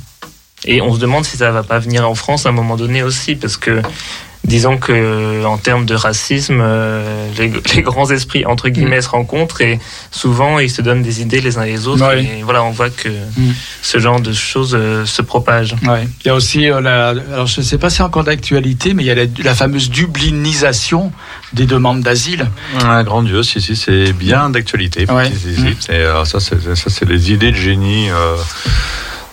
Et on se demande si ça va pas venir en France à un moment donné aussi, parce que disons que en termes de racisme, euh, les, les grands esprits entre guillemets se rencontrent et souvent ils se donnent des idées les uns les autres. Ouais. Et voilà, on voit que Mm. ce genre de choses euh, se propagent. Ouais. Il y a aussi, euh, la, alors je ne sais pas si c'est encore d'actualité, mais il y a la, la fameuse dublinisation des demandes d'asile. Ah, grand Dieu, si, si, c'est bien d'actualité. Ouais. Si, si, si. Mm. C'est, ça, c'est, ça, c'est les idées de génie euh,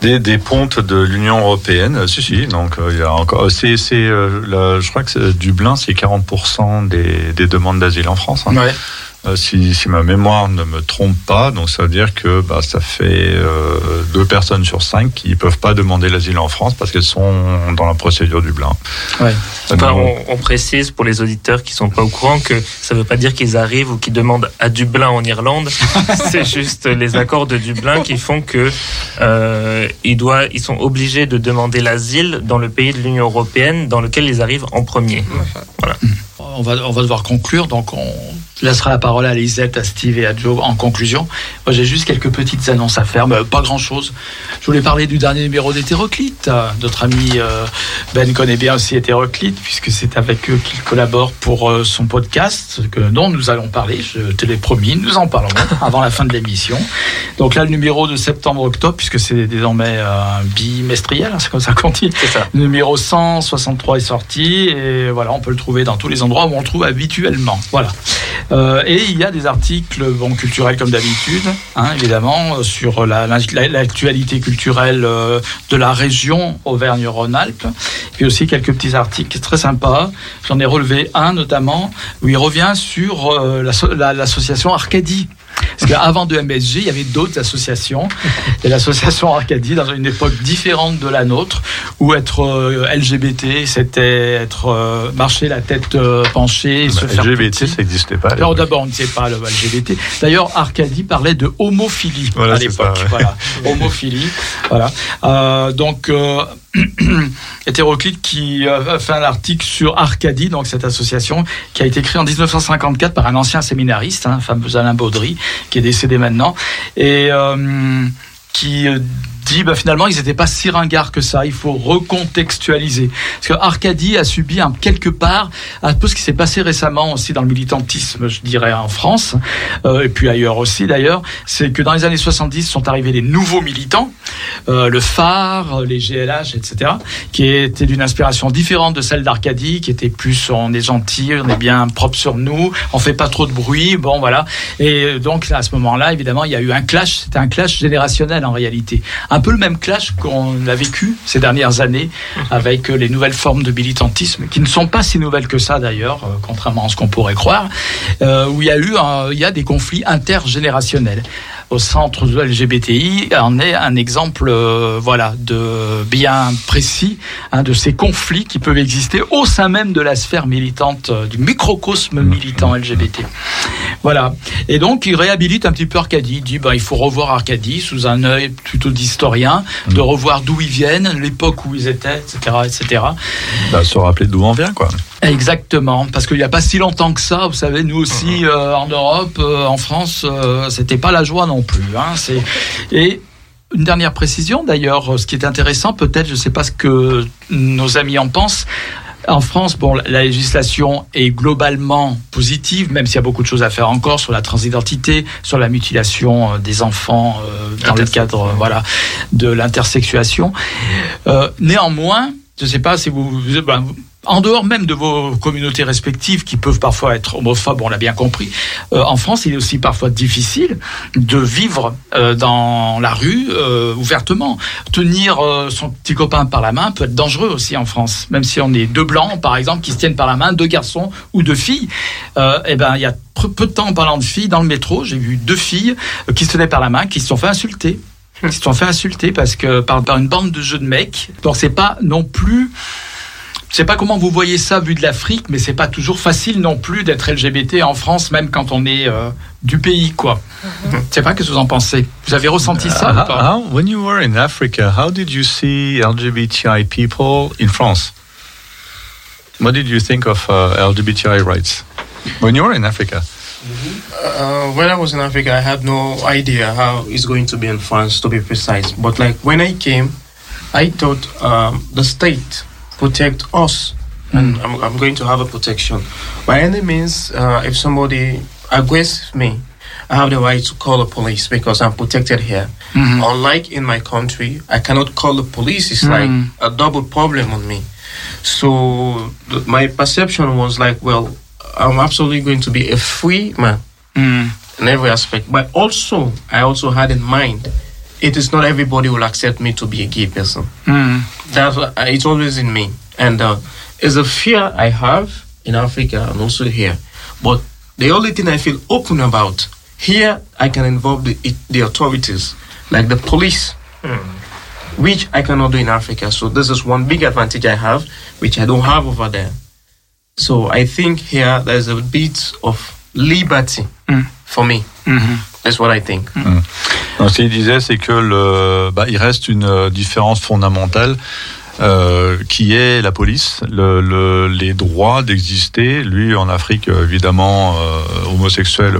des, des pontes de l'Union européenne. Euh, Si, si, donc euh, il y a encore. C'est, c'est, euh, la- je crois que c'est- Dublin, c'est 40% des, des demandes d'asile en France. hein. Ouais. Euh, si, si ma mémoire ne me trompe pas, donc ça veut dire que bah, ça fait euh, deux personnes sur cinq qui peuvent pas demander l'asile en France parce qu'elles sont dans la procédure Dublin. Ouais. Enfin, on, on précise pour les auditeurs qui sont pas au courant que ça veut pas dire qu'ils arrivent ou qu'ils demandent à Dublin en Irlande. C'est juste les accords de Dublin qui font que euh, ils doivent, ils sont obligés de demander l'asile dans le pays de l'Union européenne dans lequel ils arrivent en premier. Voilà. On va, on va devoir conclure, donc on laissera la parole à Lisette, à Steve et à Joe en conclusion. Moi, j'ai juste quelques petites annonces à faire, mais pas grand-chose. Je voulais parler du dernier numéro d'Hétéroclite. Notre ami euh, Ben connaît bien aussi Hétéroclite, puisque c'est avec eux qu'il collabore pour euh, son podcast, que, dont nous allons parler. Je te l'ai promis, nous en parlerons avant la fin de l'émission. Donc là, le numéro de septembre-octobre, puisque c'est désormais euh, un bimestriel, hein, c'est comme ça qu'on dit. Ça. Le numéro 163 est sorti et voilà, on peut le trouver dans tous les endroits où on trouve habituellement. Voilà. Euh, et il y a des articles bon, culturels comme d'habitude, hein, évidemment, sur la- la- l'actualité culturelle euh, de la région Auvergne-Rhône-Alpes. Puis aussi quelques petits articles très sympas. J'en ai relevé un notamment où il revient sur euh, l'asso- la- l'association Arcadie. Parce qu'avant de MSG, il y avait d'autres associations. Et l'association Arcadie, dans une époque différente de la nôtre, où être euh, LGBT, c'était être euh, marcher la tête euh, penchée et se Bah, faire LGBT, petit. ça n'existait pas. Alors d'abord, on ne sait pas le LGBT. D'ailleurs, Arcadie parlait de homophilie Voilà, à l'époque. ouais. Voilà, homophilie. Voilà. Donc, Hétéroclite qui a fait un article sur Arcadie, donc cette association qui a été créée en 1954 par un ancien séminariste, hein, fameux Alain Baudry, qui est décédé maintenant, et euh, qui euh, dit bah, finalement ils n'étaient pas si ringards que ça, il faut recontextualiser. Parce que Arcadie a subi un, quelque part un peu ce qui s'est passé récemment aussi dans le militantisme, je dirais, en France, euh, et puis ailleurs aussi d'ailleurs, c'est que dans les années 70 sont arrivés les nouveaux militants, euh, le phare, les GLH, etc., qui étaient d'une inspiration différente de celle d'Arcadie, qui était plus on est gentil, on est bien propre sur nous, on fait pas trop de bruit, bon voilà. Et donc à ce moment-là, évidemment, il y a eu un clash, c'était un clash générationnel en réalité. Peu le même clash qu'on a vécu ces dernières années avec euh, les nouvelles formes de militantisme, qui ne sont pas si nouvelles que ça d'ailleurs, euh, contrairement à ce qu'on pourrait croire, euh, où il y a eu un- il y a des conflits intergénérationnels au centre de LGBTI en est un exemple euh, voilà de bien précis hein, de ces conflits qui peuvent exister au sein même de la sphère militante euh, du microcosme militant LGBT. Voilà. Et donc il réhabilite un petit peu Arcadie. Il dit ben, il faut revoir Arcadie sous un œil plutôt d'historien, de revoir d'où ils viennent, l'époque où ils étaient, etc., etc. Bah, se rappeler d'où on vient, quoi. Exactement, parce qu'il n'y a pas si longtemps que ça, vous savez, nous aussi euh, en Europe, euh, en France, euh, c'était pas la joie non plus. Hein, et une dernière précision d'ailleurs, ce qui est intéressant, peut-être, je ne sais pas ce que nos amis en pensent. En France, bon, la- la législation est globalement positive, même s'il y a beaucoup de choses à faire encore sur la transidentité, sur la mutilation euh, des enfants euh, dans le cadre euh, voilà, de l'intersexuation. Euh, néanmoins, je ne sais pas si ben, vous- en dehors même de vos communautés respectives qui peuvent parfois être homophobes, on l'a bien compris, euh, en France, il est aussi parfois difficile de vivre euh, dans la rue euh, ouvertement. Tenir euh, son petit copain par la main peut être dangereux aussi en France, même si on est deux blancs, par exemple, qui se tiennent par la main, deux garçons ou deux filles. Euh, eh ben, il y a peu de temps en parlant de filles dans le métro, j'ai vu deux filles euh, qui se tenaient par la main, qui se sont fait insulter. Ils se sont fait insulter parce que par, par une bande de jeux de mecs. Donc c'est pas non plus je sais pas comment vous voyez ça vu de l'Afrique, mais c'est pas toujours facile non plus d'être LGBT en France, même quand on est euh, du pays, quoi. Je sais pas que vous en pensez? Vous avez ressenti ça Uh, ou pas? how- when you were in Africa, how did you see LGBTI people in France? What did you think of uh, LGBTI rights? When you were in Africa? Uh, when I was in Africa, I had no idea how it's going to be in France, to be precise. But like when I came, I thought um, the state protect us and I'm, I'm going to have a protection. By any means, uh, if somebody aggresses me, I have the right to call the police because I'm protected here. Mhm. Unlike in my country, I cannot call the police. It's like Mm. a double problem on me. So th- my perception was like, well, I'm absolutely going to be a free man Mm. in every aspect. But also, I also had in mind, it is not everybody will accept me to be a gay person. Mm. That's what, uh, it's always in me, and uh, it's a fear I have in Africa and also here. But the only thing I feel open about here, I can involve the the authorities, like the police, which I cannot do in Africa. So this is one big advantage I have, which I don't have over there. So I think here there's a bit of liberty Mm. for me. Mhm. That's what I think. Donc, ce qu'il disait, c'est que le, bah, il reste une euh, différence fondamentale. euh, qui est la police, le, le- les droits d'exister. Lui, en Afrique, évidemment, euh, homosexuel,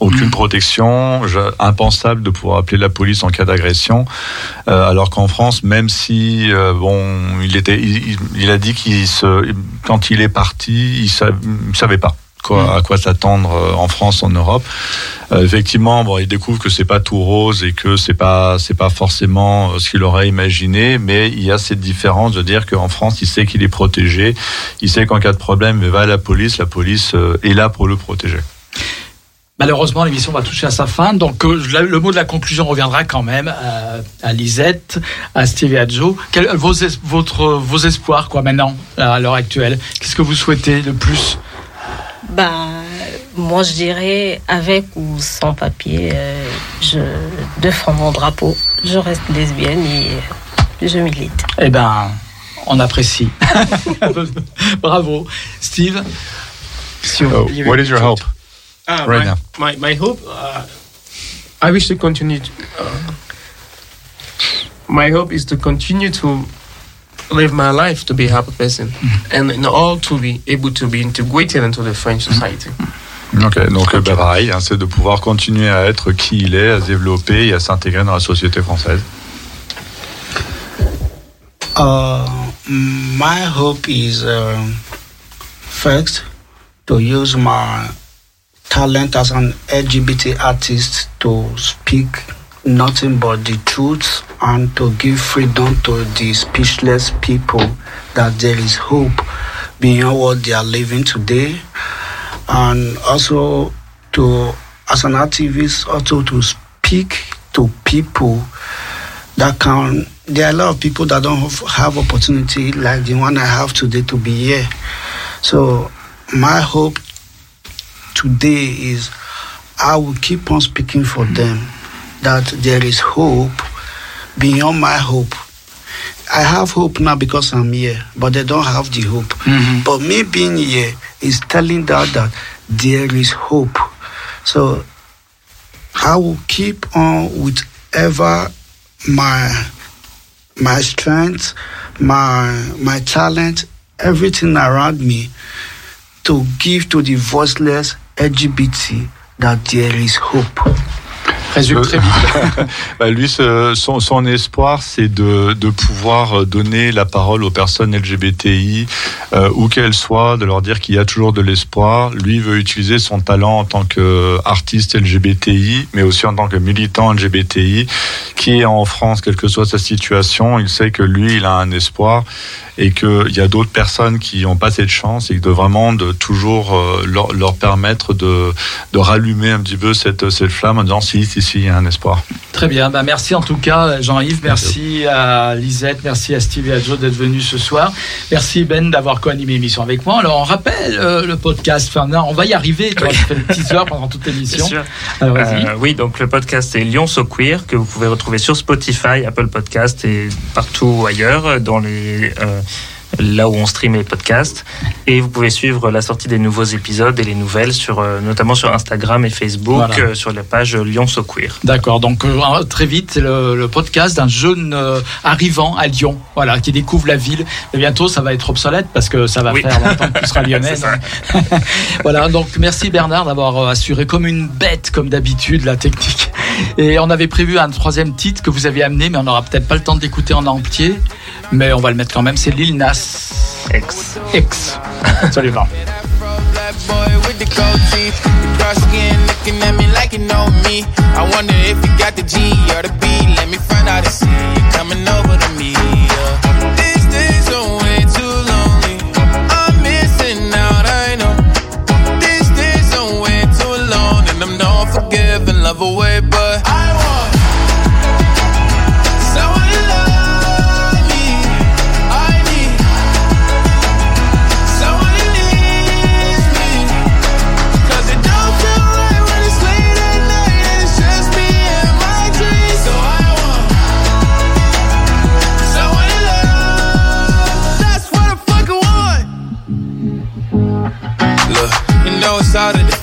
aucune protection, je- impensable de pouvoir appeler la police en cas d'agression. Euh, alors qu'en France, même si euh, bon, il était, il, il- il a dit qu'il se, quand il est parti, il, sa- il savait pas quoi, à quoi s'attendre euh, en France, en Europe. Euh, effectivement, bon, il découvre que c'est pas tout rose et que c'est pas c'est pas forcément euh, ce qu'il aurait imaginé, mais il y a cette différence de dire qu'en France, il sait qu'il est protégé, il sait qu'en cas de problème, il va à la police, la police est là pour le protéger. Malheureusement, l'émission va toucher à sa fin. Donc, le mot de la conclusion reviendra quand même à, à Lisette, à Steve et à Joe. Quels vos, votre, vos espoirs, quoi, maintenant, à l'heure actuelle? Qu'est-ce que vous souhaitez le plus? Ben, moi, je dirais avec ou sans papier, euh, je défends mon drapeau. Je reste lesbienne et je milite. Eh ben, on apprécie. Bravo. Steve? Si on- Oh, what is your hope Ah, right my, now? My, my hope, uh, I wish to continue. To, uh, my hope is to continue to live my life to be a happy person, and in all to be able to be integrated into the French society. Ok, donc euh, bah, pareil, hein, c'est de pouvoir continuer à être qui il est, à se développer et à s'intégrer dans la société française. Uh, my hope is um, first to use my talent as an LGBT artist to speak nothing but the truth and to give freedom to the speechless people that there is hope beyond what they are living today. And also to as an activist also to speak to people that can there are a lot of people that don't have, have opportunity like the one I have today to be here. So my hope today is I will keep on speaking for mm-hmm. them that there is hope beyond my hope. I have hope now because I'm here, but they don't have the hope. Mm-hmm. But me being here is telling that that there is hope. So I will keep on with ever my my strength, my my talent, everything around me to give to the voiceless LGBT that there is hope. Résume très vite. Bah, lui, son, son espoir, c'est de, de pouvoir donner la parole aux personnes LGBTI, euh, où qu'elles soient, de leur dire qu'il y a toujours de l'espoir. Lui veut utiliser son talent en tant qu'artiste LGBTI, mais aussi en tant que militant LGBTI, qui est en France, quelle que soit sa situation, il sait que lui, il a un espoir et qu'il y a d'autres personnes qui n'ont pas cette chance et de vraiment de toujours euh, leur, leur permettre de, de rallumer un petit peu cette, cette flamme en disant si, si, un espoir. Très bien, bah merci en tout cas Jean-Yves, merci à Lisette, merci à Steve et à Joe d'être venus ce soir. Merci Ben d'avoir co-animé l'émission avec moi. Alors on rappelle euh, le podcast, enfin, non, on va y arriver, tu tu fais le teaser pendant toute l'émission. Bien sûr. Alors vas-y. Euh, oui, donc le podcast est Lyon So Queer que vous pouvez retrouver sur Spotify, Apple Podcast et partout ailleurs dans les euh, là où on stream les podcasts. Et vous pouvez suivre la sortie des nouveaux épisodes et les nouvelles sur euh, notamment sur Instagram et Facebook Voilà. euh, sur la page Lyon So Queer. D'accord, donc euh, très vite, le, le podcast d'un jeune arrivant à Lyon, voilà, qui découvre la ville. Et bientôt, ça va être obsolète parce que ça va Oui. faire longtemps que tu seras lyonnais. Voilà, donc merci Bernard d'avoir assuré comme une bête, comme d'habitude, la technique. Et on avait prévu un troisième titre que vous avez amené, mais on n'aura peut-être pas le temps de l'écouter en entier. Mais on va le mettre quand même, c'est Lil Nas. X. X. Absolument. Black boy with the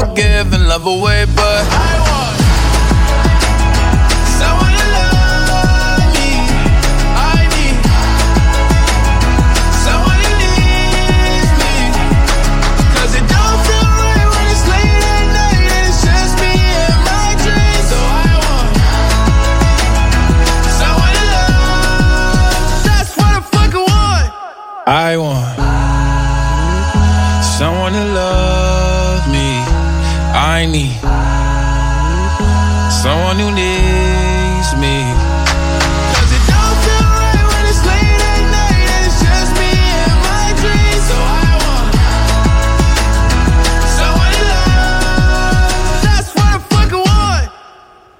And I'm not love away, but I want someone to love me. I need someone who needs me. 'Cause it don't feel right when it's late at night and it's just me and my dreams. So I want someone to love. That's what I fucking want. I want I need someone who needs me.